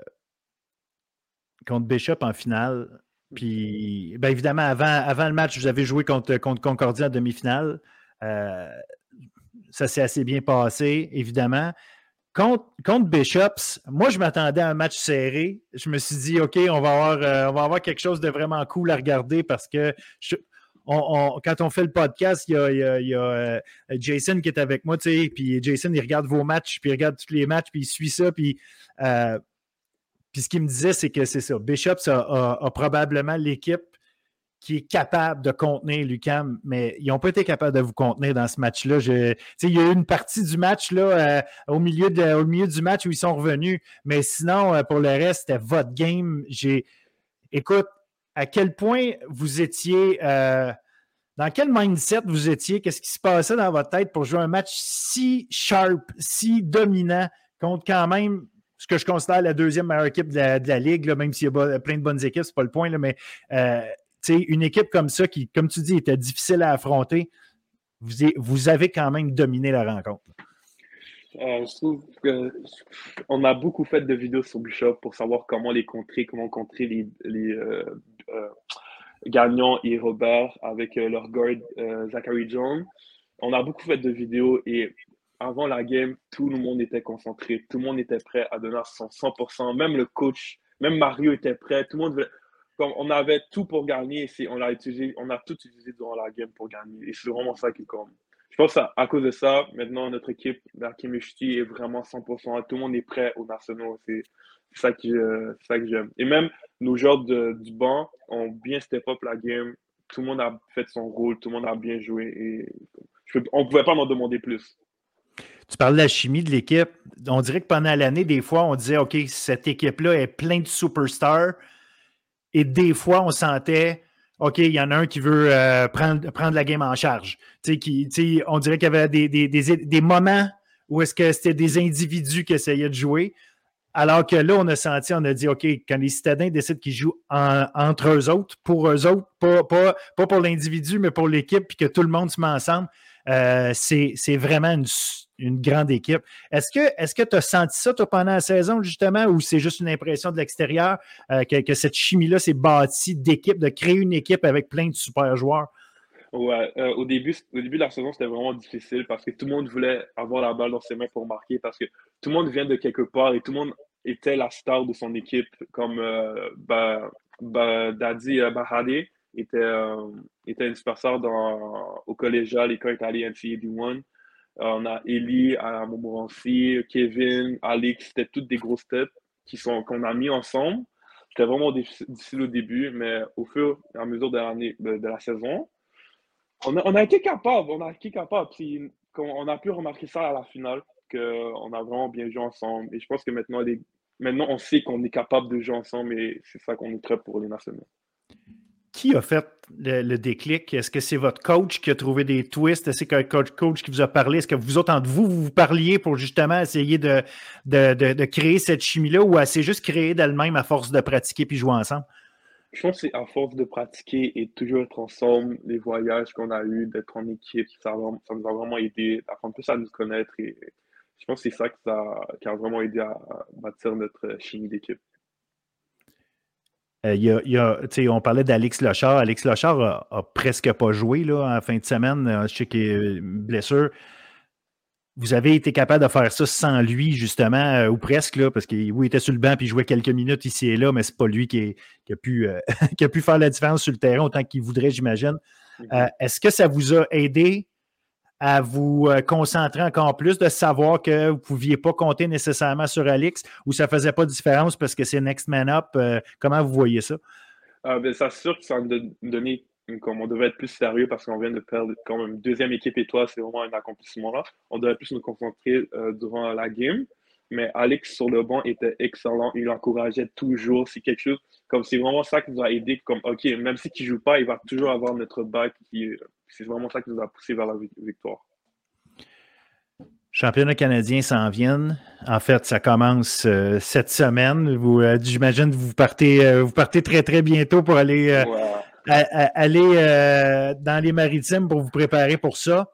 contre Bishop en finale. Puis, bien évidemment, avant, avant le match, vous avez joué contre, contre Concordia en demi-finale. ça s'est assez bien passé, évidemment. Contre, Bishops, moi, je m'attendais à un match serré. Je me suis dit, OK, on va avoir, euh, on va avoir quelque chose de vraiment cool à regarder parce que quand on fait le podcast, il y a, euh, Jason qui est avec moi, tu sais, puis Jason, il regarde vos matchs, puis il regarde tous les matchs, puis il suit ça, puis, euh, puis ce qu'il me disait, c'est que c'est ça. Bishops a probablement l'équipe qui est capable de contenir Lucam, mais ils n'ont pas été capables de vous contenir dans ce match-là. Il y a eu une partie du match là, euh, au, milieu du match où ils sont revenus, mais sinon, euh, pour le reste, c'était votre game. J'ai, Écoute, à quel point vous étiez. Euh, dans quel mindset vous étiez? Qu'est-ce qui se passait dans votre tête pour jouer un match si sharp, si dominant contre quand même ce que je considère la deuxième meilleure équipe de la, Ligue, même s'il y a plein de bonnes équipes, c'est pas le point, là, mais une équipe comme ça qui, comme tu dis, était difficile à affronter, vous, avez quand même dominé la rencontre. Euh, je trouve qu'on a beaucoup fait de vidéos sur Bishop pour savoir comment les contrer, comment contrer les, les euh, euh, et Robert avec leur guard Zachary Jones. On a beaucoup fait de vidéos et avant la game, tout le monde était concentré, tout le monde était prêt à donner son 100%, même le coach même Mario était prêt. Tout le monde on avait tout pour gagner. Et on, a utilisé, on a tout utilisé durant la game pour gagner. Et c'est vraiment ça qui compte. Je pense qu'à à cause de ça, maintenant, notre équipe, la est vraiment 100%. Tout le monde est prêt aux nationaux. C'est ça que, j'aime. Et même nos joueurs du banc ont bien step up la game. Tout le monde a fait son rôle. Tout le monde a bien joué. On ne pouvait pas en demander plus. Tu parles de la chimie de l'équipe. On dirait que pendant l'année, des fois, on disait OK, cette équipe-là est pleine de superstars. Et des fois, on sentait OK, il y en a un qui veut euh, prendre, prendre la game en charge. on dirait qu'il y avait des, des, moments où est-ce que c'était des individus qui essayaient de jouer. Alors que là, on a senti, on a dit, OK, quand les citadins décident qu'ils jouent entre eux autres, pour eux autres, pas, pas, pas pour l'individu, mais pour l'équipe, puis que tout le monde se met ensemble, euh, c'est vraiment une, une grande équipe. Est-ce que tu as senti ça, toi, pendant la saison, justement, ou c'est juste une impression de l'extérieur euh, que, cette chimie-là s'est bâtie d'équipe, de créer une équipe avec plein de super joueurs? Euh, au, début, de la saison, c'était vraiment difficile parce que tout le monde voulait avoir la balle dans ses mains pour marquer parce que tout le monde vient de quelque part et tout le monde était la star de son équipe, comme euh, Dadi Bahade était, était une superstar dans, au collégial et quand il est allé NCAA 1. Euh, on a Eli à Montmorency, Kevin, Alex, c'était toutes des grosses têtes qui sont qu'on a mis ensemble. C'était vraiment difficile au début, mais au fur et à mesure de, de, la saison, on a, été capable, on a été capable. Puis, on a pu remarquer ça à la finale, qu'on a vraiment bien joué ensemble. Et je pense que maintenant, maintenant on sait qu'on est capable de jouer ensemble et c'est ça qu'on est très pour les nationaux qui a fait le, déclic? Est-ce que c'est votre coach qui a trouvé des twists? Est-ce que coach, coach qui vous a parlé? Est-ce que vous autres, entre vous, vous, parliez pour justement essayer de, de, créer cette chimie-là ou c'est juste créé d'elle-même à force de pratiquer puis jouer ensemble? Je pense que c'est à force de pratiquer et toujours être ensemble, les voyages qu'on a eus, d'être en équipe, ça, ça, nous a vraiment aidé d'apprendre plus à nous connaître et je pense que c'est ça, qui a vraiment aidé à bâtir notre chimie d'équipe. Euh, on parlait d'Alex Lochard. Alex Lochard a, presque pas joué là, en fin de semaine. Euh, je sais qu'il a une blessure. Vous avez été capable de faire ça sans lui, justement, euh, ou presque, là, parce qu'il était sur le banc et il jouait quelques minutes ici et là, mais c'est pas lui qui, a pu, qui, a pu, faire la différence sur le terrain autant qu'il voudrait, j'imagine. Est-ce que ça vous a aidé à vous euh, concentrer encore plus, de savoir que vous ne pouviez pas compter nécessairement sur Alix ou ça ne faisait pas de différence parce que c'est Next Man Up? Euh, comment vous voyez ça? Euh, ben, c'est sûr que ça nous donné comme on devait être plus sérieux parce qu'on vient de perdre quand même deuxième équipe et toi, c'est vraiment un accomplissement là. On devait plus nous concentrer durant la game. Mais Alex sur le banc était excellent. Il encourageait toujours. C'est quelque chose comme c'est vraiment ça qui nous a aidé. Comme OK, même si ne joue pas, il va toujours avoir notre bac qui, c'est vraiment ça qui nous a poussé vers la victoire. Championnat canadien s'en viennent. En fait, ça commence euh, cette semaine. Vous, euh, j'imagine que vous partez, euh, vous partez très, très bientôt pour aller, aller dans les maritimes pour vous préparer pour ça.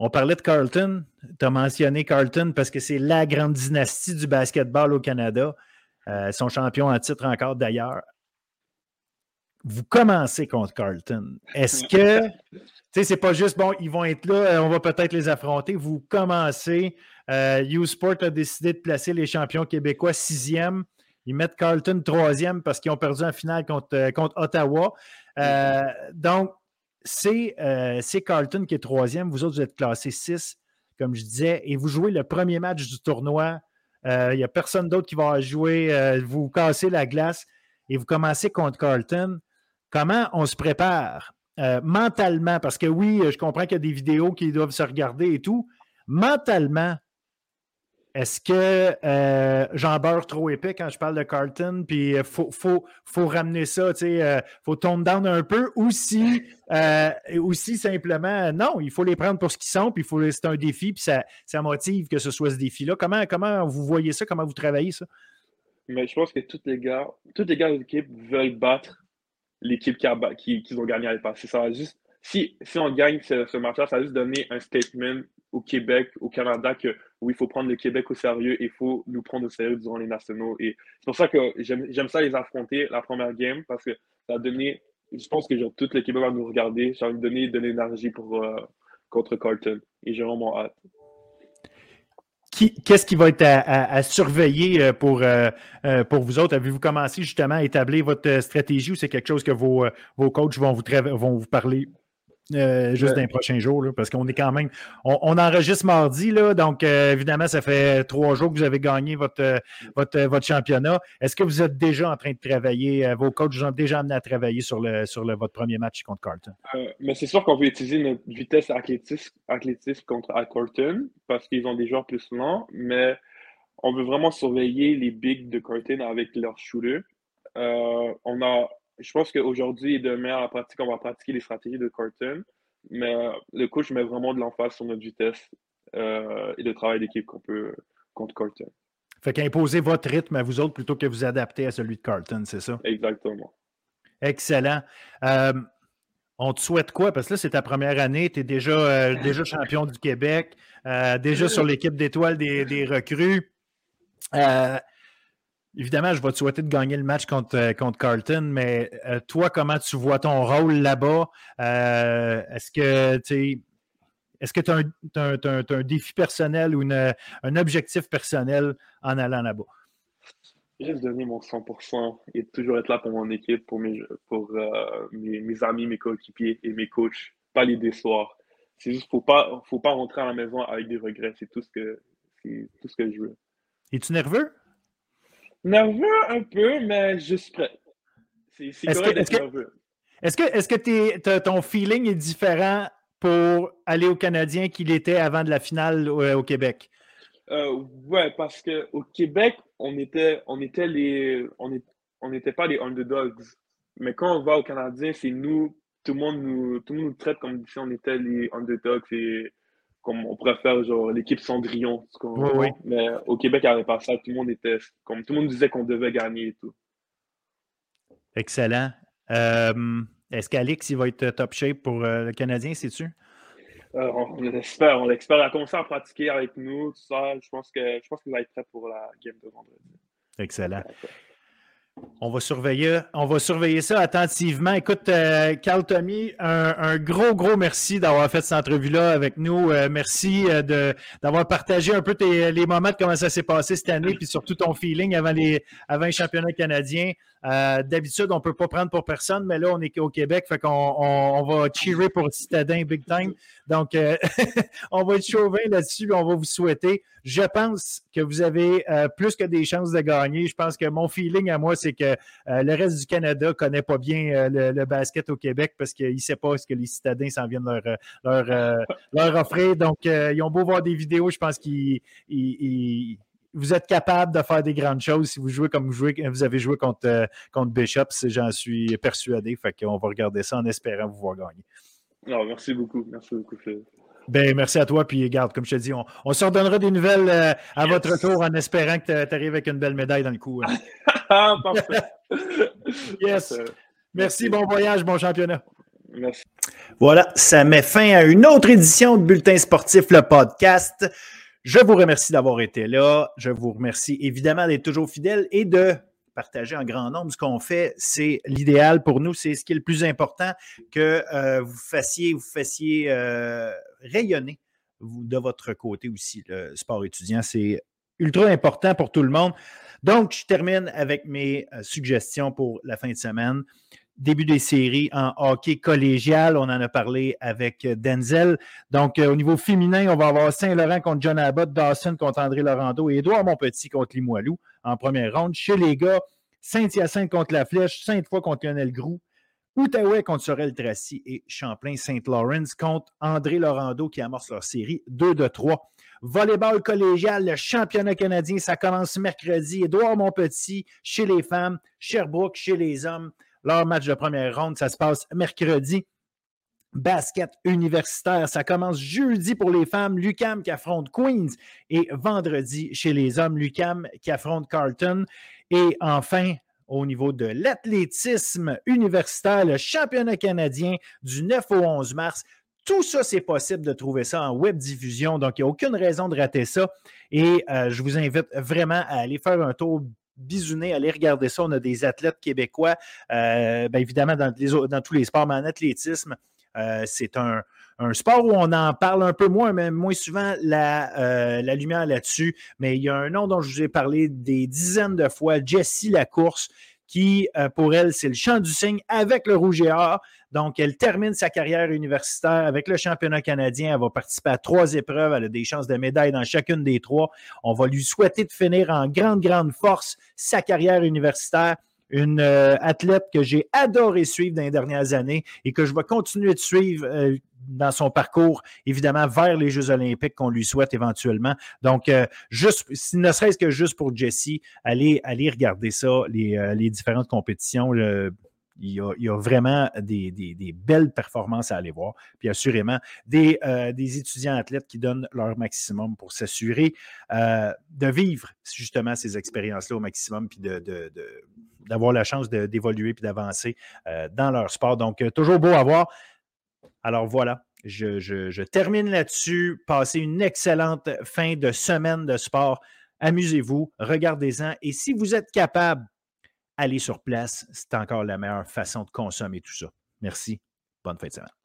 On parlait de Carlton. Tu as mentionné Carlton parce que c'est la grande dynastie du basketball au Canada. Ils sont champions en titre encore d'ailleurs vous commencez contre Carlton. Est-ce que, tu sais, c'est pas juste, bon, ils vont être là, euh, on va peut-être les affronter. Vous commencez. Euh, U-Sport a décidé de placer les champions québécois sixième. Ils mettent Carlton troisième parce qu'ils ont perdu en finale contre, euh, contre Ottawa. donc, c'est Carlton qui est troisième. Vous autres, vous êtes classés six, comme je disais, et vous jouez le premier match du tournoi. Il n'y a personne d'autre qui va jouer. vous cassez la glace et vous commencez contre Carlton comment on se prépare euh, mentalement, parce que oui, je comprends qu'il y a des vidéos qui doivent se regarder et tout. Mentalement, est-ce que euh, j'en beurre trop épais quand je parle de Carlton, puis il euh, faut, faut, ramener ça, tu sais, faut tone down un peu, ou si, aussi simplement, non, il faut les prendre pour ce qu'ils sont, puis c'est un défi, puis ça, ça motive que ce soit ce défi-là. Comment, comment vous voyez ça, comment vous travaillez ça? Mais je pense que tous les gars, tous les gars de l'équipe veulent battre l'équipe qui, a, qui, ont gagné à l'époque. Ça juste, si, si on gagne ce, match-là, ça va juste donner un statement au Québec, au Canada, que oui, il faut prendre le Québec au sérieux et il faut nous prendre au sérieux durant les nationaux. Et c'est pour ça que j'aime ça les affronter la première game parce que ça a donné, je pense que genre, tout le va nous regarder. Ça va nous donner de l'énergie pour, euh, contre Carlton. Et j'ai vraiment hâte qu'est-ce qui va être à, surveiller pour, pour vous autres? Avez-vous commencé justement à établir votre stratégie ou c'est quelque chose que vos, vos coachs vont vous, vont vous parler? Euh, juste dans les prochains jours, parce qu'on est quand même. On, enregistre mardi, là, donc euh, évidemment, ça fait trois jours que vous avez gagné votre, euh, votre, votre championnat. Est-ce que vous êtes déjà en train de travailler, vos coachs vous ont déjà amené à travailler sur, le, sur le, votre premier match contre Carlton? mais c'est sûr qu'on veut utiliser notre vitesse athlétisme, athlétisme contre Carlton parce qu'ils ont des joueurs plus lents, mais on veut vraiment surveiller les bigs de Carlton avec leurs shooters. on a je pense qu'aujourd'hui et demain, à la pratique, on va pratiquer les stratégies de Carton. Mais euh, le coach met vraiment de l'emphase sur notre vitesse euh, et le travail d'équipe qu'on peut contre Carton. Fait qu'imposer votre rythme à vous autres plutôt que vous adapter à celui de Carton, c'est ça? Exactement. Excellent. Euh, on te souhaite quoi? Parce que là, c'est ta première année, tu es déjà, déjà champion du Québec, déjà sur l'équipe d'étoiles des, des, recrues. Évidemment, je vais te souhaiter de gagner le match contre, euh, contre Carlton, mais euh, toi, comment tu vois ton rôle là-bas? Euh, est-ce que tu est-ce que tu as, un défi personnel ou un objectif personnel en allant là-bas? Juste donner mon 100% et toujours être là pour mon équipe, pour mes, pour, mes, amis, mes coéquipiers et mes coachs. Pas les décevoir. C'est juste qu'il ne faut pas, faut pas rentrer à la maison avec des regrets. C'est tout, ce que, tout ce que je veux. Es-tu nerveux? Nerveux un peu, mais je suis prêt. C'est correct d'être nerveux. Est-ce que, est que ton feeling est différent pour aller au Canadien qu'il était avant de la finale au, Québec? Euh, ouais, parce qu'au Québec, on était, on était les. On n'était pas les underdogs. Mais quand on va au Canadien, c'est nous, tout le monde nous, tout le monde nous traite comme si on était les underdogs et comme on pourrait faire genre l'équipe Cendrillon. Mais au Québec, il n'y avait pas ça. Tout le monde était comme tout le monde disait qu'on devait gagner et tout. Excellent. Euh, est-ce qu'Alex il va être top shape pour euh, le Canadien, sais-tu? Euh, on l'espère, on l'espère. Il a commencé à pratiquer avec nous, tout ça. Je pense que je pense qu'il va être prêt pour la game de vendredi. Excellent. On va surveiller, on va surveiller ça attentivement. Écoute, euh, Carl Tommy, un, gros, gros merci d'avoir fait cette entrevue-là avec nous. Euh, merci euh, d'avoir partagé un peu les moments de comment ça s'est passé cette année, puis surtout ton feeling avant les, avant les championnats canadiens. Euh, d'habitude, on ne peut pas prendre pour personne, mais là, on est au Québec, fait qu'on on, va cheerer pour Citadin big time. Donc, euh, on va être chauvin là-dessus, on va vous souhaiter. Je pense que vous avez euh, plus que des chances de gagner. Je pense que mon feeling à moi, c'est que le reste du Canada ne connaît pas bien le, basket au Québec parce qu'il ne sait pas ce que les citadins s'en viennent leur, leur, leur offrir. Donc, ils ont beau voir des vidéos, je pense qu'ils vous êtes capable de faire des grandes choses si vous jouez comme vous, jouez, vous avez joué contre, euh, contre Bishop, j'en suis persuadé. Fait qu'on va regarder ça en espérant vous voir gagner. Non, merci beaucoup. Merci beaucoup, Phil. Ben, merci à toi. Puis, garde, comme je te dis, on, on se redonnera des nouvelles euh, à votre retour en espérant que tu arrives avec une belle médaille dans le cou. Hein. ah, parfait. yes. Merci. Bon voyage, bon championnat. Merci. Voilà, ça met fin à une autre édition de Bulletin sportif, le podcast. Je vous remercie d'avoir été là. Je vous remercie évidemment d'être toujours fidèle et de partager en grand nombre ce qu'on fait. C'est l'idéal pour nous. C'est ce qui est le plus important que euh, vous fassiez, vous fassiez euh, rayonner de votre côté aussi le sport étudiant. C'est ultra important pour tout le monde. Donc, je termine avec mes euh, suggestions pour la fin de semaine début des séries en hockey collégial. On en a parlé avec Denzel. Donc, euh, au niveau féminin, on va avoir Saint-Laurent contre John Abbott, Dawson contre André Laurando et Édouard Montpetit contre Limoilou en première ronde. Chez les gars, Saint-Hyacinthe contre La Flèche, Sainte-Foy contre Lionel Groux, Outaouais contre Sorel Tracy et Champlain-Saint-Lawrence contre André Laurando qui amorce leur série 2 de 3. Volleyball collégial, le championnat canadien, ça commence mercredi. Édouard Montpetit chez les femmes, Sherbrooke chez les hommes. Leur match de première ronde, ça se passe mercredi. Basket universitaire, ça commence jeudi pour les femmes, Lucam qui affronte Queens et vendredi chez les hommes, Lucam qui affronte Carlton. Et enfin, au niveau de l'athlétisme universitaire, le championnat canadien du 9 au 11 mars. Tout ça, c'est possible de trouver ça en web diffusion, donc il n'y a aucune raison de rater ça. Et euh, je vous invite vraiment à aller faire un tour bisouner, allez regarder ça. On a des athlètes québécois, euh, bien évidemment, dans, tous les sports, mais en athlétisme. c'est un, sport où on en parle un peu moins, mais moins souvent la, la lumière là-dessus. Mais il y a un nom dont je vous ai parlé des dizaines de fois, Jessie Lacourse, qui, pour elle, c'est le champ du cygne avec le Rouge et Or. Donc, elle termine sa carrière universitaire avec le championnat canadien. Elle va participer à trois épreuves. Elle a des chances de médaille dans chacune des trois. On va lui souhaiter de finir en grande, grande force sa carrière universitaire une euh, athlète que j'ai adoré suivre dans les dernières années et que je vais continuer de suivre euh, dans son parcours, évidemment, vers les Jeux olympiques qu'on lui souhaite éventuellement. Donc, euh, juste, ne serait-ce que juste pour Jessie, allez, regarder ça, les, les différentes compétitions. Il y, a, vraiment des, belles performances à aller voir. Puis assurément, des, euh, étudiants athlètes qui donnent leur maximum pour s'assurer euh, de vivre justement ces expériences-là au maximum, puis d'avoir la chance d'évoluer puis d'avancer euh, dans leur sport. Donc, toujours beau à voir. Alors voilà, je, termine là-dessus. Passez une excellente fin de semaine de sport. Amusez-vous, regardez-en. Et si vous êtes capable aller sur place, c'est encore la meilleure façon de consommer tout ça. Merci. Bonne fin de semaine.